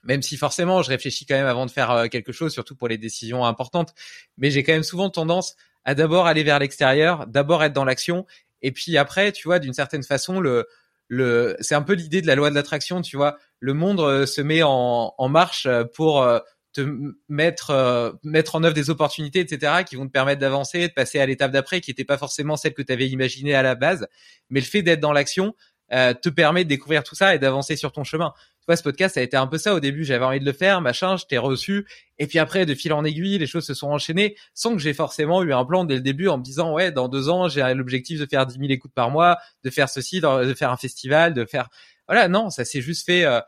même si forcément je réfléchis quand même avant de faire euh, quelque chose, surtout pour les décisions importantes. Mais j'ai quand même souvent tendance à d'abord aller vers l'extérieur, d'abord être dans l'action, et puis après, tu vois, d'une certaine façon, le le c'est un peu l'idée de la loi de l'attraction, tu vois. Le monde euh, se met en, en marche euh, pour te mettre mettre en œuvre des opportunités, etc., qui vont te permettre d'avancer, de passer à l'étape d'après, qui n'était pas forcément celle que tu avais imaginée à la base. Mais le fait d'être dans l'action te permet de découvrir tout ça et d'avancer sur ton chemin vois, ce podcast, ça a été un peu ça. Au début, j'avais envie de le faire, machin, je t'ai reçu. Et puis après, de fil en aiguille, les choses se sont enchaînées sans que j'ai forcément eu un plan dès le début en me disant, ouais, dans deux ans, j'ai l'objectif de faire 10 000 écoutes par mois, de faire ceci, de faire un festival, de faire, voilà, non, ça s'est juste fait, euh,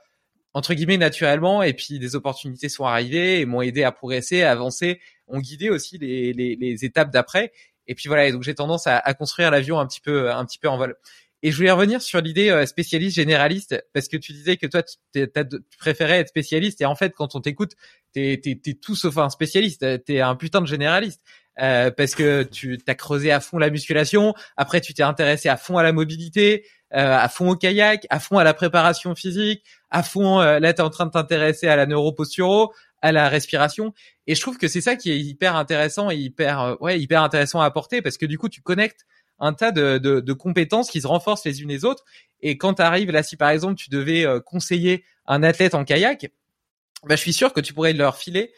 entre guillemets, naturellement. Et puis, des opportunités sont arrivées et m'ont aidé à progresser, à avancer, ont guidé aussi les, les, étapes d'après. Et puis voilà, et donc j'ai tendance à, à construire l'avion un petit peu, un petit peu en vol. Et je voulais revenir sur l'idée euh, spécialiste généraliste parce que tu disais que toi tu, préférais être spécialiste. Et en fait quand on t'écoute t'es es, tout sauf un spécialiste, t'es un putain de généraliste. Euh, parce que tu t'as creusé à fond la musculation, après tu t'es intéressé à fond à la mobilité, euh, à fond au kayak, à fond à la préparation physique, à fond euh, là t'es en train de t'intéresser à la neuroposturo, à la respiration. Et je trouve que c'est ça qui est hyper intéressant et hyper euh, ouais hyper intéressant à apporter parce que du coup tu connectes un tas de, compétences qui se renforcent les unes les autres. Et quand tu arrives là, si par exemple tu devais euh, conseiller un athlète en kayak, bah, je suis sûr que tu pourrais leur filer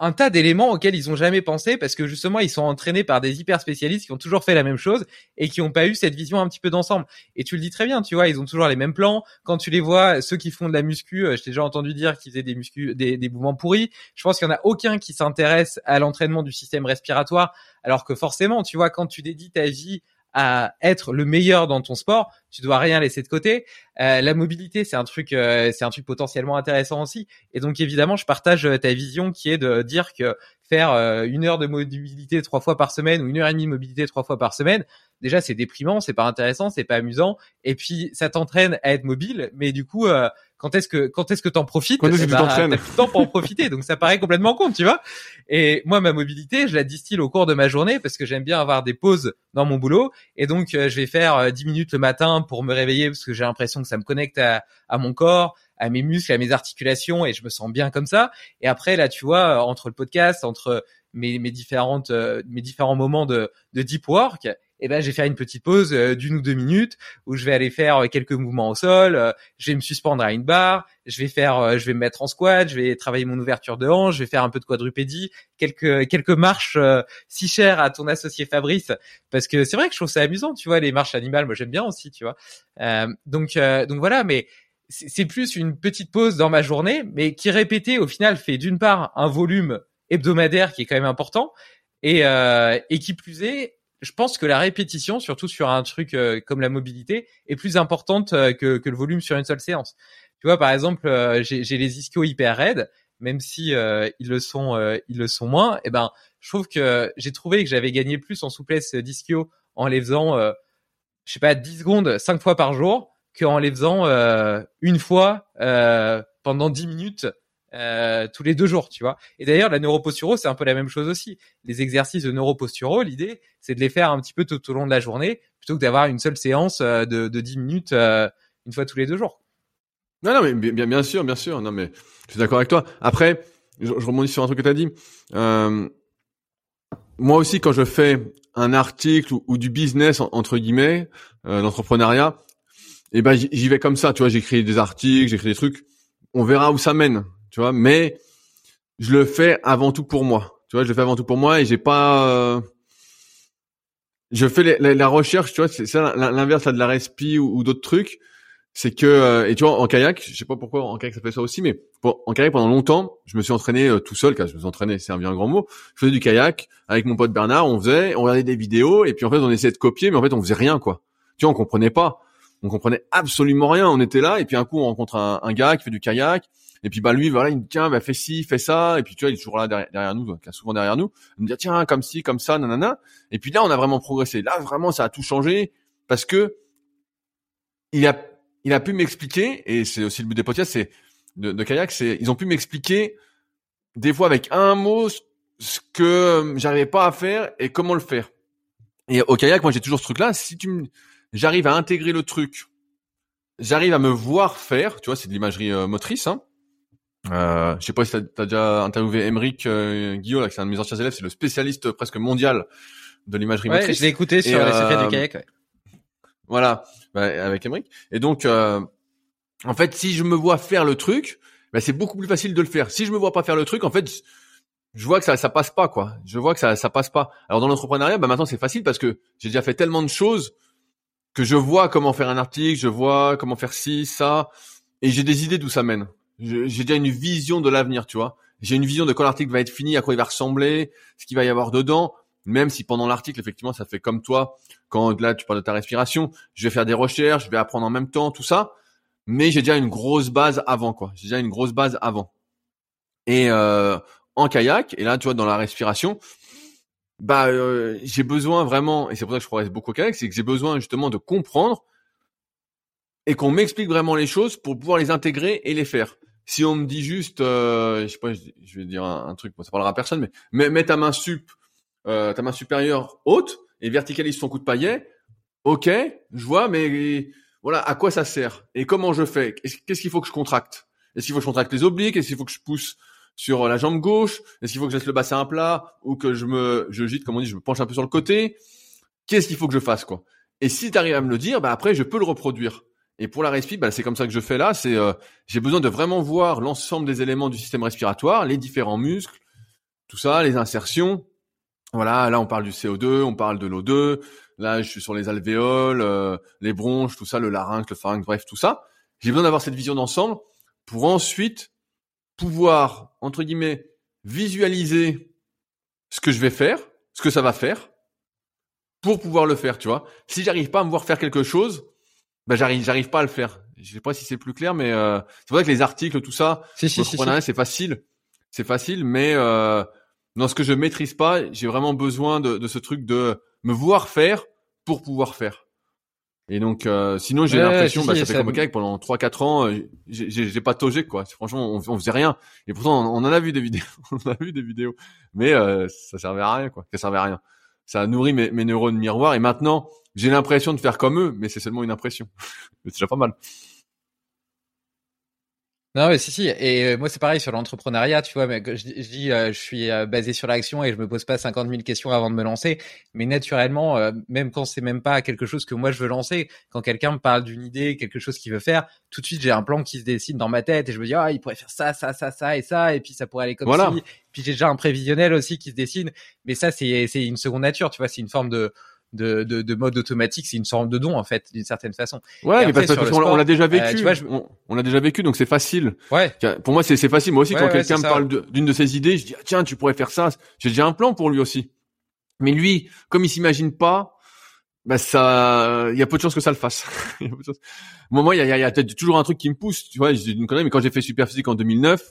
un tas d'éléments auxquels ils ont jamais pensé parce que justement ils sont entraînés par des hyper spécialistes qui ont toujours fait la même chose et qui ont pas eu cette vision un petit peu d'ensemble. Et tu le dis très bien, tu vois, ils ont toujours les mêmes plans. Quand tu les vois, ceux qui font de la muscu, euh, je t'ai déjà entendu dire qu'ils faisaient des muscu, des, des mouvements pourris. Je pense qu'il y en a aucun qui s'intéresse à l'entraînement du système respiratoire, alors que forcément, tu vois, quand tu dédies ta vie à être le meilleur dans ton sport, tu dois rien laisser de côté. Euh, la mobilité, c'est un truc, euh, c'est un truc potentiellement intéressant aussi. Et donc évidemment, je partage euh, ta vision qui est de dire que faire une heure de mobilité trois fois par semaine ou une heure et demie de mobilité trois fois par semaine, déjà c'est déprimant, c'est pas intéressant, c'est pas amusant. Et puis ça t'entraîne à être mobile, mais du coup quand est-ce que quand est-ce que t'en profites? Quand est-ce que Eh tu ben, T'as tout le temps pour en profiter, donc ça paraît complètement con, tu vois. Et moi, ma mobilité, je la distille au cours de ma journée parce que j'aime bien avoir des pauses dans mon boulot. Et donc, euh, je vais faire euh, 10 minutes le matin pour me réveiller parce que j'ai l'impression que ça me connecte à, à mon corps, à mes muscles, à mes articulations et je me sens bien comme ça. Et après, là, tu vois, euh, entre le podcast, entre mes, mes différentes, euh, mes différents moments de, de deep work, et ben, je vais faire une petite pause euh, d'une ou deux minutes où je vais aller faire euh, quelques mouvements au sol, euh, je vais me suspendre à une barre, je vais faire, je vais me mettre en squat, je vais travailler mon ouverture de hanche, je vais faire un peu de quadrupédie, quelques quelques marches si chères à ton associé Fabrice, parce que c'est vrai que je trouve ça amusant, tu vois, les marches animales, moi j'aime bien aussi, tu vois. Donc euh, donc voilà, mais c'est c'est plus une petite pause dans ma journée, mais qui répétée au final fait d'une part un volume hebdomadaire qui est quand même important, et euh, et qui plus est je pense que la répétition, surtout sur un truc euh, comme la mobilité, est plus importante euh, que, le volume sur une seule séance. Tu vois, par exemple, euh, j'ai les ischios hyper raides, même si ils le sont, ils le sont moins. Et ben, je trouve que j'ai trouvé que j'avais gagné plus en souplesse d'ischio en les faisant, euh, je sais pas, 10 secondes, 5 fois par jour, qu'en les faisant une fois pendant 10 minutes euh, tous les deux jours, tu vois. Et d'ailleurs, la neuroposturaux, c'est un peu la même chose aussi. Les exercices de neuroposturaux, l'idée, c'est de les faire un petit peu tout au long de la journée, plutôt que d'avoir une seule séance euh, de, de 10 minutes euh, une fois tous les deux jours. Non, non, mais bien, bien sûr, bien sûr. Non, mais je suis d'accord avec toi. Après, je, je rebondis sur un truc que tu as dit. Euh, moi aussi, quand je fais un article ou, ou du business en- entre guillemets, euh, l'entrepreneuriat, et ben j'y vais comme ça. Tu vois, j'écris des articles, j'écris des trucs. On verra où ça mène. Tu vois, mais je le fais avant tout pour moi. Tu vois, je le fais avant tout pour moi et j'ai pas. euh, je fais la, recherche. Tu vois, c'est ça l'inverse là, de la respi ou, d'autres trucs c'est que euh, et tu vois en kayak, je sais pas pourquoi en kayak ça fait ça aussi, mais pour- en kayak pendant longtemps, je me suis entraîné euh, tout seul, car je me suis entraîné, c'est un bien grand mot. Je faisais du kayak avec mon pote Bernard, on faisait, on regardait des vidéos et puis en fait on essayait de copier, mais en fait on faisait rien quoi. Tu vois, on comprenait pas, on comprenait absolument rien. On était là et puis un coup on rencontre un gars qui fait du kayak et puis bah lui voilà il me dit tiens bah fais ci, fais ça et puis tu vois il est toujours là derrière, derrière nous, qui souvent derrière nous. Il me dit tiens comme ci, comme ça, nanana. Et puis là on a vraiment progressé. Là vraiment ça a tout changé parce que il a il a pu m'expliquer, et c'est aussi le but des podcasts, c'est de, de kayak, c'est ils ont pu m'expliquer des fois avec un mot ce- que j'arrivais pas à faire et comment le faire. Et au kayak, moi j'ai toujours ce truc-là. Si tu j'arrive à intégrer le truc, j'arrive à me voir faire. Tu vois, c'est de l'imagerie euh, motrice. Hein. Euh, je sais pas si t'as as déjà interviewé Emeric euh, Guillot, là, qui est un de mes anciens élèves, c'est le spécialiste presque mondial de l'imagerie Ouais, motrice. je l'ai écouté sur les secrets euh, du kayak. ouais. Voilà, bah, avec Emmerich. Et donc, euh, en fait, si je me vois faire le truc, bah, c'est beaucoup plus facile de le faire. Si je me vois pas faire le truc, en fait, je- je vois que ça, ça passe pas, quoi. Je vois que ça, ça passe pas. Alors dans l'entrepreneuriat, bah, maintenant c'est facile parce que j'ai déjà fait tellement de choses que je vois comment faire un article, je vois comment faire ci, ça, et j'ai des idées d'où ça mène. J'ai déjà une vision de l'avenir, tu vois. J'ai une vision de quand l'article va être fini, à quoi il va ressembler, ce qu'il va y avoir dedans. Même si pendant l'article, effectivement, ça fait comme toi, quand là tu parles de ta respiration, je vais faire des recherches, je vais apprendre en même temps, tout ça. Mais j'ai déjà une grosse base avant, quoi. J'ai déjà une grosse base avant. Et euh, en kayak, et là, tu vois, dans la respiration, bah, euh, j'ai besoin vraiment, et c'est pour ça que je progresse beaucoup au kayak, c'est que j'ai besoin justement de comprendre et qu'on m'explique vraiment les choses pour pouvoir les intégrer et les faire. Si on me dit juste, euh, je sais pas, je, vais dire un, truc, bon, ça parlera à personne, mais mets, mets ta main sup, euh, ta main supérieure haute et verticalise son coup de paillet. Ok, je vois, mais voilà, à quoi ça sert et comment je fais? Qu'est-ce qu'il faut que je contracte? Est-ce qu'il faut que je contracte les obliques? Est-ce qu'il faut que je pousse sur la jambe gauche? Est-ce qu'il faut que je laisse le bassin à plat ou que je me, je gîte, comme on dit, je me penche un peu sur le côté? Qu'est-ce qu'il faut que je fasse quoi? Et si tu arrives à me le dire, bah après je peux le reproduire. Et pour la respi, bah, c'est comme ça que je fais là. C'est euh, j'ai besoin de vraiment voir l'ensemble des éléments du système respiratoire, les différents muscles, tout ça, les insertions. Voilà, là on parle du CO2, on parle de l'O2. Là, je suis sur les alvéoles, euh, les bronches, tout ça, le larynx, le pharynx, bref, tout ça. J'ai besoin d'avoir cette vision d'ensemble pour ensuite pouvoir entre guillemets visualiser ce que je vais faire, ce que ça va faire, pour pouvoir le faire. Tu vois, si j'arrive pas à me voir faire quelque chose, bah j'arrive, j'arrive pas à le faire. Je sais pas si c'est plus clair, mais euh, c'est vrai que les articles, tout ça, Si, si, si, c'est facile, c'est facile, mais euh, dans ce que je maîtrise pas, j'ai vraiment besoin de, de ce truc de me voir faire pour pouvoir faire. Et donc, euh, sinon, j'ai Ouais, l'impression, si, bah, ça fait comme Kayak pendant 3-4 ans, euh, j'ai- pas togé, quoi. Franchement, on, on faisait rien. Et pourtant, on, on en a vu des vidéos. on en a vu des vidéos. Mais euh, ça servait à rien, quoi. Ça servait à rien. Ça a nourri mes, mes neurones miroirs. Et maintenant, j'ai l'impression de faire comme eux, mais c'est seulement une impression. C'est déjà pas mal. Non, mais si, si. Et euh, moi, c'est pareil sur l'entrepreneuriat, tu vois. Mais je, dis- je dis, euh, je suis euh, basé sur l'action et je me pose pas 50 000 questions avant de me lancer. Mais naturellement, euh, même quand c'est même pas quelque chose que moi je veux lancer, quand quelqu'un me parle d'une idée, quelque chose qu'il veut faire, tout de suite j'ai un plan qui se dessine dans ma tête et je me dis ah il pourrait faire ça, ça, ça, ça et ça et puis ça pourrait aller comme Voilà. ci. Puis j'ai déjà un prévisionnel aussi qui se dessine. Mais ça c'est c'est une seconde nature, tu vois. C'est une forme de de, de, de mode automatique, c'est une sorte de don en fait, d'une certaine façon. Ouais, Et mais après, parce, parce l'a- on sport, l'a déjà euh, vécu. tu vois, je- on, on l'a déjà vécu, donc c'est facile. Ouais. Pour moi, c'est c'est facile. Moi aussi, Ouais, quand ouais, quelqu'un me ça. parle d'une de ses idées, je dis ah, tiens, tu pourrais faire ça. J'ai déjà un plan pour lui aussi. Mais lui, comme il s'imagine pas, bah ça, il y a peu de chances que ça le fasse. Il y a peu de chances. Moi, moi, il y a, il y a- y a peut-être toujours un truc qui me pousse. Tu vois, je dis une connerie, mais quand j'ai fait Superphysique en 2009,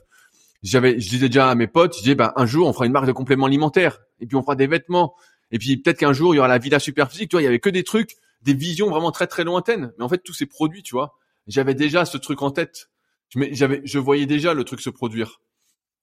j'avais, je disais déjà à mes potes, je disais, bah, un jour, on fera une marque de compléments alimentaires, et puis on fera des vêtements, et puis peut-être qu'un jour, il y aura la Villa Superphysique. Tu vois, il y avait que des trucs, des visions vraiment très très lointaines. Mais en fait, tous ces produits, tu vois, j'avais déjà ce truc en tête. J'avais, je voyais déjà le truc se produire.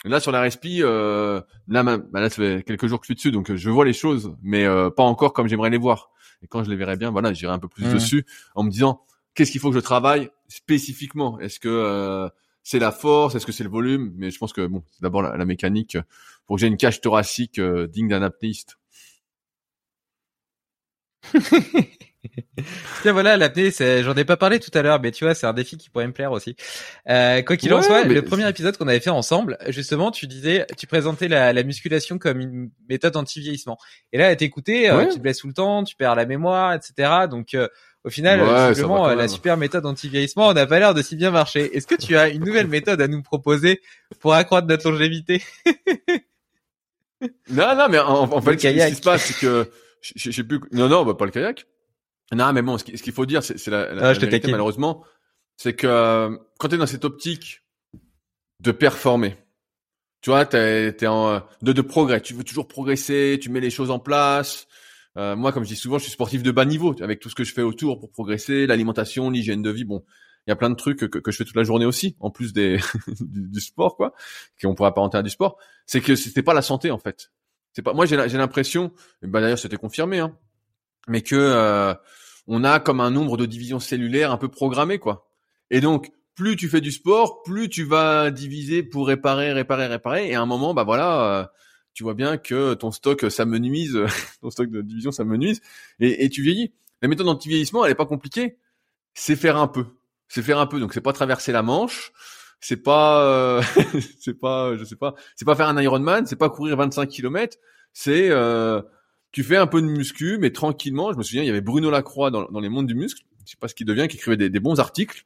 Là, sur la respi, euh, là, bah, là, ça fait quelques jours que je suis dessus, donc euh, je vois les choses, mais euh, pas encore comme j'aimerais les voir. Et quand je les verrai bien, voilà, j'irai un peu plus Mhm. dessus en me disant qu'est-ce qu'il faut que je travaille spécifiquement? Est-ce que euh, c'est la force, est-ce que c'est le volume? Mais je pense que bon, c'est d'abord la, la mécanique pour que j'ai une cage thoracique euh, digne d'un apnéiste. Tiens, voilà, l'apnée, j'en ai pas parlé tout à l'heure, mais tu vois, c'est un défi qui pourrait me plaire aussi. Euh, quoi qu'il en soit, le premier épisode qu'on avait fait ensemble, justement, tu disais, tu présentais la, la musculation comme une méthode anti-vieillissement. Et là, à t'écouter, euh, tu te blesses tout le temps, tu perds la mémoire, etc. Donc, euh, au final, Ouais, quand euh, la super méthode anti-vieillissement, on n'a pas l'air de si bien marcher. Est-ce que tu as une nouvelle méthode à nous proposer pour accroître notre longévité? Non, non, mais en, en fait, ce qui se passe, c'est que je, sais plus. Non, non, bah, pas le kayak. Non, mais bon, ce qui- ce qu'il faut dire, c'est c'est la, la, Ah, la vérité, malheureusement, c'est que euh, quand tu es dans cette optique de performer, tu vois, t'es, t'es en euh, de, de progrès, tu veux toujours progresser, tu mets les choses en place. Euh, moi, comme je dis souvent, je suis sportif de bas niveau, avec tout ce que je fais autour pour progresser, l'alimentation, l'hygiène de vie. Bon, il y a plein de trucs que, que je fais toute la journée aussi, en plus des du, du sport, quoi, qu'on pourrait apparenter à du sport. C'est que c'était pas la santé, en fait. C'est pas. Moi, j'ai l'impression, bah d'ailleurs, c'était confirmé, hein, mais que euh, on a comme un nombre de divisions cellulaires un peu programmé, quoi. Et donc, plus tu fais du sport, plus tu vas diviser pour réparer, réparer, réparer. Et à un moment, bah voilà, euh, tu vois bien que ton stock euh, s'amenuise, ton stock de division s'amenuise, et, et tu vieillis. La méthode anti-vieillissement, elle est pas compliquée. C'est faire un peu. C'est faire un peu. Donc, c'est pas traverser la Manche. C'est pas, euh, c'est pas, je sais pas, c'est pas faire un Ironman, c'est pas courir 25 km. C'est, euh, tu fais un peu de muscu, mais tranquillement. Je me souviens, il y avait Bruno Lacroix dans, dans les mondes du muscle. Je sais pas ce qu'il devient, qui écrivait des, bons articles.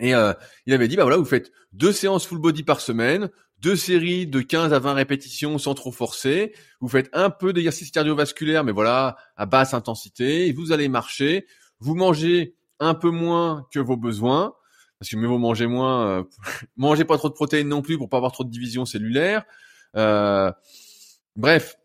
Et euh, il avait dit, bah voilà, vous faites deux séances full body par semaine, deux séries de 15 à 20 répétitions sans trop forcer. Vous faites un peu d'exercice cardiovasculaire, mais voilà, à basse intensité. Vous allez marcher. Vous mangez un peu moins que vos besoins. Parce que mieux vaut manger moins. Euh, mangez pas trop de protéines non plus pour pas avoir trop de division cellulaire. Euh, bref,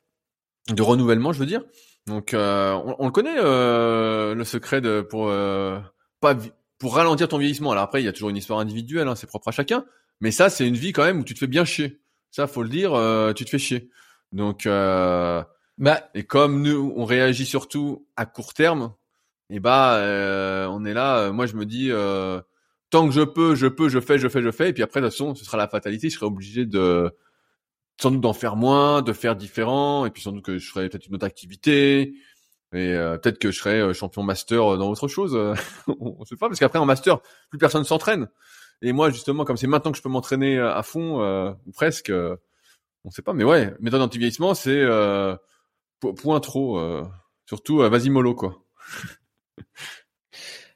de renouvellement, je veux dire. Donc, euh, on, on le connaît, euh, le secret de pour euh, pas pour ralentir ton vieillissement. Alors après, il y a toujours une histoire individuelle, hein, c'est propre à chacun. Mais ça, c'est une vie quand même où tu te fais bien chier. Ça, faut le dire, euh, tu te fais chier. Donc, euh, Bah, et comme nous, on réagit surtout à court terme, et bah, euh, on est là. euh, moi, je me dis, euh, tant que je peux, je peux, je fais, je fais, je fais. Et puis après, de toute façon, ce sera la fatalité. Je serai obligé de, sans doute d'en faire moins, de faire différent. Et puis sans doute que je ferai peut-être une autre activité. Et euh, peut-être que je serai euh, champion master dans autre chose. euh, on sait pas, parce qu'après en master, plus personne s'entraîne. Et moi, justement, comme c'est maintenant que je peux m'entraîner euh, à fond, euh, ou presque, euh, on sait pas. Mais ouais, méthode anti-vieillissement, c'est euh, po- point trop. euh, surtout, euh, vas-y mollo, quoi.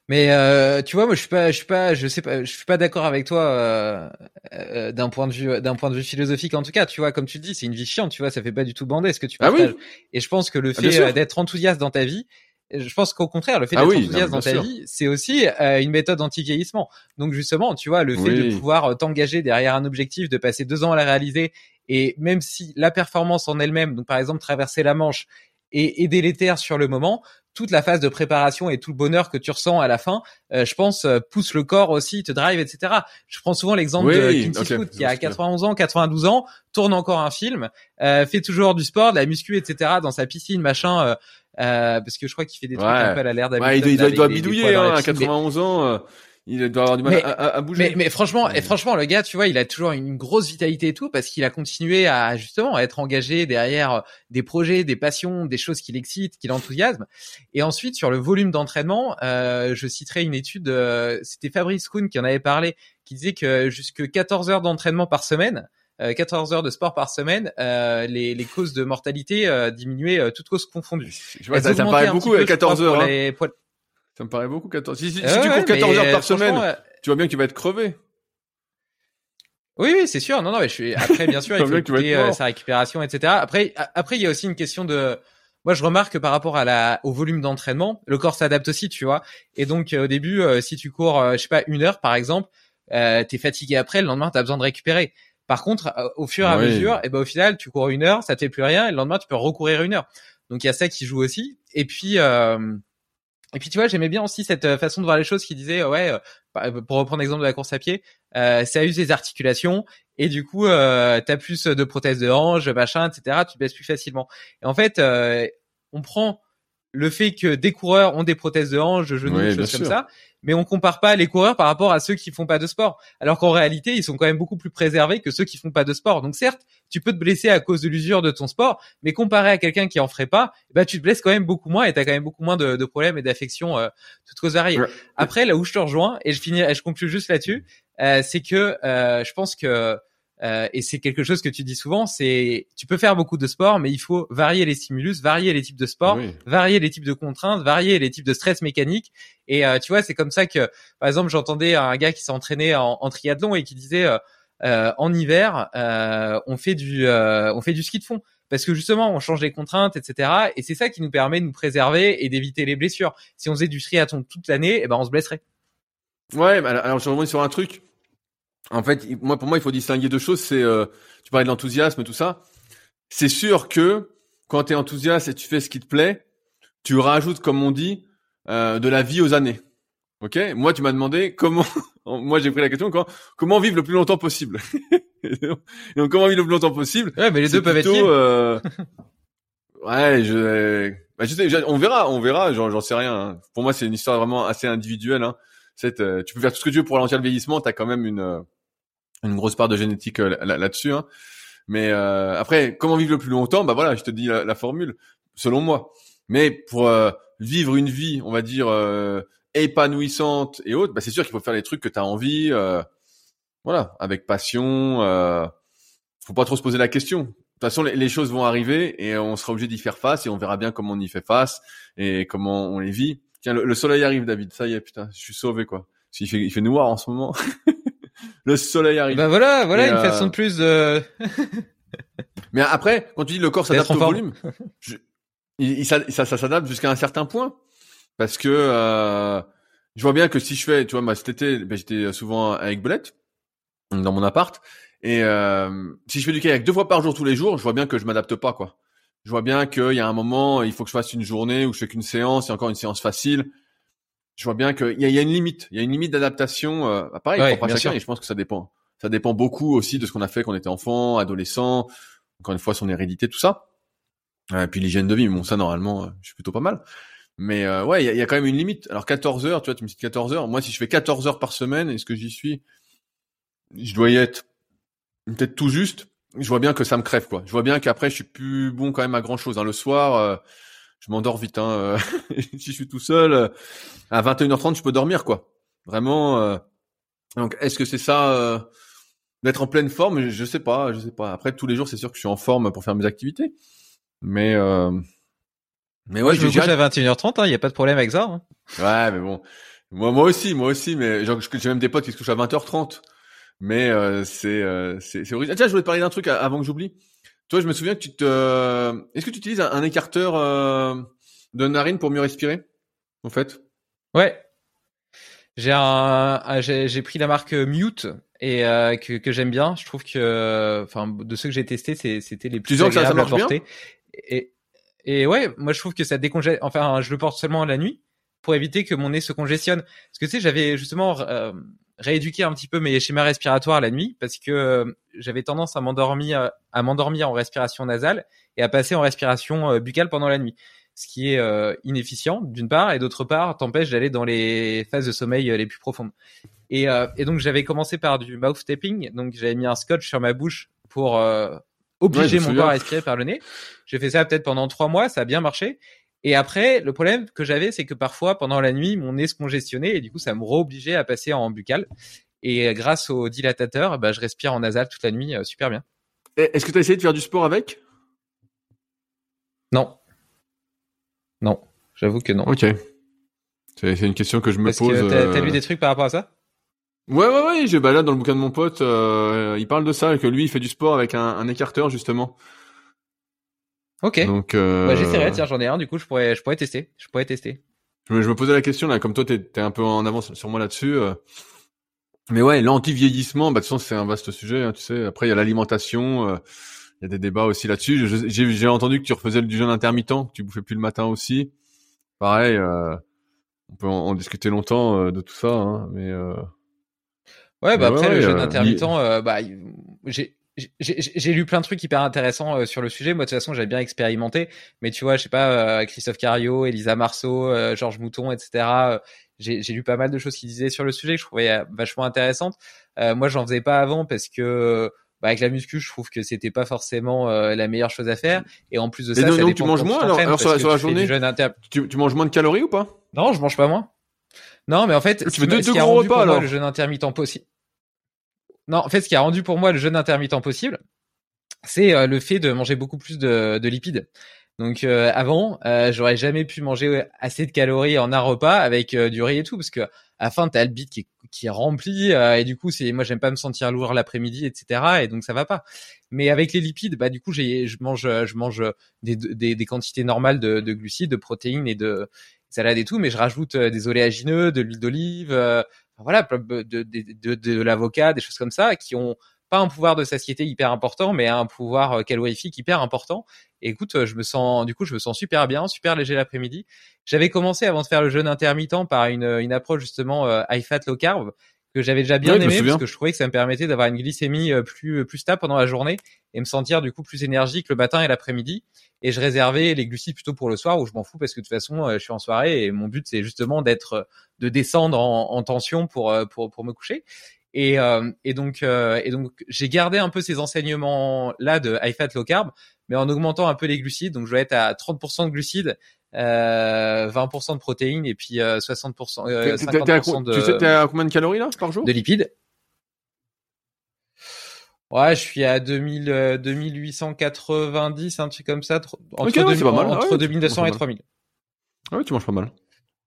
Mais euh, tu vois, moi je suis pas, je suis pas, je sais pas, je suis pas d'accord avec toi euh, euh, d'un point de vue, d'un point de vue philosophique en tout cas. Tu vois, comme tu le dis, c'est une vie chiante. Tu vois, ça fait pas du tout bander ce que tu Ah oui. partages. Et je pense que le Ah, fait euh, d'être enthousiaste dans ta vie, je pense qu'au contraire, le fait Ah d'être oui, enthousiaste dans ta sûr. vie, c'est aussi euh, une méthode anti-vieillissement. Donc justement, tu vois, le fait de pouvoir euh, t'engager derrière un objectif, de passer deux ans à la réaliser, et même si la performance en elle-même, donc par exemple traverser la Manche, est, est délétère sur le moment, toute la phase de préparation et tout le bonheur que tu ressens à la fin, euh, je pense, euh, pousse le corps aussi, te drive, etc. Je prends souvent l'exemple Oui, de Clint Eastwood qui a parce que- 91 ans, 92 ans, tourne encore un film, euh, fait toujours du sport, de la muscu, etc. dans sa piscine, machin. euh, euh, parce que je crois qu'il fait des trucs Ouais. un peu à l'air Ouais, il doit, il doit, il doit bidouiller hein, à Mais- 91 ans. Euh, il doit avoir du mal Mais- à, à- à bouger. mais, mais franchement, Ouais. et franchement, le gars, tu vois, il a toujours une grosse vitalité et tout parce qu'il a continué à justement être engagé derrière euh, des projets, des passions, des choses qui l'excitent, qui l'enthousiasment. Et ensuite, sur le volume d'entraînement, euh, je citerai une étude, euh, c'était Fabrice Kuhn qui en avait parlé, qui disait que jusque 14 heures d'entraînement par semaine, euh, 14 heures de sport par semaine, euh, les, les causes de mortalité euh, diminuaient euh, toutes causes confondues. Je vois, Elles ça, ça me paraît beaucoup petit peu, avec je crois, 14 heures. hein. les Ça me paraît beaucoup 14. Si, si- si Ouais, tu ouais, cours 14 mais, heures euh, par semaine, euh, tu vois bien que tu vas être crevé. Oui, oui, c'est sûr. Non, non, mais je suis. Après, bien sûr, il faut écouter euh, sa récupération, etc. Après, a- après, il y a aussi une question de. Moi, je remarque que par rapport à la au volume d'entraînement, le corps s'adapte aussi, tu vois. Et donc, euh, au début, euh, si tu cours, je sais pas, une heure, par exemple, euh, t'es fatigué après, le lendemain, t'as besoin de récupérer. Par contre, au fur et à Oui. mesure, et ben au final, tu cours une heure, ça te fait plus rien, et le lendemain, tu peux recourir une heure. Donc, il y a ça qui joue aussi. Et puis. Euh, et puis tu vois, j'aimais bien aussi cette euh, façon de voir les choses qui disait euh, ouais, euh, bah, pour reprendre l'exemple de la course à pied, euh, ça use les articulations et du coup euh, t'as plus de prothèses de hanche, machin, etc. Tu te baisses plus facilement. Et en fait, euh, on prend le fait que des coureurs ont des prothèses de hanche, de genoux, des choses comme ça, mais on compare pas les coureurs par rapport à ceux qui font pas de sport. Alors qu'en réalité, ils sont quand même beaucoup plus préservés que ceux qui font pas de sport. Donc certes, tu peux te blesser à cause de l'usure de ton sport, mais comparé à quelqu'un qui en ferait pas, bah tu te blesses quand même beaucoup moins et t'as quand même beaucoup moins de, de problèmes et d'affections euh, toutes causes variées. Après, là où je te rejoins et je finis, et je conclue juste là-dessus, euh, c'est que euh, je pense que euh, et c'est quelque chose que tu dis souvent, c'est tu peux faire beaucoup de sport, mais il faut varier les stimulus, varier les types de sport, Oui. varier les types de contraintes, varier les types de stress mécanique. Et euh, tu vois, c'est comme ça que, par exemple, j'entendais un gars qui s'est entraîné en, en triathlon et qui disait euh, euh, en hiver, euh, on fait du euh, on fait du ski de fond parce que justement on change les contraintes, etc. Et c'est ça qui nous permet de nous préserver et d'éviter les blessures. Si on faisait du triathlon toute l'année, eh ben on se blesserait. Ouais, alors je reviens sur un truc. En fait, moi, pour moi, il faut distinguer deux choses. C'est, euh, tu parlais de l'enthousiasme et tout ça. C'est sûr que quand tu es enthousiaste et tu fais ce qui te plaît, tu rajoutes, comme on dit, euh, de la vie aux années. Ok? Moi, tu m'as demandé comment. moi, j'ai pris la question comment, comment vivre le plus longtemps possible. Et donc, comment vivre le plus longtemps possible? Ouais, mais les deux peuvent être plutôt, liés. euh, ouais, je, bah, je on verra, on verra. J'en, j'en sais rien. hein. Pour moi, c'est une histoire vraiment assez individuelle. Hein. C'est, euh, tu peux faire tout ce que tu veux pour ralentir le vieillissement. T'as quand même une euh, une grosse part de génétique euh, là- là-dessus. Hein. Mais euh, après, comment vivre le plus longtemps? Bah voilà, je te dis la, formule, selon moi. Mais pour euh, vivre une vie, on va dire épanouissante et autres, bah c'est sûr qu'il faut faire les trucs que tu as envie. voilà, avec passion. Euh, faut pas trop se poser la question. De toute façon, les choses vont arriver et on sera obligé d'y faire face et on verra bien comment on y fait face et comment on les vit. Tiens, le, le soleil arrive, David. Ça y est, putain, je suis sauvé quoi. Qu'il fait, il fait noir en ce moment. le soleil arrive. Bah voilà, voilà Et, une euh, façon de plus de. Mais après, quand tu dis le corps s'adapte au forme. volume, je- il, il ça, ça s'adapte jusqu'à un certain point. Parce que euh, je vois bien que si je fais, tu vois, moi cet été, ben, j'étais souvent avec Belette dans mon appart, et euh, si je fais du kayak deux fois par jour tous les jours, je vois bien que je m'adapte pas, quoi. Je vois bien qu'il y a un moment, il faut que je fasse une journée où je fais qu'une séance, et encore une séance facile. Je vois bien qu'il y, y a une limite, il y a une limite d'adaptation. Euh, pareil, Ouais, chacun, sûr. et je pense que ça dépend. Ça dépend beaucoup aussi de ce qu'on a fait quand on était enfant, adolescent, encore une fois son hérédité, tout ça. Euh, Et puis l'hygiène de vie, mais bon ça normalement, euh, je suis plutôt pas mal. Mais euh, ouais, il y a, il y a quand même une limite. Alors 14 heures, tu vois, tu me dis 14 heures. Moi, si je fais 14 heures par semaine, est-ce que j'y suis? Je dois y être peut-être tout juste. Je vois bien que ça me crève, quoi. Je vois bien qu'après, je suis plus bon quand même à grand chose. Le soir, euh, je m'endors vite. Hein. euh, si je suis tout seul, euh, à 21h30, je peux dormir, quoi. Vraiment. euh, Donc, est-ce que c'est ça euh, d'être en pleine forme? Je, je sais pas, je sais pas. Après, tous les jours, c'est sûr que je suis en forme pour faire mes activités. Mais euh... mais ouais, je me j'ai- couche à 21h30, il hein, y a pas de problème avec ça. hein. Ouais, mais bon. Moi, moi aussi, moi aussi, mais j'ai même des potes qui se couchent à 20h30. Mais euh, c'est euh, c'est c'est original. Tiens, je voulais te parler d'un truc avant que j'oublie. Toi, je me souviens que tu te... Est-ce que tu utilises un, un écarteur euh, de narine pour mieux respirer, en fait? Ouais. J'ai un, j'ai j'ai pris la marque Mute et euh, que, que j'aime bien. Je trouve que, enfin, de ceux que j'ai testés, c'est- c'était les plus sens que ça- ça agréables à marche bien? Et Et ouais, moi je trouve que ça décongèle. Enfin, je le porte seulement la nuit pour éviter que mon nez se congestionne. Parce que tu sais, j'avais justement euh, rééduqué un petit peu mes schémas respiratoires la nuit parce que euh, j'avais tendance à m'endormir, à m'endormir en respiration nasale et à passer en respiration euh, buccale pendant la nuit. Ce qui est euh, inefficient d'une part et d'autre part t'empêche d'aller dans les phases de sommeil les plus profondes. Et, et donc j'avais commencé par du mouth tapping, donc j'avais mis un scotch sur ma bouche pour obliger mon corps à respirer par le nez. J'ai fait ça peut-être pendant trois mois, ça a bien marché. Et après, le problème que j'avais, c'est que parfois, pendant la nuit, mon nez se congestionnait et du coup, ça me réobligeait à passer en buccal. Et grâce au dilatateur, bah, je respire en nasal toute la nuit, euh, super bien. Est-ce que tu as essayé de faire du sport avec? Non. Non, j'avoue que non. Ok. C'est une question que je me pose. T'as as euh, lu des trucs par rapport à ça? Ouais, ouais, ouais. Je balade dans le bouquin de mon pote. Euh, il parle de ça, que lui, il fait du sport avec un, un écarteur justement. Ok. Donc, euh... bah, j'essaierai. Tiens, j'en ai un. Du coup, je pourrais, je pourrais tester. Je pourrais tester. Je me, je me posais la question là, comme toi, t'es es un peu en avance sur moi là-dessus. Euh... Mais ouais, l'anti-vieillissement, bah de toute façon, c'est un vaste sujet. Hein, tu sais. Après, il y a l'alimentation. Euh, il y a des débats aussi là-dessus. J'ai entendu que tu refaisais du jeûne intermittent, que tu bouffais plus le matin aussi. Pareil. Euh, on peut en, en, discuter longtemps de tout ça, hein, mais. Ouais, bah mais après ouais, le jeûne intermittent, il- bah j'ai j'ai lu plein de trucs hyper intéressants euh, sur le sujet. Moi, de toute façon, j'avais bien expérimenté. Mais tu vois, je sais pas, euh, Christophe Cario, Elisa Marceau, euh, Georges Mouton, etc. euh, j'ai lu pas mal de choses qu'ils disaient sur le sujet que je trouvais euh, vachement intéressantes. Euh, moi, j'en faisais pas avant parce que bah, avec la muscu, je trouve que c'était pas forcément euh, la meilleure chose à faire. Et en plus de Mais ça, donc- ça dépend tu manges moins, alors- sur la- sur journée tu, tu manges moins de calories ou pas? Non, je mange pas moins. Non, mais en fait, Tu fais deux- deux gros repas, alors. le jeûne intermittent possible. Non, en fait, ce qui a rendu pour moi le jeûne intermittent possible, c'est euh, le fait de manger beaucoup plus de, de lipides. Donc euh, avant, euh, j'aurais jamais pu manger assez de calories en un repas avec euh, du riz et tout, parce que à fin t'as le bide qui est, qui est rempli euh, et du coup c'est moi j'aime pas me sentir lourd l'après-midi, etc. Et donc ça va pas. Mais avec les lipides, bah du coup j'ai je mange je mange des, des, des quantités normales de, de glucides, de protéines et de salade et tout, mais je rajoute euh, des oléagineux, de l'huile d'olive, euh, voilà, de, de, de, de, l'avocat, des choses comme ça, qui ont pas un pouvoir de satiété hyper important, mais un pouvoir euh, calorifique hyper important. Et écoute, euh, je me sens, du coup, je me sens super bien, super léger l'après-midi. J'avais commencé avant de faire le jeûne intermittent par une, une approche justement euh, high fat low carb que j'avais déjà bien Ouais, aimé parce que je trouvais que ça me permettait d'avoir une glycémie euh, plus plus stable pendant la journée et me sentir du coup plus énergique le matin et l'après-midi. Et je réservais les glucides plutôt pour le soir où je m'en fous parce que de toute façon euh, je suis en soirée et mon but c'est justement d'être euh, de descendre en, en tension pour euh, pour pour me coucher. Et, euh, et donc, euh, et donc, j'ai gardé un peu ces enseignements là de high fat low carb, mais en augmentant un peu les glucides. Donc, je vais être à 30% de glucides, euh, 20% de protéines et puis euh, 60%, euh, T'es- t'es- t'es à 50% co- Tu sais, t'es de, à combien de calories là par jour? De lipides. Ouais, je suis à 2000, euh, 2890, un truc comme ça, tr- entre, Ok, ouais, 2000 c'est pas mal. entre Ah ouais, 2200 et c'est pas 3000. Ah ouais, tu manges pas mal.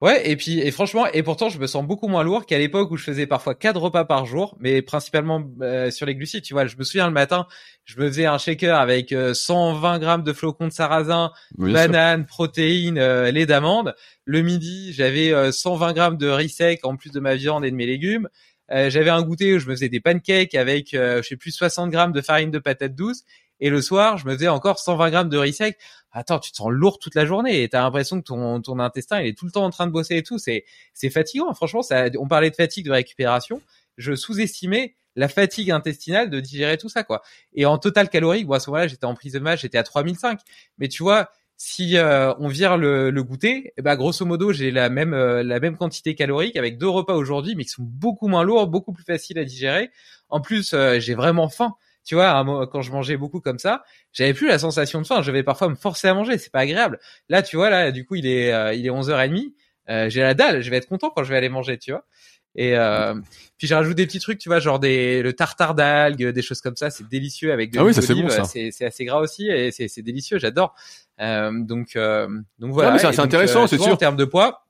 Ouais, et puis et franchement, et pourtant je me sens beaucoup moins lourd qu'à l'époque où je faisais parfois quatre repas par jour, mais principalement euh, sur les glucides. Tu vois, je me souviens le matin, je me faisais un shaker avec euh, 120 grammes de flocons de sarrasin, Oui, bananes, protéines, euh, lait d'amande. Le midi, j'avais euh, 120 grammes de riz sec en plus de ma viande et de mes légumes. Euh, j'avais un goûter où je me faisais des pancakes avec, euh, je sais plus, 60 grammes de farine de patate douce. Et le soir, je me faisais encore 120 grammes de riz sec. Attends, tu te sens lourd toute la journée et t'as l'impression que ton, ton intestin, il est tout le temps en train de bosser et tout. C'est, c'est fatigant. Franchement, ça, on parlait de fatigue de récupération. Je sous-estimais la fatigue intestinale de digérer tout ça, quoi. Et en total calorique, bon, à ce moment-là, j'étais en prise de masse, j'étais à 3005. Mais tu vois, si euh, on vire le, le goûter, eh ben, grosso modo, j'ai la même, euh, la même quantité calorique avec deux repas aujourd'hui, mais qui sont beaucoup moins lourds, beaucoup plus faciles à digérer. En plus, euh, j'ai vraiment faim. Tu vois, à un moment, quand je mangeais beaucoup comme ça, j'avais plus la sensation de faim. Je vais parfois me forcer à manger. C'est pas agréable. Là, tu vois, là, du coup, il est, euh, il est 11h30. Euh, j'ai la dalle. Je vais être content quand je vais aller manger, tu vois. Et euh, puis j'ai rajouté des petits trucs, tu vois, genre des le tartare d'algues, des choses comme ça. C'est délicieux avec de Ah oui, ça, c'est bon, ça. C'est assez gras aussi et c'est délicieux. J'adore. Euh, donc donc voilà. C'est- intéressant, c'est sûr. En termes de poids.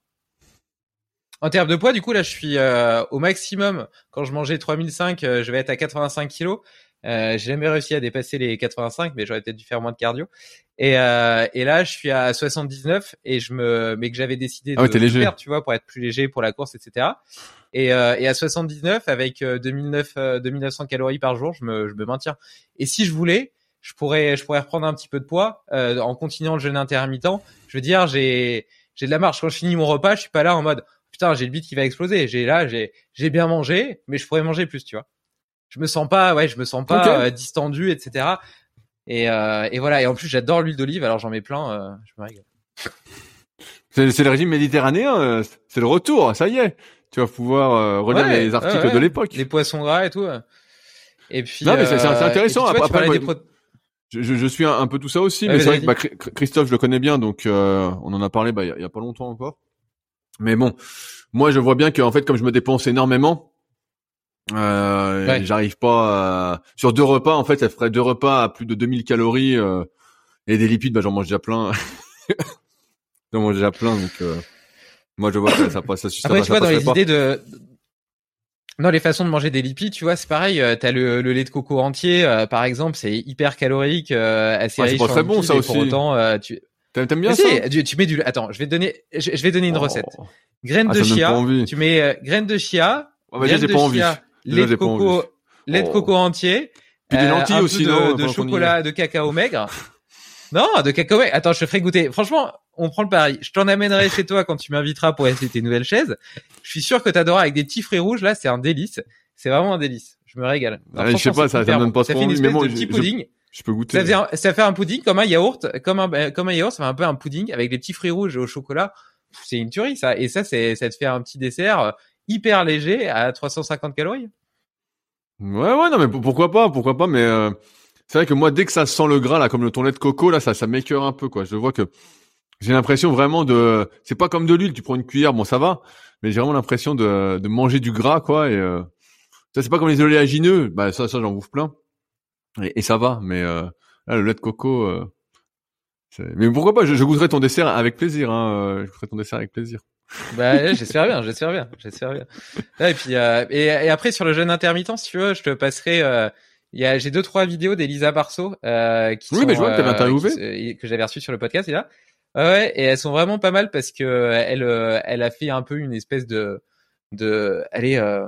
En termes de poids, du coup, là, je suis euh, au maximum. Quand je mangeais 3005, euh, je vais être à 85 kilos. Euh, j'ai jamais réussi à dépasser les 85, mais j'aurais peut-être dû faire moins de cardio. Et, euh, et là, je suis à 79 et je me, mais que j'avais décidé Ah ouais, de, t'es léger. perdre, tu vois, pour être plus léger pour la course, etc. Et, euh, et à 79 avec euh, 2009, euh, 2900 calories par jour, je me, je me maintiens. Et si je voulais, je pourrais, je pourrais reprendre un petit peu de poids euh, en continuant le jeûne intermittent. Je veux dire, j'ai, j'ai de la marge. Quand je finis mon repas, je suis pas là en mode putain, j'ai le bide qui va exploser. J'ai là, j'ai, j'ai bien mangé, mais je pourrais manger plus, tu vois. Je me sens pas, ouais, je me sens pas euh, distendu, etc. Et, euh, et voilà. Et en plus, j'adore l'huile d'olive, alors j'en mets plein. Euh, je me régale. C'est le régime méditerranéen, c'est le retour, ça y est. Tu vas pouvoir euh, relire les articles de l'époque. Les poissons gras et tout. Et puis. Non, mais c'est intéressant. après, je, je, suis un, peu tout ça aussi, mais c'est vrai que bah, Christophe, je le connais bien, donc on en a parlé bah, il y, a pas longtemps encore. Mais bon, moi je vois bien que en fait, comme je me dépense énormément, euh, J'arrive pas à... sur deux repas. En fait, ça ferait deux repas à plus de 2000 calories euh, et des lipides. Bah, j'en mange déjà plein. j'en mange déjà plein, donc euh, moi je vois que ça passe. Ça, ça, Après, tu vois, dans les idées de non, les façons de manger des lipides, tu vois, c'est pareil. Euh, t'as le, le lait de coco entier, euh, par exemple, c'est hyper calorique, euh, assez riche en très bon, ça aussi. Pour autant, tu T'aimes bien ça? tu, mets du. Attends, je vais te donner. Je, vais donner une oh. recette. Graines ah, de chia. Tu mets graines de chia. Oh, bah, j'ai pas envie lait de coco, lait de coco entier. Puis des euh, lentilles aussi, de, non De chocolat, de cacao maigre. non, de cacao maigre. Attends, je te ferai goûter. Franchement, on prend le pari. Je t'en amènerai chez toi quand tu m'inviteras pour essayer tes nouvelles chaises. Je suis sûr que t'adoras avec des petits fruits rouges. Là, c'est un délice. C'est vraiment un délice. Je me régale. je sais pas, ça, ça me donne pas trop envie. Mais de petit pudding. Je, peux goûter. Ça fait, ça fait un pudding comme un yaourt, comme un, comme un yaourt. Ça fait un peu un pudding avec des petits fruits rouges au chocolat. C'est une tuerie, ça. Et ça, c'est, ça te fait un petit dessert hyper léger à 350 calories. Ouais, ouais, non, mais pourquoi pas, pourquoi pas, mais euh, c'est vrai que moi, dès que ça sent le gras, là, comme le lait de coco, là, ça, ça m'écœure un peu, quoi. Je vois que j'ai l'impression vraiment de, c'est pas comme de l'huile, tu prends une cuillère, bon, ça va, mais j'ai vraiment l'impression de, de manger du gras, quoi, et euh, ça, c'est pas comme les oléagineux, bah, ça, ça, j'en bouffe plein, et, et, ça va, mais euh, là, le lait de coco, euh, mais pourquoi pas, je, je goûterai ton dessert avec plaisir, hein, euh, je goûterai ton dessert avec plaisir. Bah, j'espère bien, j'espère bien, j'espère bien. et puis euh, et, et, après sur le jeûne intermittent, si tu veux, je te passerai. Euh, il y a, j'ai deux trois vidéos d'Elisa Barceau euh, qui oui, sont, mais je vois que, euh, que j'avais reçu sur le podcast. Là, ouais, et elles sont vraiment pas mal parce que elle, euh, elle a fait un peu une espèce de, de, allez, euh,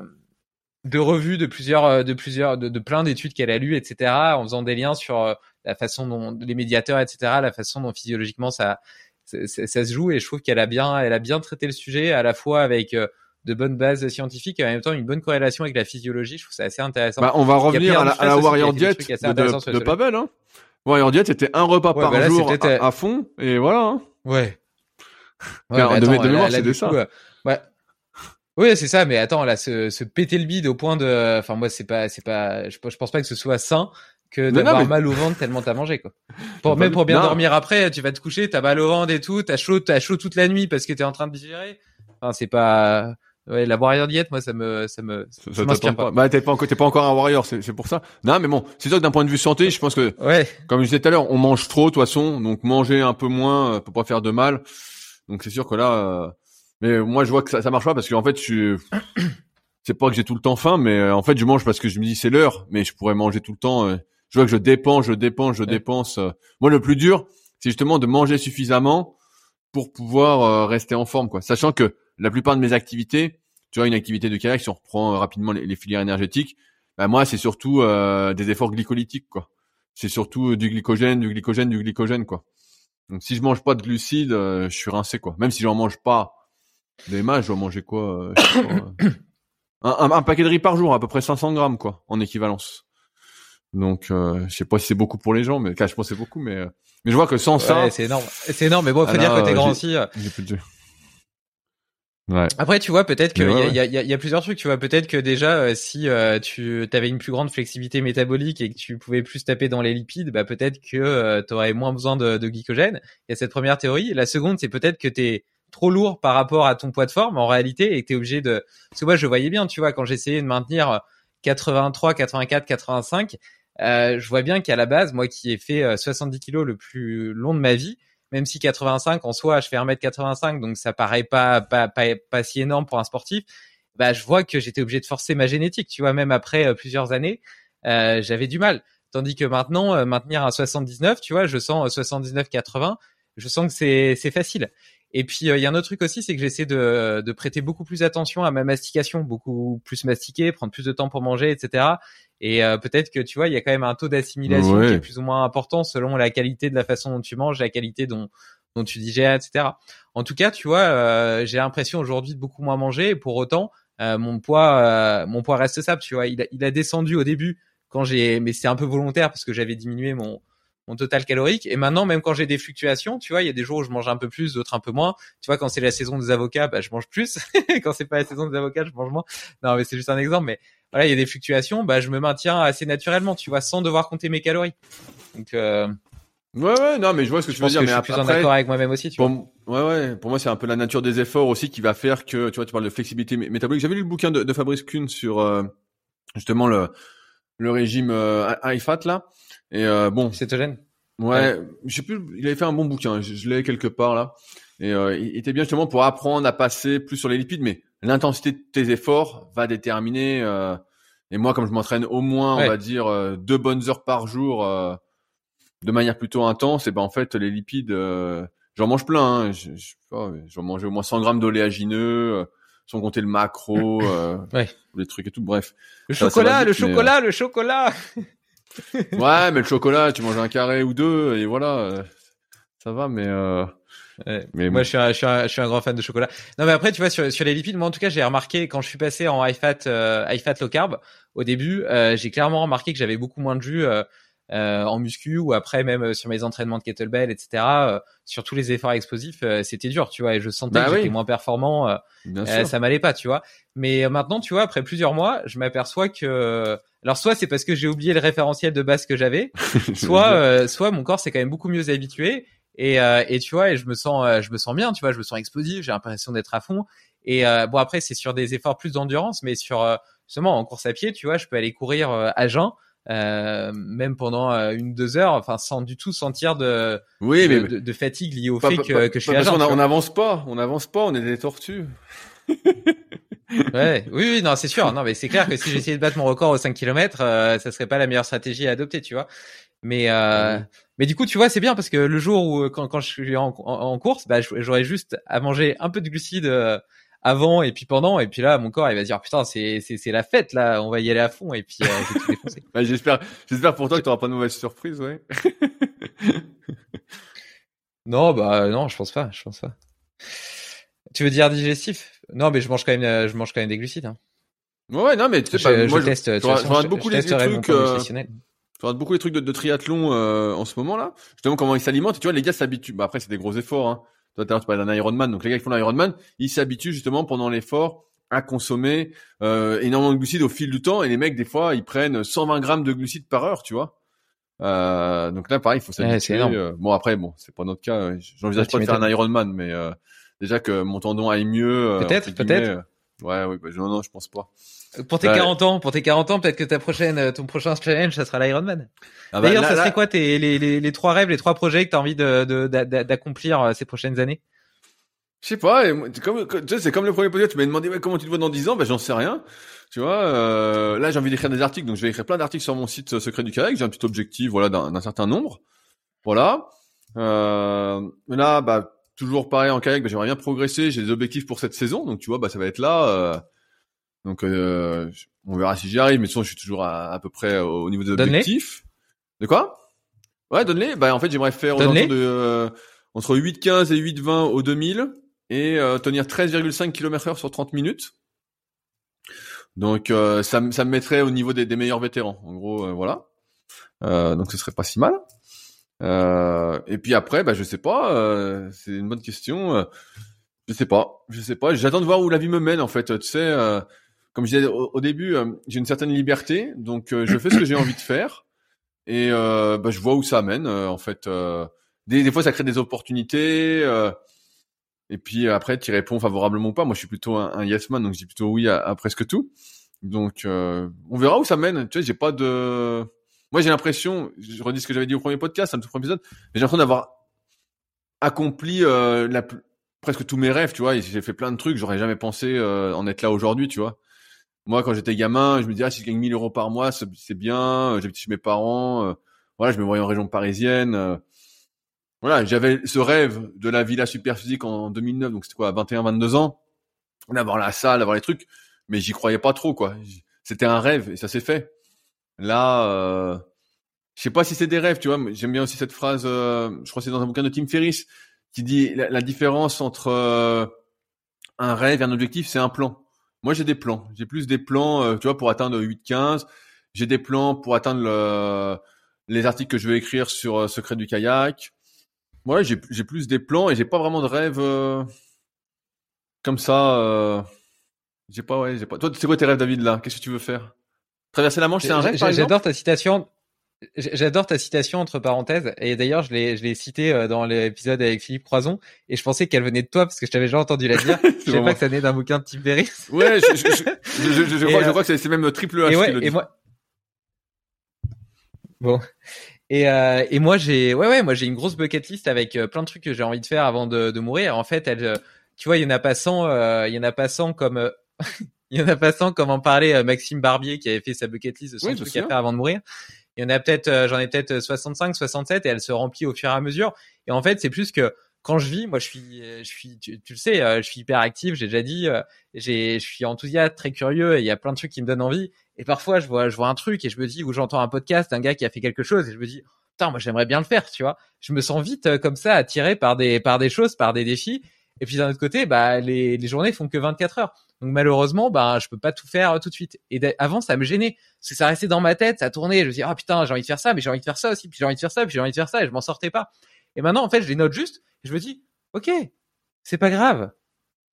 de revue de plusieurs, de plusieurs, de, de plein d'études qu'elle a lues, etc. En faisant des liens sur la façon dont les médiateurs, etc. La façon dont physiologiquement ça ça, se joue et je trouve qu'elle a bien, elle a bien traité le sujet à la fois avec euh, de bonnes bases scientifiques et en même temps une bonne corrélation avec la physiologie. Je trouve ça assez intéressant. Bah, on va revenir à la, à la Warrior Diet de, de, de Pavel. Hein. Warrior Diet, c'était un repas par bah jour à, à, fond et voilà. Hein. Ouais. ouais de, attends, de mémoire, c'était ça. Euh, ouais. Oui, c'est ça, mais attends, là, se, se péter le bide au point de, enfin, moi, c'est pas, c'est pas, je, je pense pas que ce soit sain que d'avoir mal au ventre tellement t'as mangé quoi. Pour même pour bien dormir après, tu vas te coucher, t'as mal au ventre et tout, t'as chaud, t'as chaud toute la nuit parce que t'es en train de digérer. Enfin, c'est pas ouais la warrior diète moi ça me ça me ça, m'inspire pas. Bah t'es pas encore t'es pas encore un warrior, c'est c'est pour ça. Non mais bon, c'est sûr que d'un point de vue santé, je pense que ouais. comme je disais tout à l'heure, on mange trop de toute façon, donc manger un peu moins euh, peut pas faire de mal. Donc c'est sûr que là euh... mais moi je vois que ça ça marche pas parce qu'en fait je suis c'est pas que j'ai tout le temps faim mais euh, en fait je mange parce que je me dis c'est l'heure mais je pourrais manger tout le temps euh, je vois que je dépense, je dépense, je dépense. Euh. Moi, le plus dur, c'est justement de manger suffisamment pour pouvoir euh, rester en forme, quoi. Sachant que la plupart de mes activités, tu vois, une activité de kayak, si on reprend euh, rapidement les, filières énergétiques, bah moi, c'est surtout des efforts glycolytiques, quoi. C'est surtout du glycogène, du glycogène, du glycogène, quoi. Donc, si je mange pas de glucides, je suis rincé, quoi. Même si j'en mange pas des masses, je dois manger quoi un, un, un, paquet de riz par jour, à peu près 500 grammes, quoi, en équivalence. Donc, euh, je sais pas si c'est beaucoup pour les gens, mais je pense que c'est beaucoup, mais euh, mais je vois que sans ça, c'est énorme, c'est énorme. Mais bon, faut dire que t'es grand aussi. Euh. J'ai plus de Ouais. Après, tu vois, peut-être qu'il y, a, y, a, y, a, plusieurs trucs. Tu vois, peut-être que déjà, euh, si tu avais une plus grande flexibilité métabolique et que tu pouvais plus taper dans les lipides, bah peut-être que tu aurais moins besoin de, de glycogène. Il y a cette première théorie. La seconde, c'est peut-être que t'es trop lourd par rapport à ton poids de forme en réalité et que t'es obligé de. Parce que moi, je voyais bien, tu vois, quand j'essayais de maintenir 83, 84, 85, euh, je vois bien qu'à la base, moi qui ai fait 70 euh, kilos le plus long de ma vie, même si 85 en soi, je fais 1m85, donc ça paraît pas, si énorme pour un sportif, bah, je vois que j'étais obligé de forcer ma génétique, tu vois, même après euh, plusieurs années, j'avais du mal. Tandis que maintenant, maintenir un 79, tu vois, je sens 79-80, je sens que c'est facile. Et puis il y a un autre truc aussi, c'est que j'essaie de, de prêter beaucoup plus attention à ma mastication, beaucoup plus mastiquer, prendre plus de temps pour manger, etc. Et peut-être que tu vois, il y a quand même un taux d'assimilation qui est plus ou moins important selon la qualité de la façon dont tu manges, la qualité dont dont tu digères, etc. En tout cas, tu vois, j'ai l'impression aujourd'hui de beaucoup moins manger. Et pour autant, mon poids, mon poids reste stable. Tu vois, il a, il a descendu au début quand j'ai, mais c'est un peu volontaire parce que j'avais diminué mon mon total calorique. Et maintenant, même quand j'ai des fluctuations, tu vois, il y a des jours où je mange un peu plus, d'autres un peu moins. Tu vois, quand c'est la saison des avocats, bah, je mange plus. quand c'est pas la saison des avocats, je mange moins. Non, mais c'est juste un exemple. Mais voilà, il y a des fluctuations. Bah, je me maintiens assez naturellement, tu vois, sans devoir compter mes calories. Donc, euh... Ouais, ouais, non, mais je vois ce que tu veux dire. mais je suis plus en accord avec moi-même aussi, tu vois. Ouais, ouais. Pour moi, c'est un peu la nature des efforts aussi qui va faire que, tu vois, tu parles de flexibilité métabolique. J'avais lu le bouquin de, de Fabrice Kuhn sur euh, justement le le régime euh, high fat là. Et euh, bon. Cétogène. Ouais, je sais plus. Il avait fait un bon bouquin. Je, l'ai quelque part là. Et euh, il était bien justement pour apprendre à passer plus sur les lipides, mais l'intensité de tes efforts va déterminer. Euh, et moi, comme je m'entraîne au moins, on va dire euh, deux bonnes heures par jour, euh, de manière plutôt intense, et ben en fait les lipides, j'en mange plein. Hein. Je, je, j'en mangeais au moins 100 grammes d'oléagineux sans compter le macro, euh, ouais. les trucs et tout. Bref. Le chocolat, le chocolat, le chocolat. ouais, mais le chocolat, tu manges un carré ou deux et voilà, euh, ça va. Mais euh... mais moi, je, suis un, je, suis un, je suis un grand fan de chocolat. Non, mais après, tu vois, sur, sur les lipides, moi, en tout cas, j'ai remarqué quand je suis passé en high fat, euh, high fat low carb, au début, euh, j'ai clairement remarqué que j'avais beaucoup moins de jus. Euh, en muscu ou après même sur mes entraînements de kettlebell, etc. Euh, sur tous les efforts explosifs, c'était dur, tu vois, et je sentais bah que j'étais moins performant. ça m'allait pas, tu vois. Mais maintenant, tu vois, après plusieurs mois, je m'aperçois que alors soit c'est parce que j'ai oublié le référentiel de base que j'avais, soit soit mon corps s'est quand même beaucoup mieux habitué et, et tu vois et je me sens je me sens bien, tu vois, je me sens explosif, j'ai l'impression d'être à fond. Et bon après c'est sur des efforts plus d'endurance, mais sur seulement en course à pied, tu vois, je peux aller courir à jeun euh, même pendant euh, une deux heures, enfin sans du tout sentir de oui, de, mais... de, fatigue liée au fait que, que je suis agent. On n'avance pas, on n'avance pas, on est des tortues. ouais, oui, oui, non, c'est sûr. Non, mais c'est clair que si j'essayais de battre mon record aux 5 km, euh, ça serait pas la meilleure stratégie à adopter, tu vois. Mais euh, mais du coup, tu vois, c'est bien parce que le jour où quand, quand je suis en, en, course, bah, j'aurais juste à manger un peu de glucides euh, avant et puis pendant et puis là mon corps il va dire putain c'est c'est la fête là on va y aller à fond et puis euh, bah, j'espère j'espère pour toi que tu auras pas de mauvaise surprise ouais. Non bah non je pense pas je pense pas. Tu veux dire digestif? Non mais je mange quand même je mange quand même des glucides hein. ouais non mais tu sais pas moi je, teste je, je, beaucoup les, trucs euh, je regarde beaucoup les trucs de, de triathlon euh, en ce moment là. Justement comment ils s'alimentent tu vois les gars s'habituent bah après c'est des gros efforts hein toi, tu parlais d'un Ironman. Donc, les gars qui font l'Ironman, ils s'habituent justement pendant l'effort à consommer euh, énormément de glucides au fil du temps. Et les mecs, des fois, ils prennent 120 grammes de glucides par heure, tu vois. Euh, donc là, pareil, il faut s'habituer. Euh, bon, après, bon, c'est pas notre cas. J'envisage pas de faire un Ironman, mais euh, déjà que mon tendon aille mieux. Euh, peut-être, peut-être. Ouais, ouais, bah, non, non, je pense pas. Pour tes 40 ans, pour tes 40 ans, peut-être que ta prochaine, euh, ton prochain challenge, ça sera l'Ironman. Ah bah, D'ailleurs, ça serait quoi tes, les, les, les, trois rêves, les trois projets que tu as envie de, d'accomplir euh, ces prochaines années? Je sais pas, c'est comme, tu sais, c'est comme le premier podcast, tu m'as demandé ouais, comment tu te vois dans 10 ans, ben j'en sais rien. Tu vois, euh, là j'ai envie d'écrire des articles, donc je vais écrire plein d'articles sur mon site euh, Secret du Kayak, j'ai un petit objectif, voilà, d'un certain nombre. Voilà. Euh, là, bah, toujours pareil en kayak, bah, j'aimerais bien progresser, j'ai des objectifs pour cette saison, donc tu vois, bah ça va être là. Euh, donc, euh, on verra si j'y arrive, mais de toute façon, je suis toujours à, à peu près au niveau des objectifs. De quoi? Ouais, donne-les. Bah, en fait, j'aimerais faire de, euh, entre 8,15 et 8,20 au 2000 et euh, tenir 13,5 km heure sur 30 minutes. Donc, euh, ça, ça me mettrait au niveau des, des meilleurs vétérans. En gros, euh, voilà. donc, ce serait pas si mal. et puis après, bah, je sais pas. c'est une bonne question. je sais pas. Je sais pas. J'attends de voir où la vie me mène, en fait. Tu sais comme je disais au, début, euh, j'ai une certaine liberté, donc euh, je fais ce que j'ai envie de faire et euh, bah, je vois où ça mène. en fait, des, fois ça crée des opportunités et puis après tu réponds favorablement ou pas. Moi, je suis plutôt un, yes man, donc je dis plutôt oui à, presque tout. Donc on verra où ça mène. Tu sais, j'ai pas de. Moi, j'ai l'impression, je redis ce que j'avais dit au premier podcast, un tout premier épisode, j'ai l'impression d'avoir accompli presque tous mes rêves, tu vois. J'ai fait plein de trucs, j'aurais jamais pensé en être là aujourd'hui, tu vois. Moi, quand j'étais gamin, je me disais, ah, si je gagne 1000 euros par mois, c'est bien. J'habite chez mes parents. Euh, voilà, je me voyais en région parisienne. Euh. voilà, j'avais ce rêve de la villa super physique en 2009, donc c'était quoi, 21, 22 ans, d'avoir la salle, d'avoir les trucs, mais j'y croyais pas trop, quoi. C'était un rêve et ça s'est fait. Là, euh, je sais pas si c'est des rêves, tu vois. J'aime bien aussi cette phrase, euh, je crois que c'est dans un bouquin de Tim Ferriss, qui dit la, différence entre euh, un rêve et un objectif, c'est un plan. Moi, j'ai des plans. J'ai plus des plans, euh, tu vois, pour atteindre 8-15. J'ai des plans pour atteindre le, les articles que je veux écrire sur Secret du kayak. Moi, j'ai plus des plans et j'ai pas vraiment de rêve comme ça. j'ai pas, ouais, j'ai pas. Toi, c'est quoi tes rêves, David, là? Qu'est-ce que tu veux faire? Traverser la Manche, c'est un rêve, J'adore ta citation. J'adore ta citation entre parenthèses et d'ailleurs je l'ai je l'ai cité euh, dans l'épisode avec Philippe Croison et je pensais qu'elle venait de toi parce que je t'avais déjà entendu la dire. je sais pas que ça venait d'un bouquin de Tim Ferriss. Ouais, je, je, je, je crois, je euh, crois que c'est même triple H. Et, ouais, et moi. Bon. Et, euh, et moi j'ai ouais ouais moi j'ai une grosse bucket list avec euh, plein de trucs que j'ai envie de faire avant de, de mourir. En fait, elle, tu vois, il y en a pas 100, il y en a pas 100 comme il y en a pas 100 comme en parlait Maxime Barbier qui avait fait sa bucket list de son truc à faire avant de mourir il y en a peut-être, euh, j'en ai peut-être 65, 67 et elle se remplit au fur et à mesure. Et en fait, c'est plus que quand je vis, moi, je suis, je suis, tu, le sais, euh, je suis hyper actif. J'ai déjà dit, euh, j'ai, je suis enthousiaste, très curieux. Et il y a plein de trucs qui me donnent envie. Et parfois, je vois, je vois un truc et je me dis, ou j'entends un podcast d'un gars qui a fait quelque chose et je me dis, putain, moi, j'aimerais bien le faire, tu vois. Je me sens vite comme ça attiré par des, par des choses, par des défis. Et puis d'un autre côté, bah les, les journées font que 24 heures. Donc malheureusement, bah je peux pas tout faire euh, tout de suite. Et avant, ça me gênait parce que ça restait dans ma tête, ça tournait. Je me disais ah putain, j'ai envie de faire ça, mais j'ai envie de faire ça aussi, puis j'ai envie de faire ça, puis j'ai envie de faire ça, et je m'en sortais pas. Et maintenant, en fait, je les note juste. Et je me dis ok, c'est pas grave.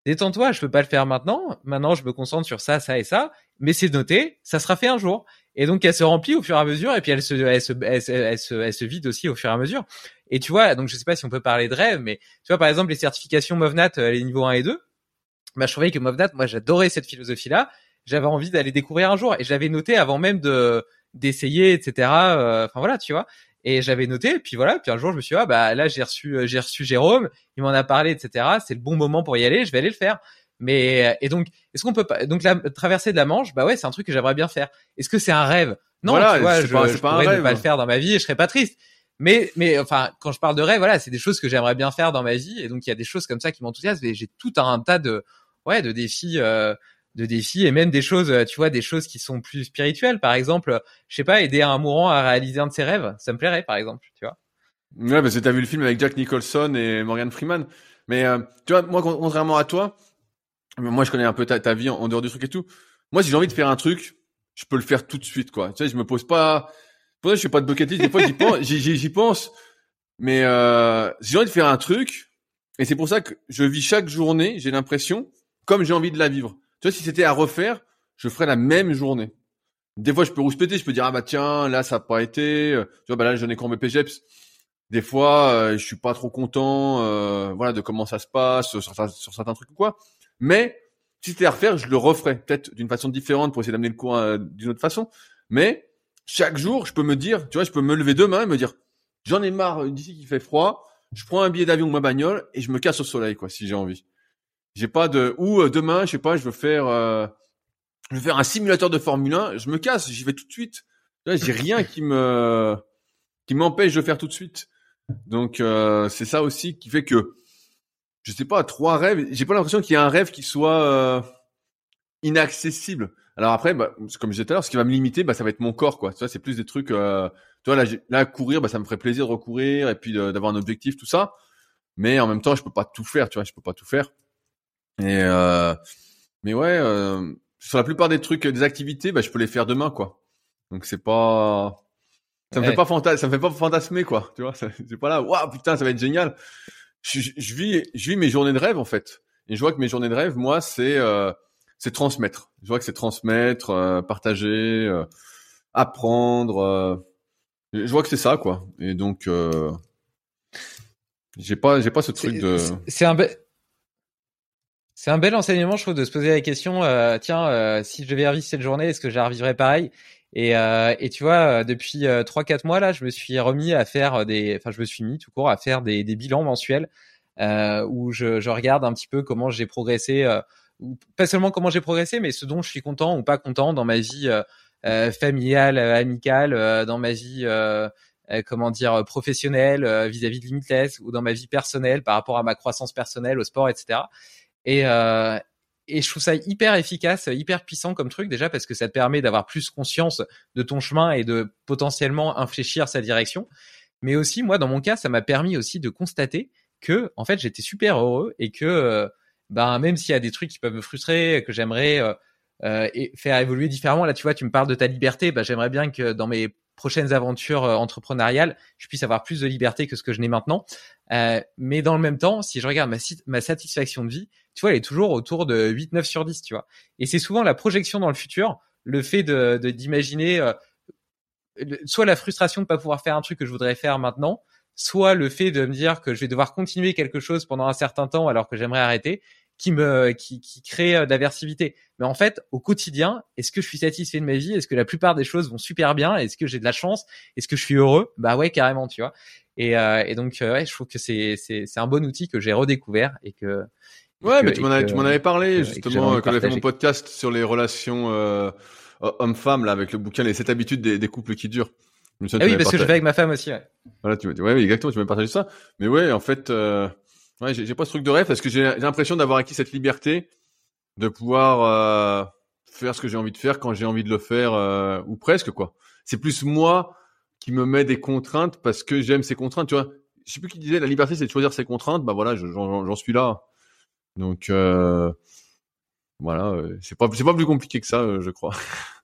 Détends-toi, je peux pas le faire maintenant. Maintenant, je me concentre sur ça, ça et ça. Mais c'est noté, ça sera fait un jour. Et donc, elle se remplit au fur et à mesure, et puis elle se, elle se, elle se, elle se, elle se vide aussi au fur et à mesure. Et tu vois, donc je sais pas si on peut parler de rêve, mais tu vois, par exemple, les certifications MOVNAT, euh, les niveaux 1 et 2, bah, je trouvais que MOVNAT, moi, j'adorais cette philosophie-là. J'avais envie d'aller découvrir un jour, et j'avais noté avant même de d'essayer, etc. Euh, enfin voilà, tu vois. Et j'avais noté, puis voilà, puis un jour je me suis dit, ah bah là j'ai reçu, euh, j'ai reçu Jérôme, il m'en a parlé, etc. C'est le bon moment pour y aller, je vais aller le faire. Mais et donc, est-ce qu'on peut pas donc la traversée de la Manche, bah ouais, c'est un truc que j'aimerais bien faire. Est-ce que c'est un rêve? Non, tu vois, je, pas, je pourrais ne pas le faire dans ma vie et je serais pas triste. Mais, mais enfin, quand je parle de rêve, voilà, c'est des choses que j'aimerais bien faire dans ma vie, et donc il y a des choses comme ça qui m'enthousiasment. Et j'ai tout un tas de, ouais, de défis, euh, de défis, et même des choses, euh, tu vois, des choses qui sont plus spirituelles. Par exemple, je sais pas, aider un mourant à réaliser un de ses rêves, ça me plairait, par exemple, tu vois. Ouais, parce que t'as vu le film avec Jack Nicholson et Morgan Freeman. Mais euh, tu vois, moi, contrairement à toi, moi, je connais un peu ta, vie en, dehors du truc et tout. Moi, si j'ai envie de faire un truc, je peux le faire tout de suite, quoi. Tu sais, je me pose pas pour ça, je fais pas de bucket list. Des fois, j'y pense, j'y pense. Mais euh, j'ai envie de faire un truc, et c'est pour ça que je vis chaque journée. J'ai l'impression comme j'ai envie de la vivre. Tu vois, si c'était à refaire, je ferais la même journée. Des fois, je peux rouspéter, je peux dire ah bah tiens, là ça a pas été. Tu vois, bah là j'en ai quand mes PGEPS. Des fois, euh, je suis pas trop content, euh, voilà, de comment ça se passe sur, certains trucs ou quoi. Mais si c'était à refaire, je le referais peut-être d'une façon différente pour essayer d'amener le cours euh, d'une autre façon. Mais chaque jour, je peux me dire, tu vois, je peux me lever demain et me dire, j'en ai marre d'ici qu'il fait froid, je prends un billet d'avion ou ma bagnole et je me casse au soleil, quoi, si j'ai envie. J'ai pas de, ou euh, demain, je sais pas, je veux faire, euh, je veux faire un simulateur de Formule 1, je me casse, j'y vais tout de suite. J'ai rien qui me, qui m'empêche de faire tout de suite. Donc euh, c'est ça aussi qui fait que, je sais pas, trois rêves. J'ai pas l'impression qu'il y a un rêve qui soit inaccessible. Alors après, bah, comme je disais tout à l'heure, ce qui va me limiter, bah, ça va être mon corps, quoi. Tu c'est plus des trucs. Euh, tu vois, là, là, courir, bah, ça me ferait plaisir de recourir et puis d'avoir un objectif, tout ça. Mais en même temps, je peux pas tout faire, tu vois, je peux pas tout faire. Et euh, mais ouais, euh, sur la plupart des trucs, des activités, bah, je peux les faire demain, quoi. Donc c'est pas, ça me fait pas ça me fait pas fantasmer, quoi. Tu vois, c'est pas là, waouh, putain, ça va être génial. Je, je, vis, je vis mes journées de rêve en fait. Et je vois que mes journées de rêve, moi, c'est euh, c'est transmettre. Je vois que c'est transmettre, euh, partager, euh, apprendre. Euh, je vois que c'est ça, quoi. Et donc, j'ai pas, j'ai pas ce truc de. C'est un bel. C'est un bel enseignement, je trouve, de se poser la question. tiens, si je devais revivre cette journée, est-ce que la pareil? Et, et tu vois, depuis trois quatre mois là, je me suis remis à faire des, enfin, je me suis mis tout court à faire des, des bilans mensuels où je, je, regarde un petit peu comment j'ai progressé pas seulement comment j'ai progressé, mais ce dont je suis content ou pas content dans ma vie euh, euh familiale, euh, amicale, euh, dans ma vie comment dire professionnelle vis-à-vis de Limitless ou dans ma vie personnelle par rapport à ma croissance personnelle, au sport, etc. Et et je trouve ça hyper efficace, hyper puissant comme truc déjà parce que ça te permet d'avoir plus conscience de ton chemin et de potentiellement infléchir sa direction. Mais aussi, moi, dans mon cas, ça m'a permis aussi de constater que, en fait, j'étais super heureux et que, euh, ben, même s'il y a des trucs qui peuvent me frustrer, que j'aimerais euh, euh, faire évoluer différemment. Là, tu vois, tu me parles de ta liberté. Ben, j'aimerais bien que dans mes prochaines aventures entrepreneuriales, je puisse avoir plus de liberté que ce que je n'ai maintenant. mais dans le même temps, si je regarde ma, ma satisfaction de vie, tu vois, elle est toujours autour de 8, 9 sur 10, tu vois. Et c'est souvent la projection dans le futur, le fait de d'imaginer euh, soit la frustration de pas pouvoir faire un truc que je voudrais faire maintenant, soit le fait de me dire que je vais devoir continuer quelque chose pendant un certain temps alors que j'aimerais arrêter, qui me qui, qui crée euh, d'aversivité. Mais en fait, au quotidien, est-ce que je suis satisfait de ma vie? Est-ce que la plupart des choses vont super bien? Est-ce que j'ai de la chance? Est-ce que je suis heureux? Bah ouais, carrément, tu vois. Et, euh, et donc, ouais, je trouve que c'est c'est c'est un bon outil que j'ai redécouvert et que Ouais, mais tu m'en avais, tu m'en avais parlé justement quand j'avais fait mon podcast sur les relations euh, hommes-femmes là avec le bouquin Les 7 habitudes des, des couples qui durent. ah oui, parce que je fais avec ma femme aussi. Ouais. Voilà, tu m'as dit, ouais, exactement, tu m'as partagé ça. Mais ouais, en fait, euh, ouais, j'ai pas ce truc de rêve parce que j'ai l'impression d'avoir acquis cette liberté de pouvoir euh, faire ce que j'ai envie de faire quand j'ai envie de le faire euh, ou presque quoi. C'est plus moi qui me met des contraintes parce que j'aime ces contraintes. Tu vois, je sais plus qui disait la liberté c'est de choisir ses contraintes. Bah voilà, j'en suis là. Donc euh, voilà, euh, c'est pas c'est pas plus compliqué que ça, euh, je crois.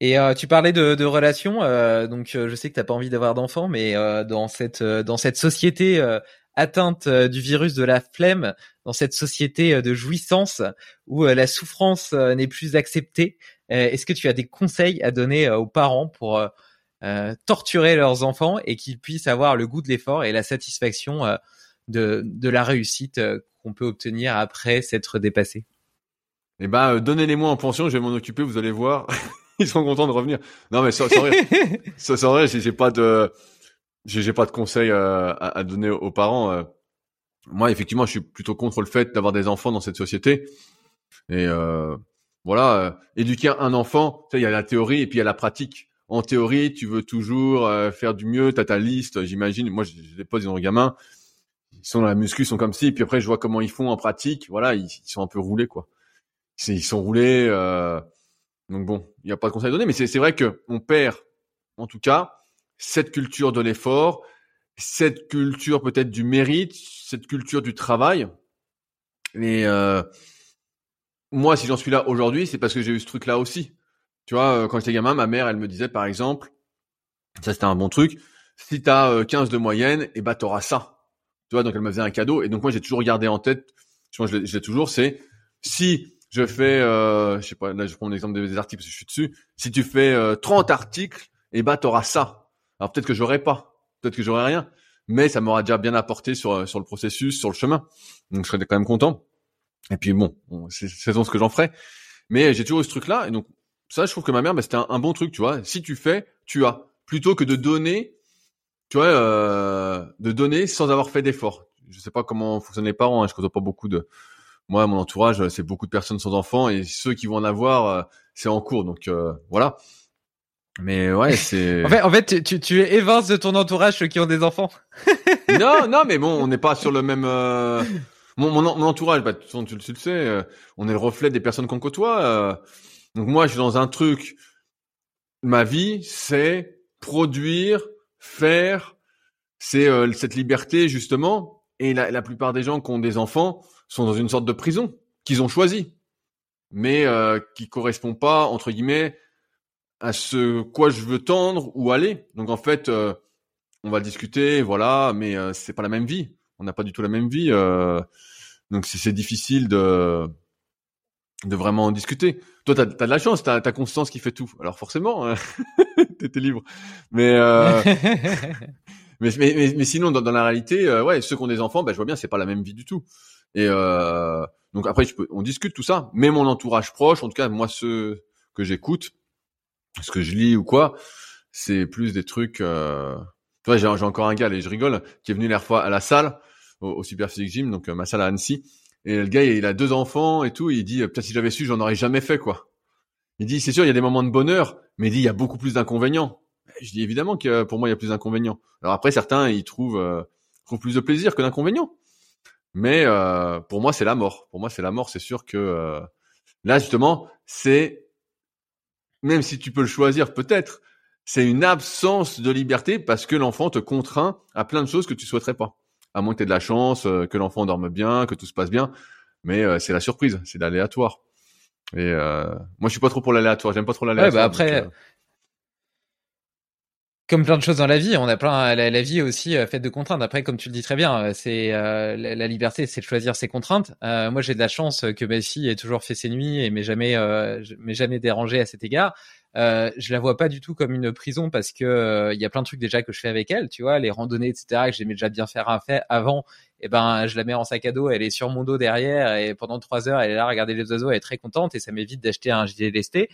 Et euh, tu parlais de, de relations, euh, donc je sais que t'as pas envie d'avoir d'enfants, mais dans cette dans cette société atteinte du virus de la flemme, dans cette société de jouissance où la souffrance n'est plus acceptée, est-ce que tu as des conseils à donner aux parents pour torturer leurs enfants et qu'ils puissent avoir le goût de l'effort et la satisfaction de, de la réussite euh, qu'on peut obtenir après s'être dépassé? Eh ben, euh, donnez-les-moi en pension, je vais m'en occuper, vous allez voir. Ils sont contents de revenir. Non, mais sans, sans rire, sans, j'ai pas de, j'ai pas de conseils euh, à, à, donner aux parents. Moi, effectivement, je suis plutôt contre le fait d'avoir des enfants dans cette société. Et euh, voilà, éduquer un enfant, il y a la théorie et puis il y a la pratique. En théorie, tu veux toujours faire du mieux, t'as ta liste, j'imagine. Moi, je les pose dans le gamin ils sont dans la muscu, ils sont comme ci, puis après je vois comment ils font en pratique. Voilà, ils, sont un peu roulés quoi. Ils sont roulés. Euh... Donc bon, il n'y a pas de conseil à donner, mais c'est vrai que on perd, en tout cas, cette culture de l'effort, cette culture peut-être du mérite, cette culture du travail. Et euh... moi, si j'en suis là aujourd'hui, c'est parce que j'ai eu ce truc-là aussi. Tu vois, euh, quand j'étais gamin, ma mère, elle me disait par exemple, ça c'était un bon truc, si tu as 15 de moyenne, et eh ben t'auras ça. Tu vois, donc elle me faisait un cadeau. Et donc moi, j'ai toujours gardé en tête, je pense je l'ai toujours, c'est si je fais, euh, je sais pas, là je prends l'exemple des, articles parce que je suis dessus. Si tu fais euh, 30 articles, et eh ben t'auras ça. Alors peut-être que j'aurai pas, peut-être que j'aurai rien, mais ça m'aura déjà bien apporté sur euh, sur le processus, sur le chemin. Donc je serais quand même content. Et puis bon, c'est ce que j'en ferai. Mais j'ai toujours eu ce truc-là, et donc ça, je trouve que ma mère, bah, c'était un, un, bon truc, tu vois. Si tu fais, tu as. Plutôt que de donner tu vois, euh, de donner sans avoir fait d'effort. Je sais pas comment fonctionnent les parents. Hein, je connais pas beaucoup de. Moi, mon entourage, c'est beaucoup de personnes sans enfants et ceux qui vont en avoir, euh, c'est en cours. Donc euh, voilà. Mais ouais, c'est. en fait, en fait, tu, tu évinces de ton entourage ceux qui ont des enfants. non, non, mais bon, on n'est pas sur le même. Euh, mon, mon, mon, entourage, bah, tu, tu, tu, le sais, on est le reflet des personnes qu'on côtoie. donc moi, je suis dans un truc. Ma vie, c'est produire faire, c'est euh, cette liberté justement. Et la, la, plupart des gens qui ont des enfants sont dans une sorte de prison qu'ils ont choisi, mais euh, qui correspond pas entre guillemets à ce quoi je veux tendre ou aller. Donc en fait, euh, on va discuter, voilà, mais euh, c'est pas la même vie. On n'a pas du tout la même vie, euh, donc c'est difficile de de vraiment en discuter. Toi, t'as as de la chance, t'as ta Constance qui fait tout. Alors forcément, t'étais libre. Euh, mais, mais, mais, mais, sinon, dans, dans la réalité, ouais, ceux qui ont des enfants, bah, je vois bien, c'est pas la même vie du tout. Et euh, donc après, peux, on discute tout ça. Mais mon entourage proche, en tout cas, moi, ceux que j'écoute, ce que je lis ou quoi, c'est plus des trucs. Euh... Tu vois, j'ai encore un gars, et je rigole, qui est venu l'air fois à la salle, au, au Super Physique Gym, donc ma salle à Annecy. Et le gars, il a deux enfants et tout. il dit, peut-être si j'avais su, j'en aurais jamais fait, quoi. Il dit, c'est sûr, il y a des moments de bonheur, mais il dit, il y a beaucoup plus d'inconvénients. Je dis évidemment que pour moi il y a plus d'inconvénients. Alors après certains ils trouvent euh, trouvent plus de plaisir que d'inconvénients. Mais euh, pour moi c'est la mort. Pour moi c'est la mort. C'est sûr que euh, là justement c'est même si tu peux le choisir peut-être, c'est une absence de liberté parce que l'enfant te contraint à plein de choses que tu souhaiterais pas. À moins que tu aies de la chance, euh, que l'enfant dorme bien, que tout se passe bien. Mais euh, c'est la surprise, c'est l'aléatoire. Et euh, moi, je suis pas trop pour l'aléatoire. J'aime pas trop l'aléatoire. Ouais, bah après, donc, euh, comme plein de choses dans la vie, on a plein la, vie aussi euh, faite de contraintes. Après, comme tu le dis très bien, euh, c'est euh, la, liberté, c'est de choisir ses contraintes. Moi, j'ai de la chance que ma fille ait toujours fait ses nuits et m'ait jamais m'ait jamais dérangé à cet égard. Euh, je la vois pas du tout comme une prison parce que il y a plein de trucs déjà que je fais avec elle, tu vois, les randonnées, etc. que j'aimais déjà bien faire, avant. Et ben, je la mets en sac à dos, elle est sur mon dos derrière et pendant trois heures, elle est là à regarder les oiseaux, elle est très contente et ça m'évite d'acheter un gilet lesté.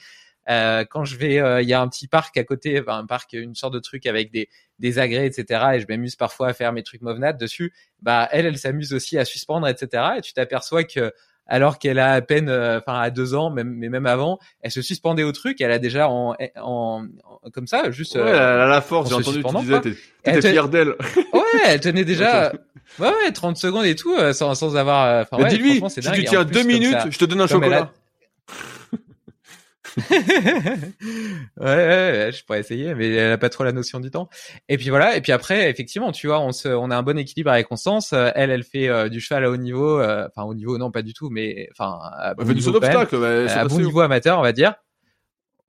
Euh, quand je vais, euh, il y a un petit parc à côté, enfin, un parc, une sorte de truc avec des, des agrès, etc. Et je m'amuse parfois à faire mes trucs movenades dessus. Bah, elle, elle s'amuse aussi à suspendre, etc. Et tu t'aperçois que, alors qu'elle a à peine, euh, enfin, à deux ans, même, mais même avant, elle se suspendait au truc. Elle a déjà en, en, en- comme ça, juste. Ouais, elle a la force. J'ai entendu, tu disais, t'étais fier d'elle. ouais, elle tenait déjà, ouais, ouais, 30 secondes et tout, sans, sans avoir. ouais, dis-lui, si tu tiens deux minutes, ça- je te donne un a- chocolat. ouais, ouais, je pourrais essayer, mais elle a pas trop la notion du temps. Et puis voilà, et puis après, effectivement, tu vois, on se, on a un bon équilibre avec Constance. Euh, Elle, elle fait euh, du cheval à haut niveau, euh, enfin haut niveau, non, pas du tout, mais enfin Elle fait du saut d'obstacle. Euh, à bon niveau amateur, on va dire.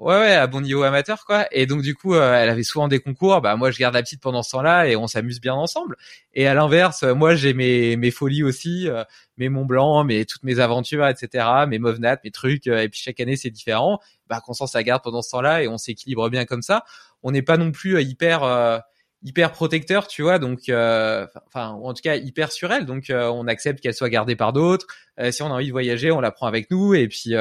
Ouais, ouais, à bon niveau amateur, quoi. Et donc, du coup, euh, elle avait souvent des concours. Bah, moi, je garde la petite pendant ce temps-là et on s'amuse bien ensemble. Et à l'inverse, euh, moi, j'ai mes, mes folies aussi, euh, mes Mont Blanc, mes, toutes mes aventures, etc., mes Movenat, mes trucs. euh, et puis, chaque année, c'est différent. Bah, Constance la garde pendant ce temps-là et on s'équilibre bien comme ça. On n'est pas non plus hyper, hyper protecteur, tu vois. Donc, enfin, en tout cas, hyper sur elle. Donc, on accepte qu'elle soit gardée par d'autres. Si on a envie de voyager, on la prend avec nous. Et puis,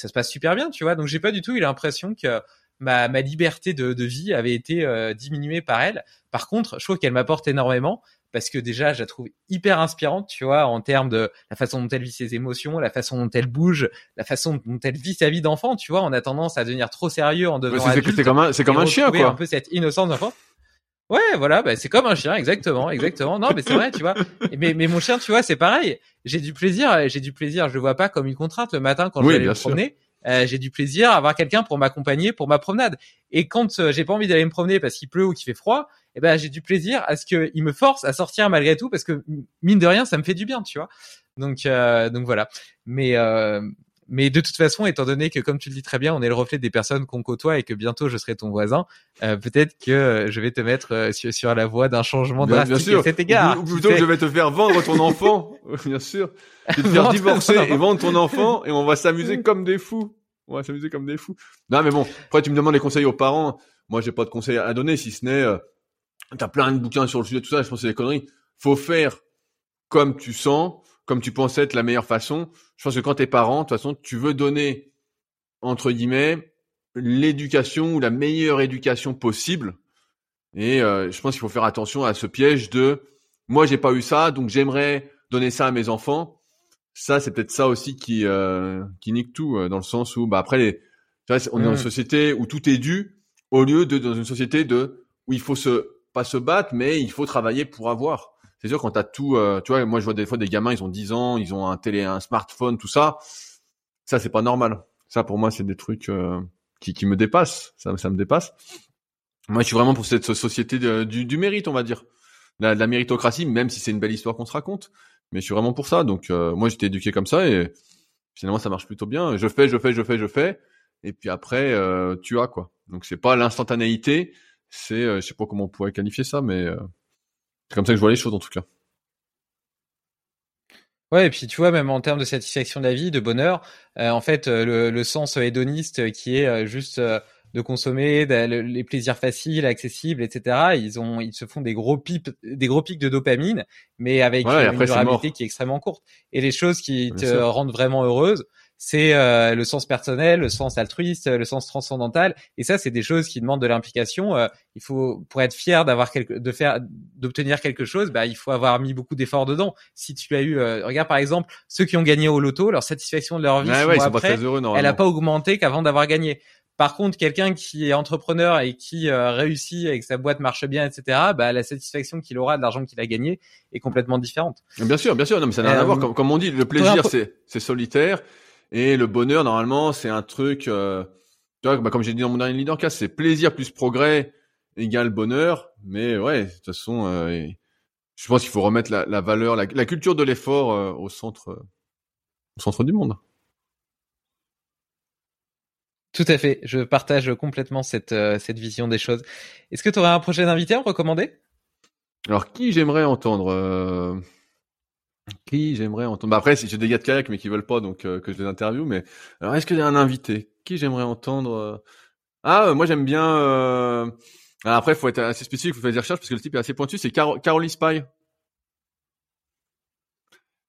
ça se passe super bien, tu vois. Donc j'ai pas du tout eu l'impression que ma, ma liberté de, de vie avait été euh, diminuée par elle. Par contre, je trouve qu'elle m'apporte énormément parce que déjà, je la trouve hyper inspirante, tu vois, en termes de la façon dont elle vit ses émotions, la façon dont elle bouge, la façon dont elle vit sa vie d'enfant, tu vois. On a tendance à devenir trop sérieux en Ouais, devenant adulte. C'est comme un, c'est comme un chien, quoi. Un peu cette innocence d'enfant. Ouais, voilà, bah, c'est comme un chien, exactement, exactement. Non, mais c'est vrai, tu vois. Mais, mais mon chien, tu vois, c'est pareil. J'ai du plaisir, j'ai du plaisir. Je le vois pas comme une contrainte le matin quand Oui, je vais aller me sûr. promener. Euh, j'ai du plaisir à avoir quelqu'un pour m'accompagner pour ma promenade. Et quand euh, j'ai pas envie d'aller me promener parce qu'il pleut ou qu'il fait froid, eh ben j'ai du plaisir à ce qu'il me force à sortir malgré tout parce que mine de rien, ça me fait du bien, tu vois. Donc euh, donc voilà. Mais euh, mais de toute façon, étant donné que, comme tu le dis très bien, on est le reflet des personnes qu'on côtoie et que bientôt je serai ton voisin, euh, peut-être que euh, je vais te mettre euh, sur, sur la voie d'un changement Bien, drastique bien sûr. à cet égard. Ou, plutôt, sait je vais te faire vendre ton enfant. bien sûr. Je vais te faire Vendre divorcer et vendre ton enfant et on va s'amuser comme des fous. On va s'amuser comme des fous. Non, mais bon. Après, tu me demandes des conseils aux parents. Moi, j'ai pas de conseils à donner si ce n'est, euh, t'as plein de bouquins sur le sujet, tout ça. Je pense que c'est des conneries. Faut faire comme tu sens, comme tu penses être la meilleure façon. Je pense que quand t'es parent, de toute façon, tu veux donner, entre guillemets, l'éducation ou la meilleure éducation possible. Et euh, je pense qu'il faut faire attention à ce piège de moi j'ai pas eu ça, donc j'aimerais donner ça à mes enfants. Ça, c'est peut-être ça aussi qui euh, qui nique tout euh, dans le sens où bah après les, tu vois, c'est- on est dans une Mm. société où tout est dû au lieu de dans une société de où il faut se pas se battre mais il faut travailler pour avoir. C'est sûr quand t'as tout, euh, tu vois, moi je vois des fois des gamins ils ont 10 ans, ils ont un télé, un smartphone, tout ça. Ça c'est pas normal. Ça pour moi c'est des trucs euh, qui qui me dépassent. Ça ça me dépasse. Moi, je suis vraiment pour cette société de- du, du mérite, on va dire. La, la méritocratie, même si c'est une belle histoire qu'on se raconte. Mais je suis vraiment pour ça. Donc, euh, moi, j'étais éduqué comme ça et finalement, ça marche plutôt bien. Je fais, je fais, je fais, je fais. Et puis après, euh, tu as quoi. Donc, c'est pas l'instantanéité. C'est, euh, je sais pas comment on pourrait qualifier ça, mais euh, c'est comme ça que je vois les choses, en tout cas. Ouais, et puis tu vois, même en termes de satisfaction de la vie, de bonheur, euh, en fait, euh, le, le sens hédoniste qui est euh, juste euh, de consommer de- le- les plaisirs faciles, accessibles, etc. Ils ont, ils se font des gros pics, des gros pics de dopamine, mais avec Ouais, après, une c'est durabilité mort. qui est extrêmement courte. Et les choses qui Bien te sûr. rendent vraiment heureuse, c'est euh, le sens personnel, le sens altruiste, le sens transcendantal. Et ça, c'est des choses qui demandent de l'implication. Euh, il faut, pour être fier d'avoir quelque, de faire, d'obtenir quelque chose, bah, il faut avoir mis beaucoup d'efforts dedans. Si tu as eu, euh, regarde par exemple ceux qui ont gagné au loto, leur satisfaction de leur vie ouais, mois pas après, elle normalement. a pas augmenté qu'avant d'avoir gagné. Par contre, quelqu'un qui est entrepreneur et qui réussit et que sa boîte marche bien, etc., bah, la satisfaction qu'il aura de l'argent qu'il a gagné est complètement différente. Bien sûr, bien sûr. Non, mais ça n'a rien à voir. Comme, comme, on dit, le plaisir, c'est solitaire. Et le bonheur, normalement, c'est un truc, euh, tu vois, bah, comme j'ai dit dans mon dernier leadercast, c'est plaisir plus progrès égale bonheur. Mais ouais, de toute façon, euh, je pense qu'il faut remettre la, la valeur, la, la, culture de l'effort euh, au centre, au centre du monde. Tout à fait, je partage complètement cette, cette vision des choses. Est-ce que tu aurais un prochain invité à me recommander? Alors, qui j'aimerais entendre qui j'aimerais entendre? Bah Après, si j'ai des gars de kayak mais qui veulent pas, donc euh, que je les interviewe. Mais alors, est-ce y a un invité? Qui j'aimerais entendre euh? Ah, euh, moi j'aime bien. Alors après, il faut être assez spécifique, faut faire des recherches parce que le type est assez pointu. C'est Car Caroli Spy.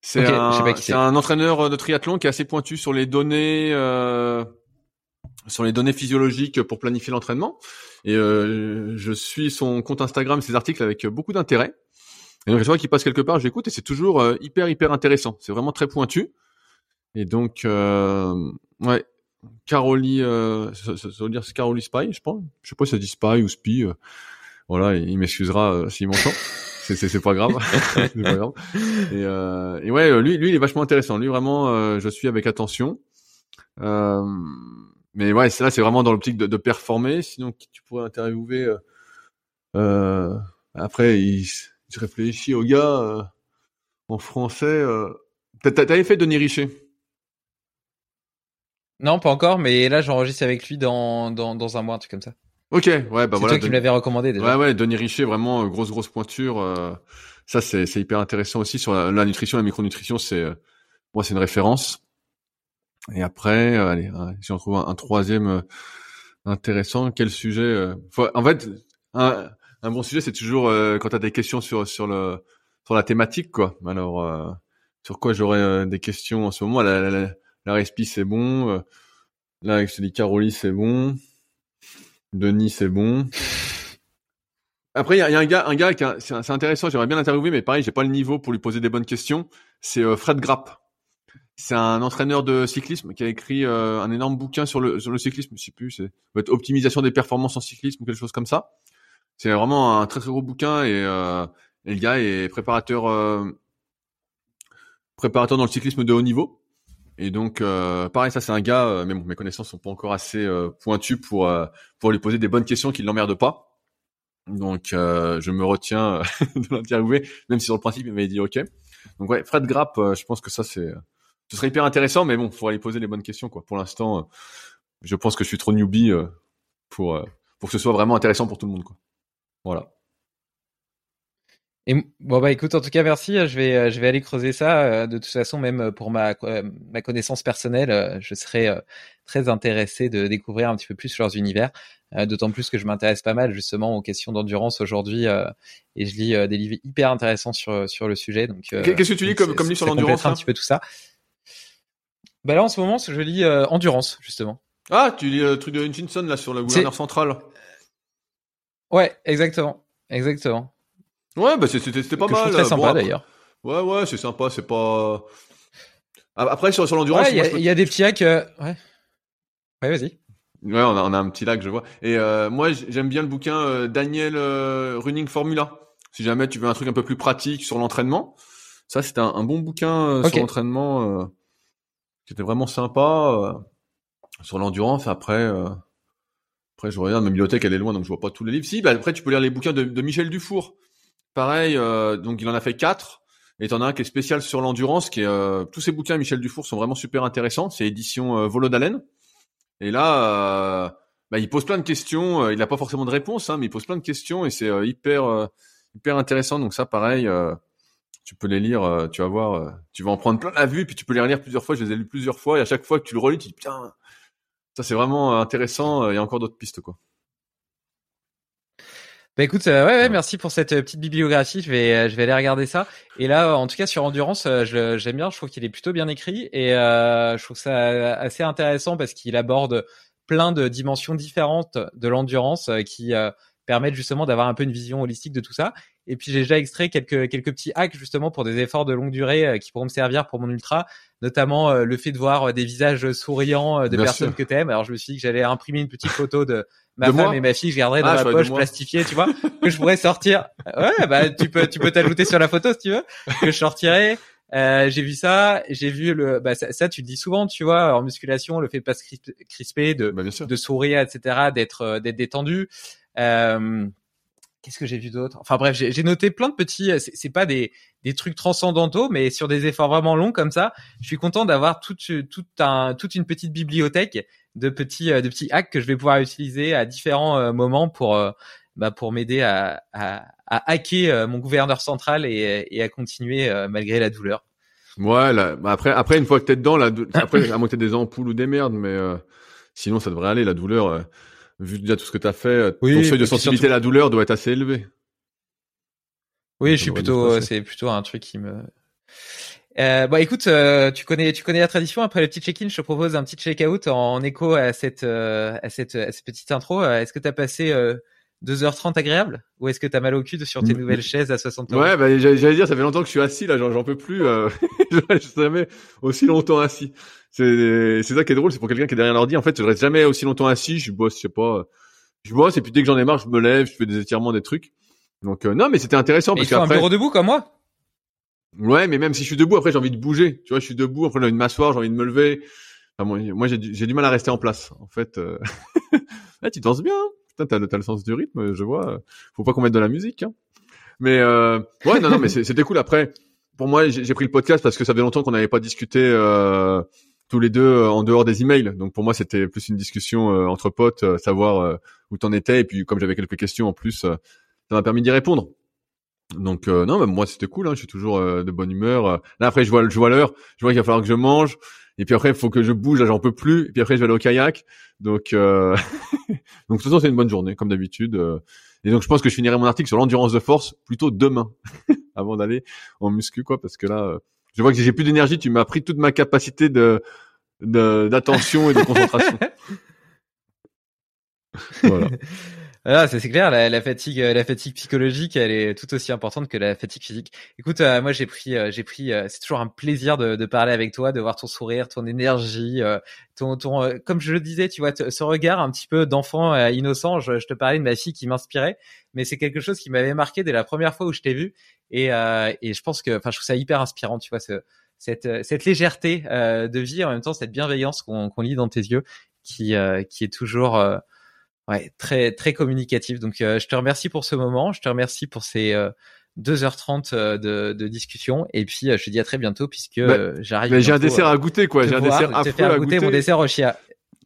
C'est un, un, entraîneur de triathlon qui est assez pointu sur les données, sur les données physiologiques pour planifier l'entraînement. Et je suis son compte Instagram, ses articles avec beaucoup d'intérêt. Et donc, je vois qu'il passe quelque part, j'écoute et c'est toujours euh, hyper, hyper intéressant. C'est vraiment très pointu. Et donc, euh, ouais, Caroli, euh, ça, veut dire Caroli Spy, je pense. Je sais pas si ça dit Spy ou Spy. Euh, voilà, il m'excusera euh, s'il m'entend. c'est, c'est, c'est pas grave. c'est pas. Et, euh, et, ouais, lui, lui, il est vachement intéressant. Lui, vraiment, je suis avec attention. mais ouais, c'est là, c'est vraiment dans l'optique de, de performer. Sinon, tu pourrais interviewer. après, il je réfléchis au gars euh, en français. Euh... T'avais fait Denis Richer? Non, pas encore, mais là j'enregistre avec lui dans, dans, dans un mois, un truc comme ça. Ok, ouais, bah voilà. C'est toi qui me l'avais recommandé déjà. Ouais, ouais, Denis Richer, vraiment euh, grosse grosse pointure. Euh, ça c'est c'est hyper intéressant aussi sur la, nutrition, la micronutrition, c'est moi c'est une référence. Et après, allez, si on trouve un, troisième intéressant, quel sujet En fait, un, un bon sujet, c'est toujours euh, quand tu as des questions sur sur le sur la thématique, quoi. Alors, euh, sur quoi j'aurais euh, des questions en ce moment? La, la, la, respi, c'est bon. là, te dis Caroli, c'est bon. Denis, c'est bon. Après, il y a, y a, un gars, un gars qui c'est intéressant. J'aimerais bien l'interviewer, mais pareil, j'ai pas le niveau pour lui poser des bonnes questions. C'est Fred Grapp. C'est un entraîneur de cyclisme qui a écrit un énorme bouquin sur le sur le cyclisme. Je sais plus, c'est optimisation des performances en cyclisme ou quelque chose comme ça. C'est vraiment un très très gros bouquin et, euh, et le gars est préparateur euh, préparateur dans le cyclisme de haut niveau. Et donc euh, pareil, ça c'est un gars, euh, mais bon, mes connaissances sont pas encore assez euh, pointues pour euh, pour lui poser des bonnes questions qui l'emmerdent pas. Donc je me retiens de l'interviewer, même si sur le principe il m'avait dit ok. Donc ouais, Fred Grapp, je pense que ça c'est ce serait hyper intéressant, mais bon, il faudrait lui poser les bonnes questions quoi. Pour l'instant, je pense que je suis trop newbie pour pour que ce soit vraiment intéressant pour tout le monde quoi. Voilà. Et bon bah écoute, en tout cas merci. Je vais je vais aller creuser ça. Euh, de toute façon, même pour ma ma connaissance personnelle, euh, je serais euh, très intéressé de découvrir un petit peu plus leurs univers. D'autant plus que je m'intéresse pas mal justement aux questions d'endurance aujourd'hui et je lis des livres hyper intéressants sur sur le sujet. Donc qu'est-ce que tu lis comme comme livre sur l'endurance Un petit peu tout ça. Bah là en ce moment, je lis endurance justement. Ah, tu lis le truc de Hutchinson là sur le gouverneur central. Ouais, exactement, exactement. Ouais, bah c'était pas que mal. très sympa d'ailleurs. Ouais, ouais, c'est sympa, c'est pas. Après sur, sur l'endurance, il y, a des petits hacks. Euh, ouais. Ouais, vas-y. Ouais, on a, on a un petit lac, je vois. Et euh, moi, j'aime bien le bouquin euh, Daniel Running Formula. Si jamais tu veux un truc un peu plus pratique sur l'entraînement, ça c'est un, un, bon bouquin sur l'entraînement qui était vraiment sympa. sur l'endurance, après. Après, je regarde, ma bibliothèque, elle est loin, donc je vois pas tous les livres. Si, bah, après, tu peux lire les bouquins de, Michel Dufour. Pareil, euh, donc il en a fait quatre. Et t'en as un qui est spécial sur l'endurance, qui est euh, tous ces bouquins Michel Dufour sont vraiment super intéressants. C'est édition euh, Volodalen. Et là, euh, bah, il pose plein de questions. il n'a pas forcément de réponse, hein, mais il pose plein de questions et c'est hyper hyper intéressant. Donc ça, pareil, tu peux les lire. tu vas voir, tu vas en prendre plein la vue, puis tu peux les relire plusieurs fois. Je les ai lus plusieurs fois et à chaque fois que tu le relis, tu dis putain, ça c'est vraiment euh, intéressant. Euh, il y a encore d'autres pistes quoi. Bah écoute, euh, ouais, ouais, merci pour cette petite bibliographie. Je vais, je vais aller regarder ça. Et là, en tout cas sur endurance, j'aime bien. Je trouve qu'il est plutôt bien écrit et je trouve ça assez intéressant parce qu'il aborde plein de dimensions différentes de l'endurance qui permettent justement d'avoir un peu une vision holistique de tout ça. Et puis j'ai déjà extrait quelques quelques petits hacks justement pour des efforts de longue durée euh, qui pourront me servir pour mon ultra, notamment euh, le fait de voir euh, des visages souriants de personnes que t'aimes. Alors je me suis dit que j'allais imprimer une petite photo de ma femme et ma fille, je garderai dans ah, ma poche plastifiée, tu vois, que je pourrais sortir. Ouais, bah tu peux tu peux t'ajouter sur la photo si tu veux, que je sortirai. Euh, j'ai vu ça, j'ai vu le, bah ça, tu le dis souvent, tu vois, en musculation, le fait de pas se crisper, de, bah, de sourire, etc., d'être d'être détendu. Euh, Qu'est-ce que j'ai vu d'autre? Enfin bref, j'ai noté plein de petits. C'est pas des, des trucs transcendantaux, mais sur des efforts vraiment longs comme ça, je suis content d'avoir toute un toute une petite bibliothèque de petits de petits hacks que je vais pouvoir utiliser à différents euh, moments pour euh, bah, pour m'aider à, à, hacker euh, mon gouverneur central et, à continuer malgré la douleur. Ouais, bah, après après une fois que t'es dedans, après à moins que des ampoules ou des merdes, mais sinon ça devrait aller. La douleur vu déjà tout ce que tu as fait, euh, oui, ton seuil de sensibilité à la douleur doit être assez élevé. Oui, je suis plutôt, c'est plutôt un truc qui me. Euh, bon, écoute, euh, tu connais, tu connais la tradition. Après le petit check-in, je te propose un petit check-out en, écho à cette, euh, à cette, à cette petite intro. Est-ce que tu as passé 2h30 agréable? Ou est-ce que tu as mal au cul sur tes nouvelles chaises à 60 euros? Ouais, bah, j'allais dire, ça fait longtemps que je suis assis là, j'en peux plus. je suis jamais aussi longtemps assis c'est c'est ça qui est drôle, c'est pour quelqu'un qui est derrière l'ordi. En fait, je reste jamais aussi longtemps assis. Je bosse, je sais pas, je bosse et puis dès que j'en ai marre, je me lève, je fais des étirements, des trucs. Donc euh, non, mais c'était intéressant mais parce qu'après. un bureau debout comme moi. Ouais, mais même si je suis debout, après j'ai envie de bouger. Tu vois, je suis debout, après j'ai envie de m'asseoir, j'ai envie de me lever. moi, moi j'ai du, du mal à rester en place. En fait, euh... tu danses bien. Hein? Putain, t'as, t'as le sens du rythme, je vois. Faut pas qu'on mette de la musique. Hein. Mais euh... ouais, non, non, mais c'était cool. Après, pour moi, j'ai pris le podcast parce que ça fait longtemps qu'on n'avait pas discuté. Euh tous les deux euh, en dehors des emails. Donc pour moi, c'était plus une discussion euh, entre potes, euh, savoir où t'en étais. Et puis comme j'avais quelques questions en plus, ça m'a permis d'y répondre. Donc non, mais moi c'était cool. Hein, je suis toujours de bonne humeur. Là après, je vois, je vois l'heure. Je vois qu'il va falloir que je mange. Et puis après, il faut que je bouge. Là, j'en peux plus. Et puis après, je vais aller au kayak. Donc, donc de toute façon, c'est une bonne journée comme d'habitude. Et donc, je pense que je finirai mon article sur l'endurance de force plutôt demain, avant d'aller en muscu, quoi, parce que là, je vois que j'ai plus d'énergie. Tu m'as pris toute ma capacité de d'attention et de concentration. voilà. Ah, c'est clair, la, la, fatigue, euh, la fatigue psychologique, elle est tout aussi importante que la fatigue physique. Écoute, euh, moi j'ai pris, euh, j'ai pris, c'est toujours un plaisir de, de, parler avec toi, de voir ton sourire, ton énergie, ton, ton, comme je le disais, tu vois, ce regard un petit peu d'enfant innocent. Je, je, te parlais de ma fille qui m'inspirait, mais c'est quelque chose qui m'avait marqué dès la première fois où je t'ai vu, et, et je pense que, enfin, je trouve ça hyper inspirant, tu vois, ce, cette, cette légèreté de vie, en même temps cette bienveillance qu'on lit dans tes yeux, qui, qui est toujours ouais, très très communicatif. Donc euh, je te remercie pour ce moment, je te remercie pour ces 2h30 euh, euh, de, de, discussion et puis je te dis à très bientôt puisque bah, j'arrive. j'ai un dessert à goûter quoi, j'ai un dessert à, faire goûter, mon dessert au chia.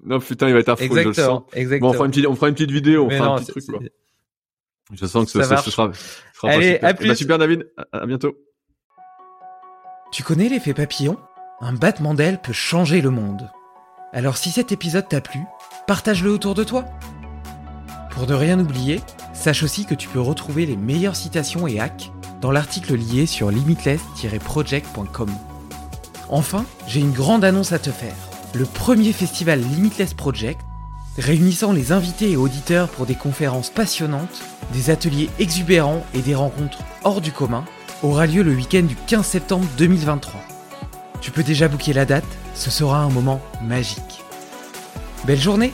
Non putain, il va être affreux, exactement, je le sens. Exactement. Bon, on fera une petite, on fera une petite vidéo, on fera un petit truc quoi. Je sens que ce, ce, sera, ce sera Allez, pas À plus. Bah, super David, à bientôt. Tu connais l'effet papillon? Un battement d'aile peut changer le monde. Alors si cet épisode t'a plu, partage-le autour de toi. Pour ne rien oublier, sache aussi que tu peux retrouver les meilleures citations et hacks dans l'article lié sur limitless-project.com. Enfin, j'ai une grande annonce à te faire. Le premier festival Limitless Project, réunissant les invités et auditeurs pour des conférences passionnantes, des ateliers exubérants et des rencontres hors du commun, aura lieu le week-end du 15 septembre 2023. Tu peux déjà booker la date, ce sera un moment magique. Belle journée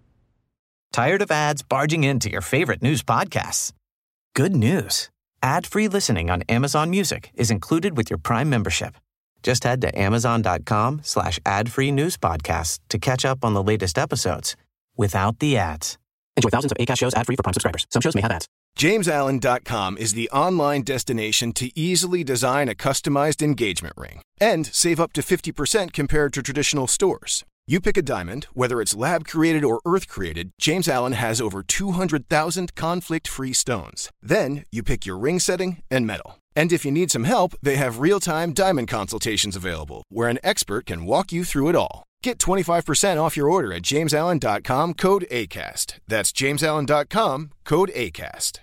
Tired of ads barging into your favorite news podcasts? Good news. Ad-free listening on Amazon Music is included with your Prime membership. Just head to amazon.com slash ad-free news podcasts to catch up on the latest episodes without the ads. Enjoy thousands of ACAST shows ad-free for Prime subscribers. Some shows may have ads. JamesAllen.com is the online destination to easily design a customized engagement ring and save up to 50% compared to traditional stores. You pick a diamond, whether it's lab created or earth created, James Allen has over 200,000 conflict free stones. Then you pick your ring setting and metal. And if you need some help, they have real time diamond consultations available where an expert can walk you through it all. Get 25% off your order at jamesallen.com code ACAST. That's jamesallen.com code ACAST.